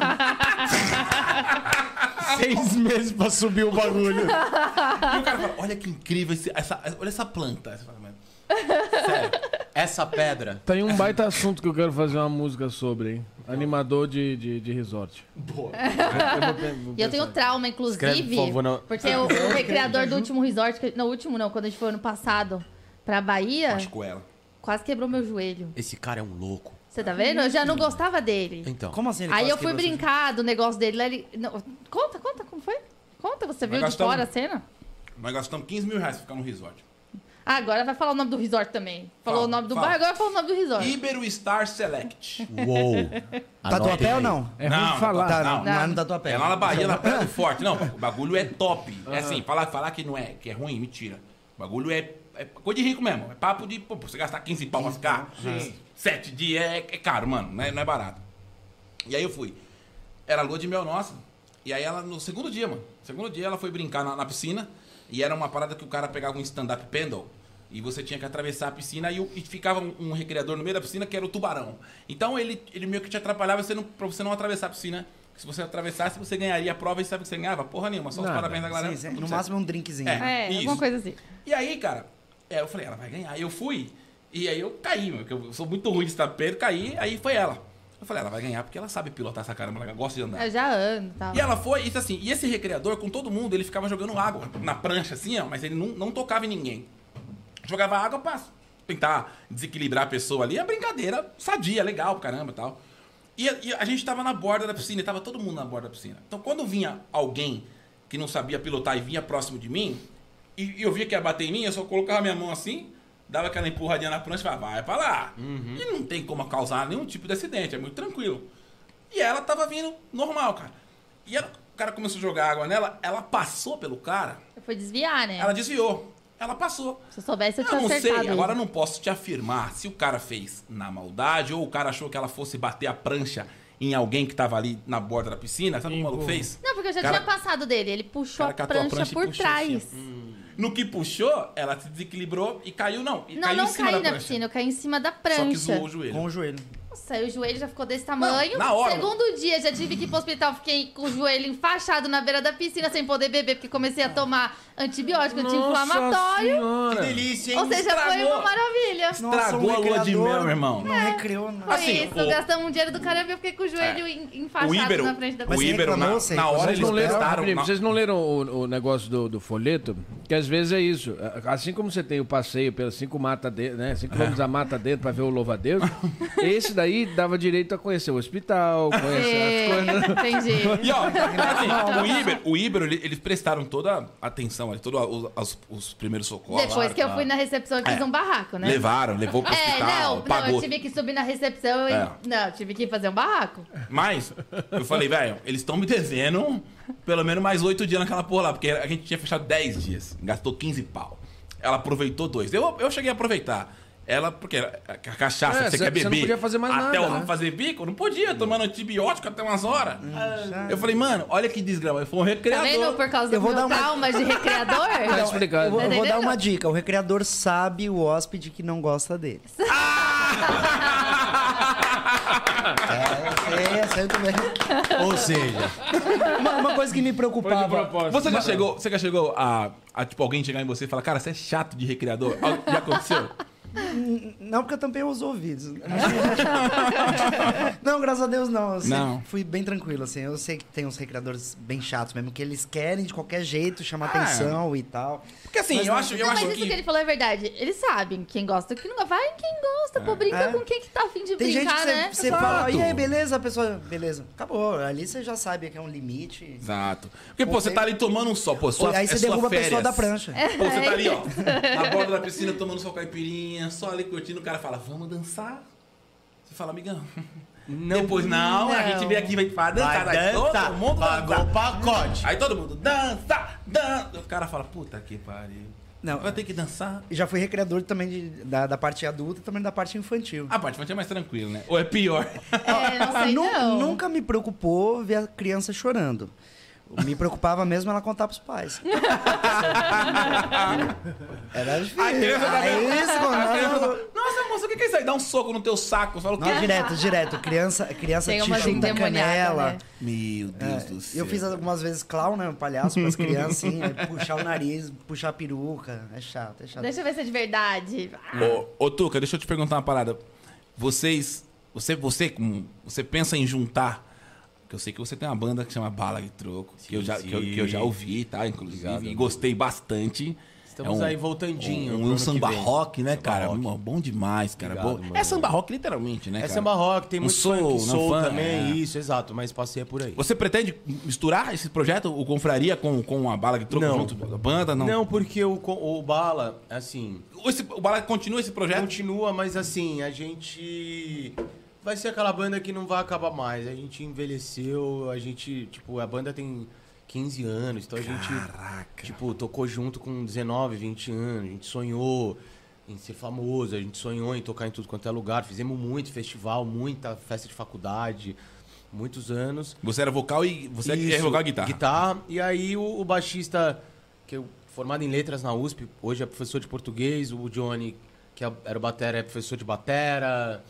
Seis meses pra subir o bagulho. E o cara fala, olha que incrível, esse- essa, olha essa planta. Aí Você fala, "Mano, Sério. Essa pedra. Tem um baita assunto que eu quero fazer uma música sobre, hein? Animador de, de, de resort. Boa. E eu tenho trauma, inclusive, Escreve, por favor, não- porque o, o recreador do último resort, que- não, último não, quando a gente foi ano passado pra Bahia, Machucou ela. quase quebrou meu joelho. Esse cara é um louco. Você tá vendo? Eu já não gostava dele. Então. como assim? ele Aí quase eu fui quebrou seu- brincar do negócio dele. lá Ele... não, conta, conta, como foi? Conta, você viu de fora a cena? Nós gastamos 15 mil reais pra ficar no resort. Ah, agora vai falar o nome do resort também. Falou Fala, o nome do fala. bar, agora fala o nome do resort. Ibero Star Select. <laughs> Uou. Tatuapé ou não? É ruim de falar. Tá, não, não, não é Tatuapé. É lá na Bahia, na Praia do <laughs> Forte. Não, o bagulho é top. É assim, falar, falar que não é, que é ruim, mentira. O bagulho é, é coisa de rico mesmo. É papo de, pô, você gastar 15 pau pra ficar sete dias é, é caro, mano. Não é, não é barato. E aí eu fui. Era lua de mel nossa. E aí ela, no segundo dia, mano. Segundo dia ela foi brincar na, na piscina. E era uma parada que o cara pegava um stand-up paddle. E você tinha que atravessar a piscina e, e ficava um, um recreador no meio da piscina que era o tubarão. Então ele, ele meio que te atrapalhava você não, pra você não atravessar a piscina. Se você atravessasse, você ganharia a prova e sabe que você ganhava? Porra nenhuma, só os parabéns da galera. Sim, sim, no certo. máximo um drinkzinho. É. né? É, Isso. alguma coisa assim. E aí, cara, é, eu falei, ela vai ganhar. Eu fui, e aí eu caí, meu, porque eu sou muito ruim de estar perto, caí, aí foi ela. Eu falei, ela vai ganhar porque ela sabe pilotar essa caramba, ela gosta de andar. Eu já ando e tal. E ela foi, isso assim, e esse recreador, com todo mundo, ele ficava jogando água na prancha, assim, ó, mas ele não, não tocava em ninguém. Jogava água pra tentar desequilibrar a pessoa ali, é brincadeira sadia, legal pra caramba e tal. E, a- e a gente tava na borda da piscina, e tava todo mundo na borda da piscina. Então quando vinha alguém que não sabia pilotar e vinha próximo de mim, e, eu via que ia bater em mim, eu só colocava minha mão assim, dava aquela empurradinha na prancha e falava, vai pra lá. E não tem como causar nenhum tipo de acidente, é muito tranquilo. E ela tava vindo normal, cara. E ela- o cara começou a jogar água nela, ela passou pelo cara, fui desviar, né? ela desviou. Ela passou. Se eu soubesse, eu Eu tinha não acertado. sei, ele. agora eu não posso te afirmar se o cara fez na maldade ou o cara achou que ela fosse bater a prancha em alguém que tava ali na borda da piscina. Sabe o que o maluco fez? Não, porque eu já Cara- tinha passado dele. Ele puxou a catou a prancha, prancha por puxou trás. assim, No que puxou, ela se desequilibrou e caiu, não. E Não, caiu não em cima caí da na prancha. piscina, eu caí em cima da Só que prancha. zoou o joelho. Com o joelho. Nossa, aí o joelho já ficou desse tamanho. na hora. Segundo dia, já tive que ir pro hospital. Fiquei com o joelho enfaixado na beira da piscina sem poder beber, porque comecei a tomar antibiótico anti-inflamatório. Que delícia, hein? Ou seja, foi Estragou. uma maravilha. Estragou a lua de mel, meu irmão. Não recreou, não. Foi Assim, isso, o- gastamos um dinheiro do caramba e eu fiquei com o joelho O enfaixado Íbero, na frente da Mas o piscina. Íbero, na, na hora eles Vocês não leram, testaram. Felipe, na- vocês não leram o, o negócio do, do folheto? Que às vezes é isso. Assim como você tem o passeio pelas cinco matas dentro, né? Cinco quilômetros da mata dentro pra ver o louva-a-Deus, <laughs> esse daí dava direito a conhecer o hospital, conhecer as coisas. É, Entendi. E ó, assim, o Ibero, o Ibero ele- eles prestaram toda a atenção ali, todos os, os- os primeiros socorros. Depois que eu fui na recepção, eu fiz É. um barraco, né? Levaram, levou pro É, hospital, não, não, pagou. eu tive que subir na recepção e. É. Não, eu tive que fazer um barraco. Mas, eu falei, velho, eles estão me devendo pelo menos mais oito dias naquela porra lá, porque a gente tinha fechado 10 dias, gastou 15 pau. Ela aproveitou dois. Eu, eu cheguei a aproveitar. Ela, porque a a cachaça, É, você cê- quer beber. não podia fazer mais até nada, eu né? fazer bico? Não podia, tomando antibiótico até umas horas. eu falei, mano, olha que desgrama. Foi um Tá recreador. vendo? Por causa Eu do vou meu dar uma- trauma de <laughs> recreador. Tá explicado. Eu vou, eu vou dar uma dica. O recreador sabe o hóspede que não gosta dele. <laughs> É, é, sei também. Ou seja, Uma, uma coisa que me preocupava. Você já chegou, você já chegou a, a, tipo, alguém chegar em você e falar, cara, você é chato de recreador? Já aconteceu? Não, porque eu tampei os ouvidos. <laughs> não, graças a Deus não. Eu Não. fui bem tranquilo, assim. Eu sei que tem uns recreadores bem chatos mesmo, que eles querem de qualquer jeito chamar Ah. atenção e tal. Porque assim, Mas eu acho, eu Não, acho mas isso que... ele falou é verdade. Eles sabem quem gosta quem não gosta. Vai quem gosta, pô. Brinca É. com quem que tá afim de Tem gente brincar, que né? você fala, e aí, beleza? A pessoa, beleza. Acabou. Ali você já sabe que é um limite. Exato. Porque, pô, você tá ali tomando um sol, pô, sua, aí é você sua derruba a férias. pessoa da prancha. Pô, você tá ali, ó, <laughs> na borda da piscina tomando sua caipirinha, só ali curtindo, o cara fala, vamos dançar? Você fala, amigão. <laughs> Depois, não, a Não. gente vem aqui vai pra dançar. Vai todo mundo pagou dançar. o pacote. Aí todo mundo dança, dança. O cara fala, puta que pariu. Não. Vai ter que dançar. Já fui recreador também de- da, da parte adulta e também da parte infantil. A parte infantil é mais tranquilo, né? Ou é pior? É, não <laughs> sei Nu- não. Nunca me preocupou ver a criança chorando. Me preocupava mesmo ela contar pros pais. <laughs> Era difícil. Tá Aí isso, mano. criança fala, Nossa, moça, o que é isso aí? Dá um soco no teu saco. Fala? Não, direto, direto. Criança, criança Tem te chuta canela. né? Meu Deus É, do céu. eu fiz algumas vezes clown, né? Palhaço pras <laughs> crianças, assim, aí puxar o nariz, puxar a peruca. É chato, é chato. Deixa eu ver se é de verdade. Ô, ô Tuca, deixa eu te perguntar uma parada. Vocês. Você, você, você pensa em juntar. Que eu sei que você tem uma banda que chama Bala de Troco. que, eu já, que, eu, que eu já ouvi, tá? Inclusive. Obrigado, e gostei bastante. Estamos aí voltandinho Um, um samba que rock, né, Samba cara? rock. Bom, demais, cara. Obrigado, Bom-. É samba rock, literalmente, né, É cara? samba rock, tem Um muito soul, soul também, é. isso, exato, mas passei por aí. Você pretende misturar esse projeto, o Confraria, com, com a Bala de Troco junto da banda? Não. Não, porque o, o Bala, assim, Esse- o Bala continua esse projeto? continua, mas assim, a gente vai ser aquela banda que não vai acabar mais. A gente envelheceu, a gente, tipo, a banda tem 15 anos, então a gente, Caraca. tipo, tocou junto com 19, 20 anos, a gente sonhou em ser famoso, a gente sonhou em tocar em tudo quanto é lugar, fizemos muito festival, muita festa de faculdade, muitos anos. Você era vocal e você é Isso, vocal e guitarra. Guitarra. E aí o, o baixista, que eu formado em letras na USP, hoje é professor de português, o Johnny, que é- era o batera, é professor de batera.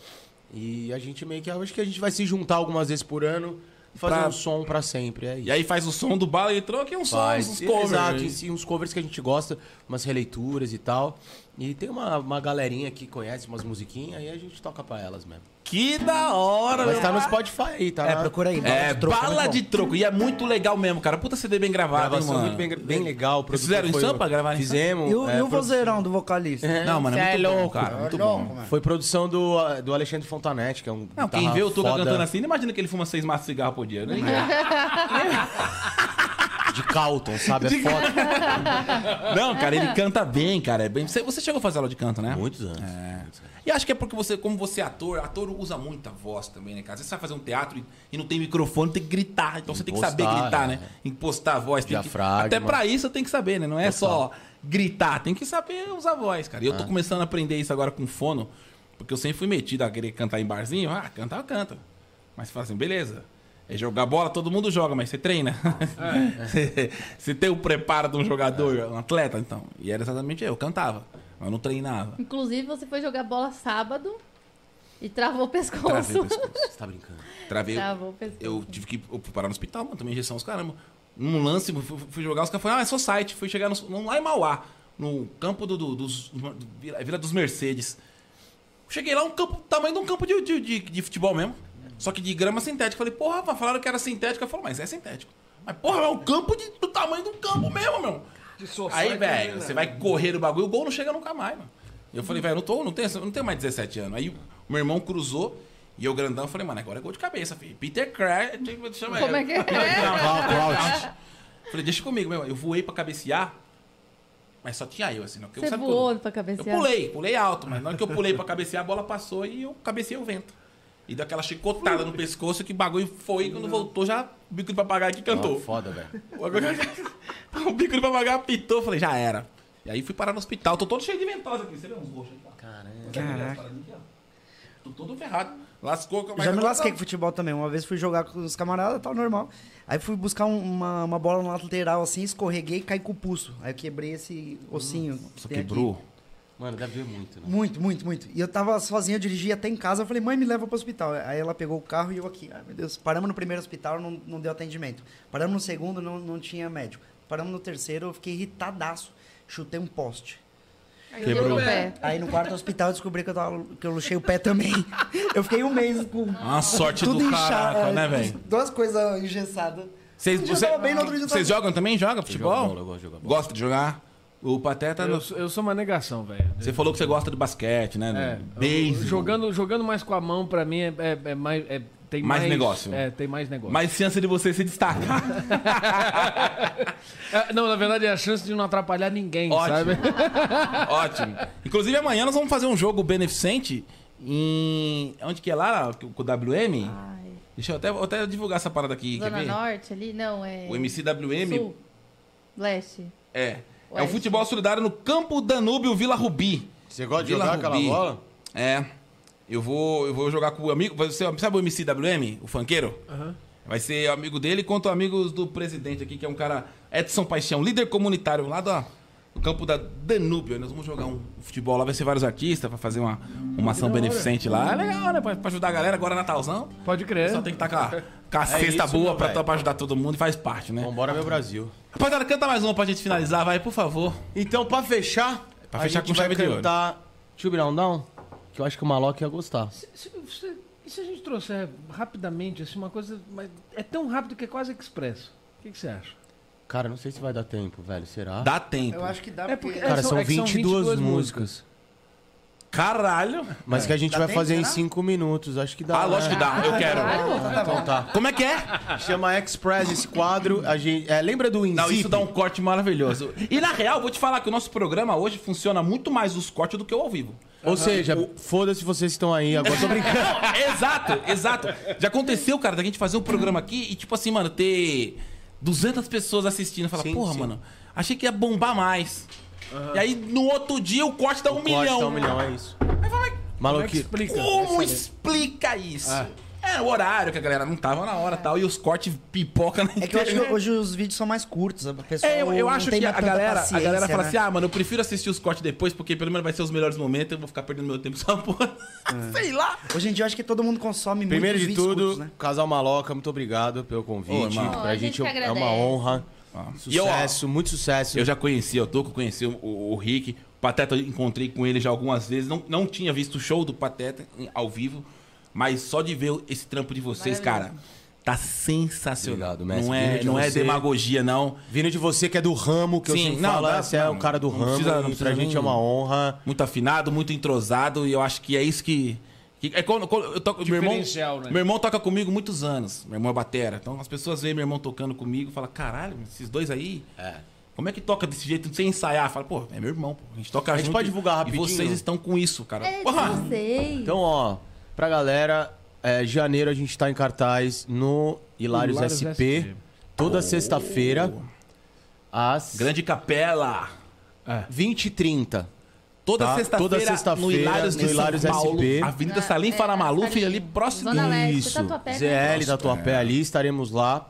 E a gente meio que acho que a gente vai se juntar algumas vezes por ano e fazer Pra- um som pra sempre, é isso. E aí faz o som do Bala de Troco e um som, uns covers. Exato, em si, uns covers que a gente gosta, umas releituras e tal. E tem uma, uma galerinha que conhece umas musiquinhas e a gente toca pra elas mesmo. Que da hora, Mas tá no Spotify aí, tá? É, na- procura aí. Bala É, de Troco, bala de bom. troco. E é muito legal mesmo, cara. Puta CD bem gravado, hein, Gravação mano. muito bem, bem legal. o Vocês fizeram em Sampa? Gravaram em Fizemos. E o, é, e o vozeirão do vocalista? Não, mano, é muito é bom, louco, cara. é Muito louco, bom. mano. Foi produção do, do Alexandre Fontanete, que é um. Não, quem vê o Tuca cantando assim, não imagina que ele fuma seis maços de cigarro por dia, né? <laughs> <laughs> De Calton, sabe? É foda. <laughs> Não, cara, ele canta bem, cara. É bem... Você, você chegou a fazer aula de canto, né? Muitos anos. É. E acho que é porque você, como você é ator, ator usa muita voz também, né, cara? Você vai fazer um teatro e, e não tem microfone, tem que gritar. Então você tem que saber Impostar, gritar, é. né? Impostar a voz. tem que-. Até pra isso tem que saber, né? Não é só gritar, tem que saber usar a voz, cara. E eu tô começando a aprender isso agora com fono, porque eu sempre fui metido a querer cantar em barzinho. Ah, cantar, canta. Mas fala assim, beleza. É jogar bola, todo mundo joga, mas você treina. você, <laughs> você tem o preparo de um jogador, um atleta, então. E era exatamente eu, eu cantava, mas eu não treinava. Inclusive, você foi jogar bola sábado e travou o pescoço. Travei o pescoço. Você tá brincando. Travei. Travou o pescoço. Eu tive que eu parar no hospital, mano, tomei injeção os caramba. Num lance, fui, fui jogar, os caras falaram, ah, é só site. Fui chegar no, lá em Mauá, no campo do, do- dos. Vila, Vila dos Mercedes. Cheguei lá, um campo, tamanho de um campo de, de, de, de futebol mesmo. Só que de grama sintética. Falei, porra, falaram que era sintética. Eu falei, mas é sintético. Mas, porra, é um campo de- do tamanho de um campo mesmo, meu. Aí, velho, você vai correr o bagulho, o gol não chega nunca mais, mano. E eu falei, velho, não, tô, não, tenho, não tenho mais 17 anos. Aí o meu irmão cruzou e eu grandão falei, mano, agora é gol de cabeça, filho. Peter Crouch, chama Como ele. é que é? Falei, deixa comigo, meu. Eu voei pra cabecear, mas só tinha eu, assim. Não, porque eu Você sabe voou quando- pra Eu cabecear? pulei, pulei alto, mas na hora que eu pulei pra cabecear, a bola passou e eu cabeceei o vento. E deu aquela chicotada no pescoço que o bagulho foi e quando voltou já o bico de papagaio aqui cantou. Ó, foda, velho. O <laughs> bico de papagaio apitou, falei, já era. E aí fui parar no hospital, tô todo cheio de ventosa aqui. Você vê uns roxos aqui, ó. Caraca. Tô todo ferrado. Lascou. Eu já me lasquei com futebol também. Uma vez fui jogar com os camaradas, tal, normal. Aí fui buscar um- uma, uma bola na lateral assim, escorreguei e caí com o pulso. Aí eu quebrei esse ossinho. que Só tem aqui. Mano, deve ver muito, né? Muito, muito, muito. E eu tava sozinho, eu dirigi até em casa. Eu falei, mãe, me leva pro hospital. Aí ela pegou o carro e eu aqui. Ai, meu Deus. Paramos no primeiro hospital, não, não deu atendimento. Paramos no segundo, não, não tinha médico. Paramos no terceiro, eu fiquei irritadaço. Chutei um poste. Quebrou o pé. Aí no quarto hospital eu descobri que eu, tava, que eu luxei o pé também. <laughs> Eu fiquei um mês com Uma sorte tudo do inchado. caraca, né, velho? <laughs> Duas coisas engessadas. Vocês Um você- jogam também? Joga futebol? jogo bola, eu gosto de jogar bola. Gosta de jogar? O Pateta, Eu, sou- eu sou uma negação, velho. você falou que você gosta de basquete, né? É, Beisebol. jogando, jogando mais com a mão, pra mim, é, é- é mais. é- tem Mais mais, negócio. É, tem mais negócio. Mais chance de você se destacar. <laughs> É, não, na verdade, é a chance de não atrapalhar ninguém, Ótimo. sabe? <laughs> Ótimo. Inclusive, amanhã nós vamos fazer um jogo beneficente em. Onde que é lá? Com o WM? Ai. Deixa eu até, vou até divulgar essa parada aqui. quer Zona ver? Norte ali? Não, é. O MCWM Sul. Leste. é. É o futebol solidário no Campo Danúbio Vila Rubi. Você gosta de Vila jogar aquela Rubi. bola? É. Eu vou, eu vou jogar com o amigo. Você sabe o MCWM? O funkeiro? Vai ser amigo dele contra amigos do presidente aqui, que é um cara. Edson Paixão, líder comunitário lá do, do campo da Danúbio. Nós vamos jogar um futebol lá, vai ser vários artistas pra fazer uma, uma ação beneficente lá. É legal, né? Pra, pra ajudar a galera agora Natalzão. Pode crer. Só tem que estar com a, com a É cesta isso, boa pra, pra ajudar todo mundo e faz parte, né? Vambora, meu Brasil. Rapaziada, canta mais uma pra gente finalizar, vai, por favor. Então, pra fechar, Pra a fechar gente com vai chave de ouro. cantar Tube Down Down, que eu acho que o Maloc ia gostar. Se, se- e se a gente trouxer rapidamente, assim, uma coisa. Mas é tão rápido que é quase expresso. O que, que você acha? Cara, não sei se vai dar tempo, velho. Será? Dá tempo. Eu acho que dá É porque... porque- Cara, são- são, é que são 22, 22 músicas. Caralho. Mas que a gente Dá vai tempo, fazer em será? 5 minutos. Acho que dá. Ah, lógico que dá, eu quero. Então tá. Como é que é? Chama Express esse quadro. A gente, é, lembra do Inzip? Não, isso dá um corte maravilhoso. E na real, vou te falar que o nosso programa hoje funciona muito mais os cortes do que o ao vivo. Ou seja, foda-se vocês que estão aí. Agora tô brincando. <laughs> Não, exato, exato. Já aconteceu, cara, da gente fazer um programa aqui e, tipo assim, mano, ter 200 pessoas assistindo. Falar, Sim, porra, sim. mano, achei que ia bombar mais. E aí, no outro dia, o corte dá um O corte milhão. dá um milhão, é isso. Aí fala, mas Como é que explica? como explica isso? Ah. É o horário que a galera não tava na hora e tal, e os cortes pipoca na É que eu acho que internet. hoje os vídeos são mais curtos. A pessoa É, eu, eu acho que a galera, a galera fala né? assim: ah, mano, eu prefiro assistir os cortes depois, porque pelo menos vai ser os melhores momentos, eu vou ficar perdendo meu tempo só porra. <laughs> Sei lá. Hoje em dia eu acho que todo mundo consome Primeiro muitos de tudo, curtos, né? Casal Maloca, muito obrigado pelo Ô, convite. irmão. pra Oh, a gente, gente é uma agradece. Honra. E eu, Sucesso, muito sucesso. Eu já conheci, eu tô conheci o, o, o Rick. O Pateta, eu encontrei com ele já algumas vezes. Não, não tinha visto o show do Pateta ao vivo, mas só de ver esse trampo de vocês, cara, tá sensacional. Obrigado, mestre. não é, de não é você. demagogia, não. Vindo de você que é do ramo, que eu Sim, sempre não, falo, você é não, o cara do não ramo. precisa- não e precisa pra gente é uma honra. Muito afinado, muito entrosado, e eu acho que é isso que. Que- é quando, quando eu toco, meu irmão, né? meu irmão toca comigo muitos anos. Meu irmão é batera. Então as pessoas veem meu irmão tocando comigo e falam: caralho, esses dois aí. Como é que toca desse jeito sem ensaiar? Fala, pô, é meu irmão, pô. A gente toca A gente junto pode divulgar E rapidinho? vocês estão com isso, cara. É, Porra! eu sei. Então, ó, pra galera, é, janeiro a gente tá em cartaz no Hilários, Hilários SP, SP. toda sexta-feira, às Grande capela. 20 e 30. Toda Tá, sexta-feira toda sexta-feira no Hilários de no Hilários São Paulo. SP. Avenida Ah, Salim é, Faramaluf, Salim. ali próximo. Zona Leste, Isso, Tatuapé? ZL Tatuapé ali, estaremos lá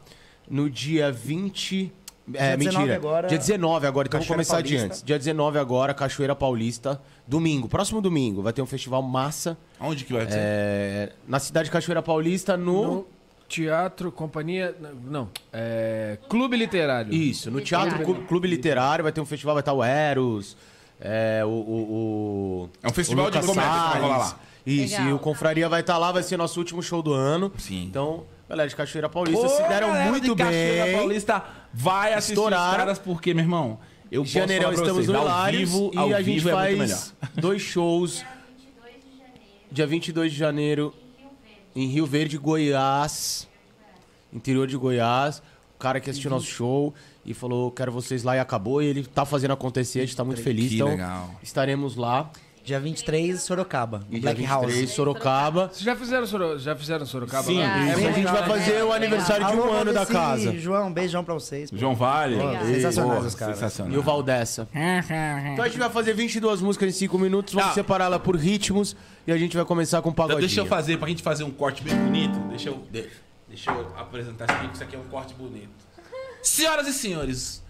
no dia 20... É, Dia 19 mentira. agora, dia 19 agora, então vou Cachoeira começar de Paulista. antes. Dia 19 agora, Cachoeira Paulista. Domingo, próximo domingo, vai ter um festival massa Onde que vai ser? é, na cidade de Cachoeira Paulista, no... No Teatro, companhia. Não, é. Clube Literário. Isso, no Literário. Teatro Clube, Clube Literário vai ter um festival, vai estar o Eros, é, o, o, o- É um festival de comédia que vai rolar lá. Isso, Legal. e o Confraria vai estar lá, vai ser nosso último show do ano. Sim. Então, galera de Cachoeira Paulista, Ô, se deram muito de Cachoeira bem. Paulista vai assistir os caras, porque, meu irmão, eu posso Janeirão falar pra estamos vocês, no Hilários vivo, e ao a gente vivo é faz dois shows. Dia 22 de janeiro em Rio Verde, Goiás. Interior de Goiás. O cara que assistiu nosso show e falou: Quero vocês lá e acabou. E ele tá fazendo acontecer, a gente tá muito feliz. Que então, legal. estaremos lá. Dia 23, Sorocaba. E Black dia House. 23, Sorocaba. Vocês já fizeram, Soro... já fizeram Sorocaba? Sim, lá? Isso, é a gente legal, vai né? fazer o É aniversário de Alô, um ano da casa. João, um beijão pra vocês. João Vale. Sensacionais os caras. Sensacional. E o Valdessa. Então a gente vai fazer 22 músicas em 5 minutos, vamos Ah. separá-la por ritmos e a gente vai começar com um Então, pagodinho. deixa eu fazer, pra gente fazer um corte bem bonito. Deixa eu, de- deixa eu apresentar isso aqui, que isso aqui é um corte bonito. Senhoras e senhores,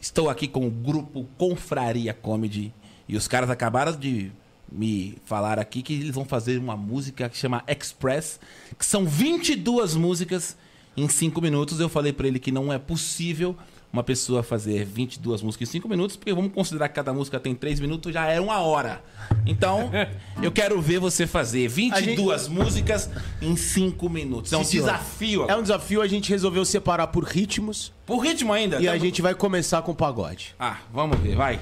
estou aqui com o grupo Confraria Comedy. E os caras acabaram de me falar aqui que eles vão fazer uma música que chama Express, que são 22 músicas em 5 minutos. Eu falei pra ele que não é possível, uma pessoa fazer 22 músicas em 5 minutos, porque vamos considerar que cada música tem 3 minutos, já é uma hora. Então, eu quero ver você fazer 22 músicas em 5 minutos. É um Sim, desafio. É um desafio, a gente resolveu separar por ritmos Por ritmo ainda. e a Tamo- gente vai começar com pagode. Ah, vamos ver, vai.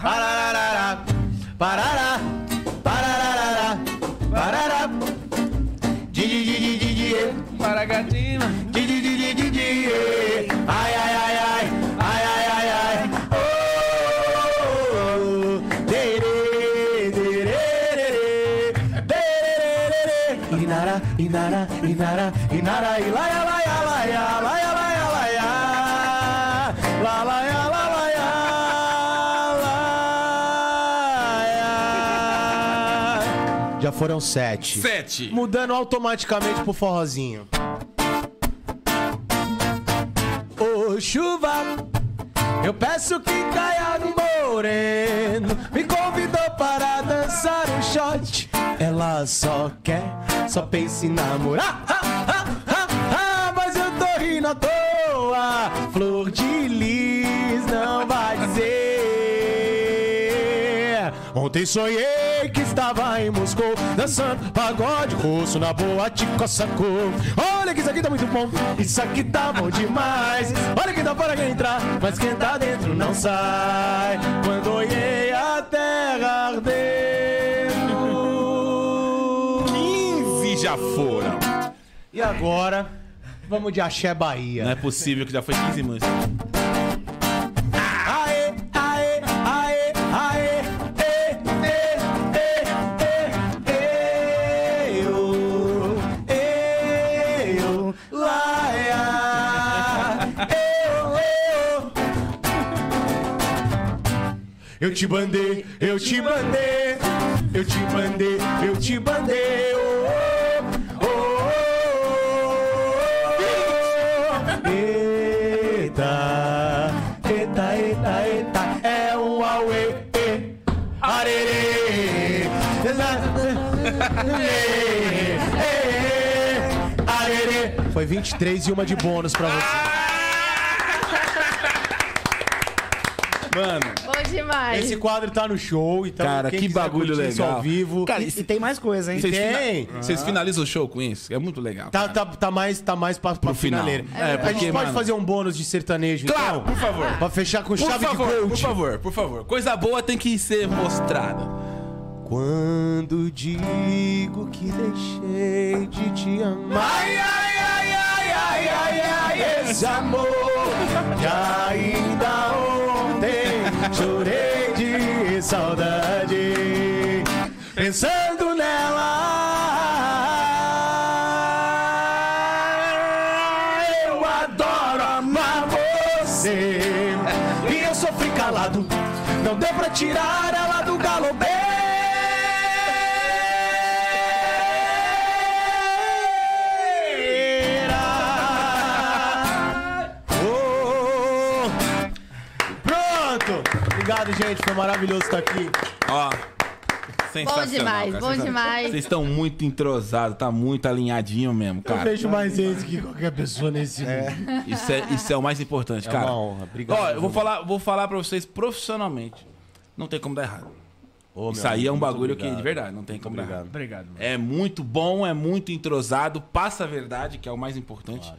Pararará, parará, pararará, parará. Di, di, di, di, di, eh. Di, Já foram sete. 7. Mudando automaticamente pro forrozinho. Ô chuva, eu peço que caia no moreno. Me convidou para dançar um shot. Ela só quer, só pensa em namorar. Ah, ah, ah, ah, mas eu tô rindo à toa. Flor de lis não vai. Ontem sonhei que estava em Moscou Dançando pagode roxo na boate Cossacô Olha que isso aqui tá muito bom Isso aqui tá bom demais. Olha que dá para quem entrar Mas quem tá dentro não sai. Quando olhei a terra ardendo. 15 já foram. E agora Vamos de Axé Bahia. Não é possível que já foi 15 músicas. Eu te bandei, eu te bandei, eu te bandei, eu te bandei, oh, oh, oh, oh. Eita, eita, eita, eita, é um auê, arerê, arerê. Foi 23 e uma de bônus pra você. Mano, Bom demais. Esse quadro tá no show, então Cara, quem que bagulho legal. ao vivo. Cara, E, e tem mais coisa, hein? vocês, Tem. fina- vocês finalizam o show com isso? É muito legal. Tá, tá, tá mais, tá mais pra, pra final. finaleira. É, a porque, gente pode mano- fazer um bônus de sertanejo, Claro, então? por favor. Pra fechar com Por chave favor, de por coach. favor, por favor. Coisa boa tem que ser mostrada. Quando digo que deixei de te amar. Ai, ai, ai, ai, ai, ai, ai, esse amor <laughs> que ainda ontem chorei de saudade. Pensando nela, eu adoro amar você. E eu sofri calado, não deu pra tirar ela do galopeira. Obrigado, gente. Foi maravilhoso estar aqui. Ó. Sensacional, demais, cara, bom demais. Vocês estão muito entrosados, tá muito alinhadinho mesmo, Eu cara. vejo mais gente que qualquer pessoa nesse mundo. Isso é, isso é o mais importante, É cara. uma honra. Obrigado, Ó, eu vou falar, vou falar pra vocês profissionalmente. Não tem como dar errado. Ô, Isso aí é um amigo, bagulho que, obrigado. de verdade, não tem como dar obrigado. errado. Obrigado, mano. É muito bom, é muito entrosado, passa a verdade, que é o mais importante.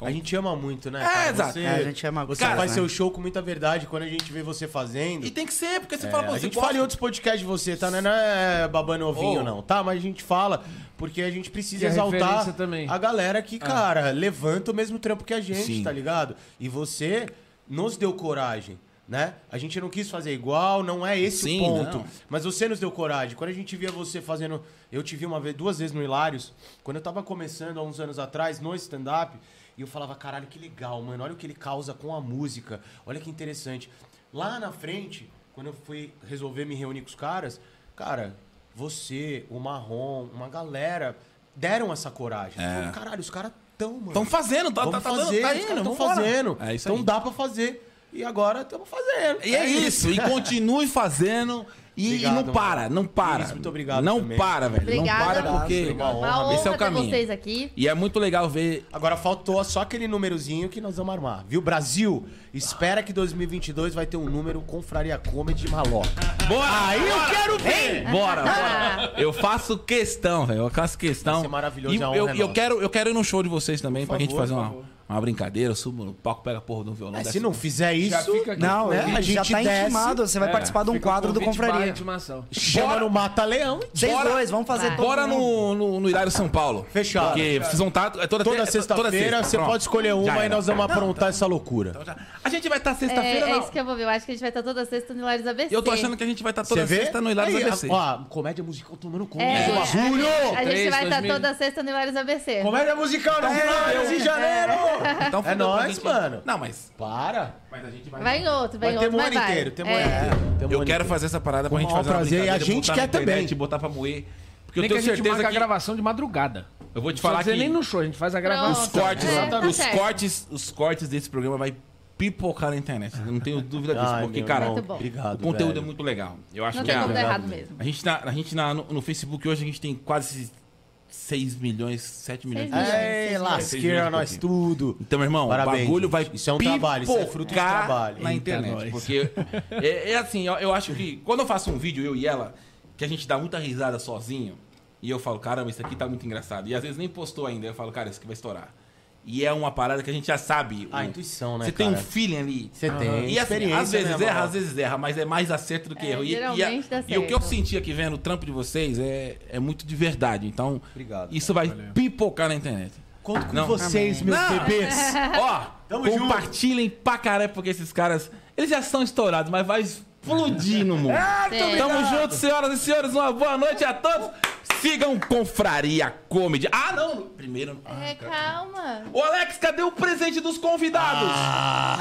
A gente ama muito, né? É, cara? exato. Você, É, a gente ama Você cara, faz né? seu show com muita verdade quando a gente vê você fazendo. E tem que ser, porque você É, fala, pô, a você gente gosta- fala em outros podcasts de você, tá? Não é- não é babando ovinho, Oh. não, tá? Mas a gente fala porque a gente precisa E a exaltar referência também. a galera que, cara, levanta o mesmo trampo que a gente, Sim. tá ligado? E você nos deu coragem. Né? A gente não quis fazer igual, não é esse Sim, o ponto. não. Mas você nos deu coragem. Quando a gente via você fazendo. Eu te vi uma vez, duas vezes no Hilários, quando eu tava começando há uns anos atrás, no stand-up, e eu falava, caralho, que legal, mano. Olha o que ele causa com a música. Olha que interessante. Lá na frente, quando eu fui resolver me reunir com os caras, cara, você, o Marrom, uma galera deram essa coragem. É. Falei, caralho, os caras tão, mano. Estão fazendo, tá, tá, tá fazer, tá os indo, caras tão vambora. fazendo. É isso então dá pra fazer. E agora estamos fazendo. E é isso, e continue fazendo <laughs> E, e Obrigado, não para, não para. Isso, muito obrigado Não também. para, velho. Obrigada. Não para porque. Uma honra Esse é o caminho. vocês aqui. E é muito legal ver. Agora faltou só aquele númerozinho que nós vamos armar. Viu, Brasil? Espera que 2022 vai ter um número Confraria Comedy de Maloca. Bora! Aí eu quero ver! Bora, bora. <laughs> Eu faço questão, velho. Eu faço questão. Vai ser maravilhoso, E eu, é eu quero, eu quero ir no show de vocês também, pra Por gente favor, fazer uma, favor. Uma brincadeira. Eu subo no palco, pega a porra do violão. É, desce se não fizer isso, Já fica aqui. Não, Né? a gente já tá desce, intimado. Você vai É, participar de um quadro do Confraria. chama no Mata Leão. Vocês Bora- dois, vamos fazer Vai. todo Bora no, no, no Hilário São Paulo. Fechado. Porque vocês vão estar. É toda, Toda sexta-feira sexta, você pronto. pode escolher uma e nós vamos Não, aprontar essa loucura. então já- A gente vai estar É, sexta-feira, é não. isso que eu vou ver. Eu acho que a gente vai estar toda sexta no Hilários ABC. Eu tô achando que a gente vai estar Você toda sexta no Hilário Aí, ABC. Ó, comédia musical tomando conta É, do bagulho. A gente 3, vai estar 2000. toda sexta no Hilários ABC. Comédia musical no Hilários em janeiro. <laughs> Então É nóis, gente. mano. Não, mas. Para. Mas a gente vai. Vai em outro, vai em outro, um mas ano inteiro. Tem um É. ano inteiro. Tem um Eu quero fazer essa parada pra gente fazer uma prazer, e a gente botar quer na internet, também. botar pra moer. Porque eu que tenho a gente certeza marca que... a gravação de madrugada. Eu vou te Não falar precisa que... nem no show, a gente faz a Os gravação. cortes, É, tá os cortes, os cortes desse programa vai pipocar na internet. Eu não tenho dúvida disso, Ai, porque cara, irmão, Muito bom. Obrigado, o conteúdo velho. é muito legal. Eu acho Não que tem a, como dar Obrigado errado mesmo. mesmo. a gente tá, a gente na, no, no Facebook hoje a gente tem quase 6 milhões, 7 milhões de milhões. pessoas. É, lasqueira nós tudo. Então, meu irmão, Parabéns, o bagulho gente. vai Isso é um trabalho, isso é fruto de trabalho. na Eita, internet. nós. Porque é, é assim, eu, eu acho que quando eu faço um vídeo, eu e ela, que a gente dá muita risada sozinho, e eu falo, caramba, isso aqui tá muito engraçado. E às vezes nem postou ainda, eu falo, cara, isso aqui vai estourar. E é uma parada que a gente já sabe. A o- intuição, né, Você tem um cara? feeling ali. Você tem E assim, experiência, às vezes né, erra, às vezes erra, mas é mais acerto do que É, erro. E, e, a- e o que eu senti aqui vendo o trampo de vocês é, é muito de verdade. Então, Obrigado, isso vai pipocar na internet. Conto com Não. vocês, meus Não. bebês. <laughs> Ó, Tamo compartilhem pra caralho, porque esses caras, eles já são estourados, mas vai explodir no mundo. Sim. Tamo junto, senhoras e senhores. Uma boa noite a todos. Sigam Confraria Comedy. Ah, não. Primeiro. É, calma. Ô, Alex, cadê o presente dos convidados? Ah,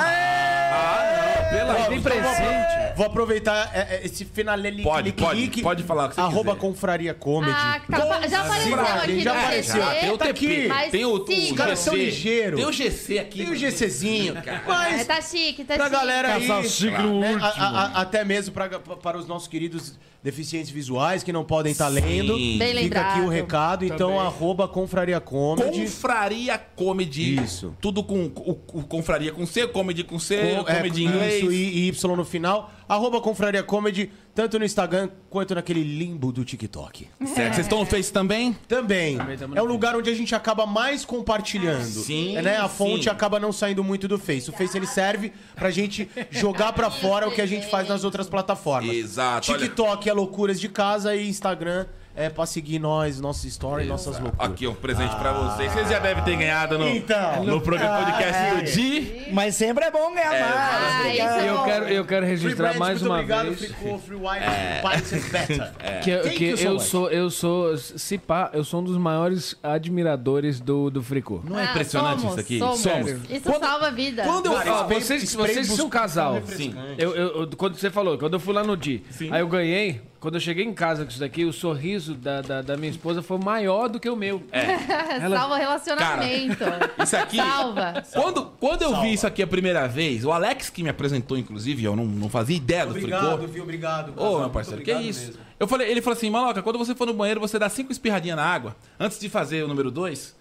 não, pela tem vou- presente. Vou aproveitar é, é, esse finalele Pode, pode, pode falar o que você Arroba quiser. Confraria Comedy. Ah, tá- já apareceu Confraria, aqui já no apareceu. GC. Tem o Tá TP, aqui. Mas tem o, o. Os caras são GC. ligeiros. Tem o GC aqui. Tem o GCzinho, <laughs> cara. Mas É, tá chique, tá pra chique. galera aí, Casal chique no né, último. a- a- a- até mesmo pra, para os nossos queridos deficientes visuais que não podem estar lendo, Sim. Bem fica aqui lembrado. o recado. Então, Também. arroba Confraria Comedy. Confraria Comedy. Isso. Tudo com o, o Confraria com C, Comedy com C, Com- é, Comedy em inglês. Isso, e, e Y no final. Arroba Confraria Comedy, tanto no Instagram quanto naquele limbo do TikTok. Certo. Vocês estão no Face também? Também. É o lugar onde a gente acaba mais compartilhando. Sim, É, né? A fonte sim. acaba não saindo muito do Face. O Face ele serve pra gente jogar pra fora o que a gente faz nas outras plataformas. Exato, olha. TikTok é loucuras de casa e Instagram é pra seguir nós, nossos stories, nossas loucuras. Aqui, um presente pra vocês. Vocês já devem ter ganhado no, Então. no programa podcast do Di. Mas sempre é bom ganhar mais. Ah, isso é Eu bom. quero, eu quero Free registrar Brand, mais muito uma obrigado, vez Fricô, Free Wine, Pints and Better. que, eu- que sou, eu sou, eu sou, se pá, eu sou um dos maiores admiradores do, do Fricô. Não é Ah, impressionante somos, isso aqui? somos. Sério. Isso salva a vida. Quando eu Cara, falo. vocês, vocês são um casal. Sim. Eu, eu- eu- quando você falou, quando eu fui lá no Di, aí eu ganhei. Quando eu cheguei em casa com isso daqui, o sorriso da, da, da minha esposa foi maior do que o meu. <laughs> Salva relacionamento. Isso aqui. Salva. Quando, quando eu vi isso aqui a primeira vez, o Alex que me apresentou, inclusive, eu não, não fazia ideia do Obrigado, fricô. viu? Obrigado. Ô, casal, meu parceiro, que obrigado isso? mesmo. Eu falei, ele falou assim, Maloca, quando você for no banheiro, você dá cinco espirradinhas na água antes de fazer o número dois.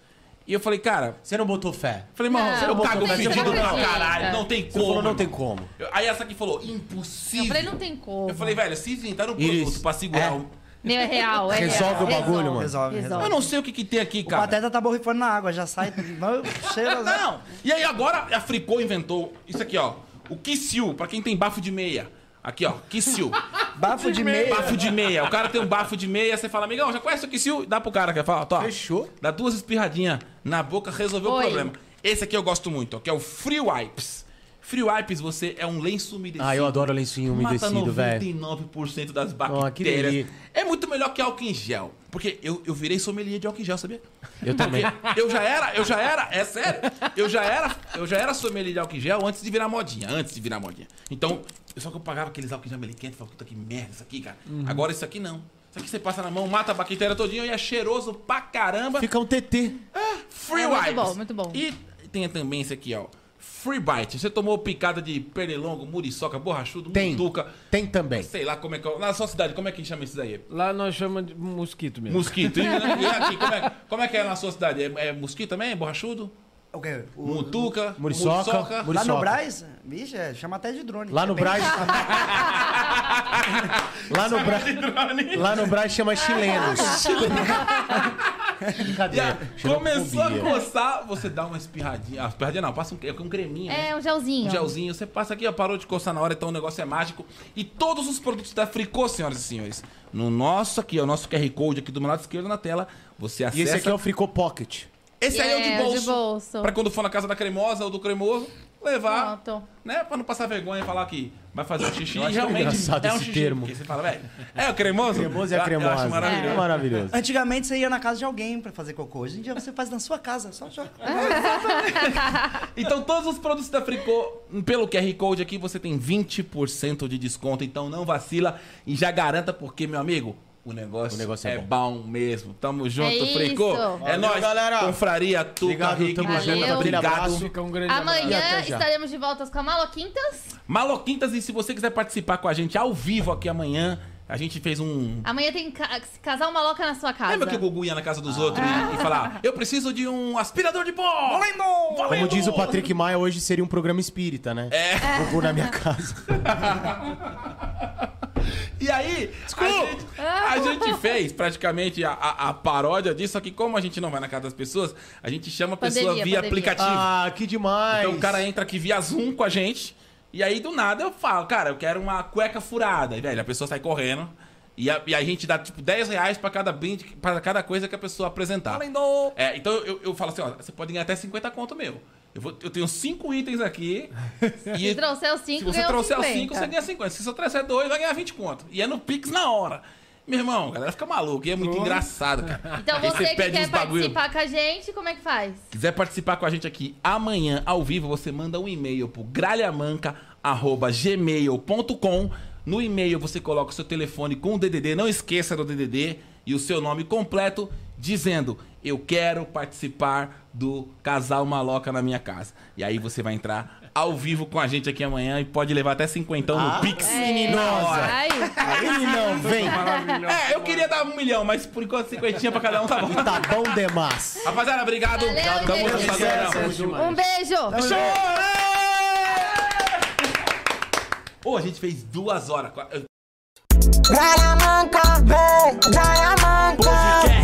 E eu falei, cara, Você não botou fé? falei, mano, você não não caga o tem fedido como não, caralho, não tem Você como. falou, não tem como. Eu- Aí essa aqui falou, Eu impossível. falei, não tem como. Eu falei, velho, se inventaram um produto pra segurar é. o... Meu, é real. É Resolve real. o bagulho, mano. Resolve, resolve. Eu não sei o que, que tem aqui, O cara. Pateta tá borrifando na água, já sai. Não, cheira. Não. E aí agora a Fricô inventou isso aqui, ó. O Kissiu, pra quem tem bafo de meia. Aqui, ó, Kissiu. Bafo de meia. Bafo de meia. O cara tem um bafo de meia, você fala, amigão, já conhece o Kissiu? Dá pro cara, quer falar, tó. Fechou. Dá duas espirradinhas na boca, resolveu o Oi. problema. Esse aqui eu gosto muito, ó, que é o Free Wipes. Free Wipes, você é um lenço umedecido. Ah, eu adoro lencinho umedecido, Mata velho. 99% das que bactérias. delícia. é muito melhor que álcool em gel. Porque eu, eu virei sommelier de álcool em gel, sabia? Eu também. Eu já era, eu já era, é sério. Eu já era, eu já era sommelier de álcool em gel antes de virar modinha, antes de virar modinha. Então, só que eu pagava aqueles álcool em gel americanos, falava, puta que merda isso aqui, cara. Agora isso aqui não. Isso aqui você passa na mão, mata a bactéria todinha e é cheiroso pra caramba. Fica um TT. Free É muito Wipes. bom, muito bom. E tem também esse aqui, ó. Free Bite. Você tomou picada de pernilongo, muriçoca, borrachudo, Tem. mutuca. Tem também. Sei lá como é que... Na sua cidade, como é que chama isso daí? Lá nós chamamos de mosquito mesmo. Mosquito. E, <laughs> e aqui, como é, como é que é na sua cidade? É, é mosquito também? É borrachudo? O quê? O- Mutuca? Muriçoca, muriçoca? muri- Lá no Muriçoca. Braz, bicho, é, chama até de drone. Lá no É Braz. <laughs> lá no Braz. Lá no Braz chama chilenos. <laughs> Brincadeira. aí, começou a coçar, você dá uma espirradinha. Ah, espirradinha não, passa um, um creminho. né? É, um gelzinho. Um gelzinho, você passa aqui, ó, parou de coçar na hora, então o negócio é mágico. E todos os produtos da Fricô, senhoras e senhores, no nosso aqui, ó, o nosso QR Code aqui do meu lado esquerdo na tela, você acessa. E esse aqui é o Fricô Pocket. Esse aí é o de É, o bolso. de bolso. Pra quando for na casa da cremosa ou do cremoso, levar. Pronto. Né? Pra não passar vergonha e falar que vai fazer um xixi. E realmente engraçado é um esse xixi. termo. Porque você fala, velho, é o cremoso? Cremoso e a Eu- Eu acho cremosa. maravilhoso. É maravilhoso. Antigamente você ia na casa de alguém pra fazer cocô. Hoje em dia você faz na sua casa, só joga. <laughs> <laughs> Então, todos os produtos da Fricô, pelo QR Code aqui, você tem 20% de desconto. Então, não vacila e já garanta, porque, meu amigo, o negócio, O negócio é, é bom. mesmo. Tamo junto, É Fricô. É nóis, galera. Confraria, Tuca, Obrigado, Rick, tamo junto. Obrigado. abraço. Fica um grande abraço. Amanhã já. estaremos de volta com a Maloquintas. Maloquintas, e se você quiser participar com a gente ao vivo aqui amanhã, a gente fez um... Amanhã tem ca casal maloca na sua casa. Lembra que o Gugu ia na casa dos outros e, e falar, eu preciso de um aspirador de pó! Valendo! Valendo! Como diz o Patrick Maia, hoje seria um programa espírita, né? É. Gugu na minha casa. <laughs> E aí, a gente, a gente fez praticamente a, a- a paródia disso, só que como a gente não vai na casa das pessoas, a gente chama a pessoa Pandemia, via pandemia. aplicativo. Ah, que demais. então o cara entra aqui via Zoom com a gente, e aí do nada eu falo, cara, eu quero uma cueca furada. E, velho, a pessoa sai correndo. E a, e a gente dá, tipo, 10 reais pra cada brinde, pra cada coisa que a pessoa apresentar. É, então eu, eu falo assim, ó, você pode ganhar até 50 conto meu. Eu, vou, eu tenho cinco itens aqui. <laughs> e Se trouxer os se cinco, você ganhou trouxer os 50. 5, você ganha 50. Se você trouxer dois, vai ganhar 20 conto. E é no Pix na hora. Meu irmão, a galera fica maluca. E é muito engraçado, cara. <laughs> Então Aí você que pede quer participar com a gente, como é que faz? Quiser participar com a gente aqui amanhã, ao vivo, você manda um e-mail pro gralhamanca.gmail.com. No e-mail você coloca o seu telefone com o DDD, não esqueça do DDD e o seu nome completo, dizendo: Eu quero participar do Casal Maloca na minha casa. E aí você vai entrar ao vivo com a gente aqui amanhã e pode levar até cinquentão no Pix. Na hora. Ai, Aí não, vem. É, eu queria dar um milhão, mas por enquanto cinquentinha pra cada um tá bom. Tá bom demais. Rapaziada, obrigado. Valeu, Tamo beijo. junto, galera. um beijo! Pô, a gente fez duas horas. Gralhamanca, vem, Gralhamanca. Pô,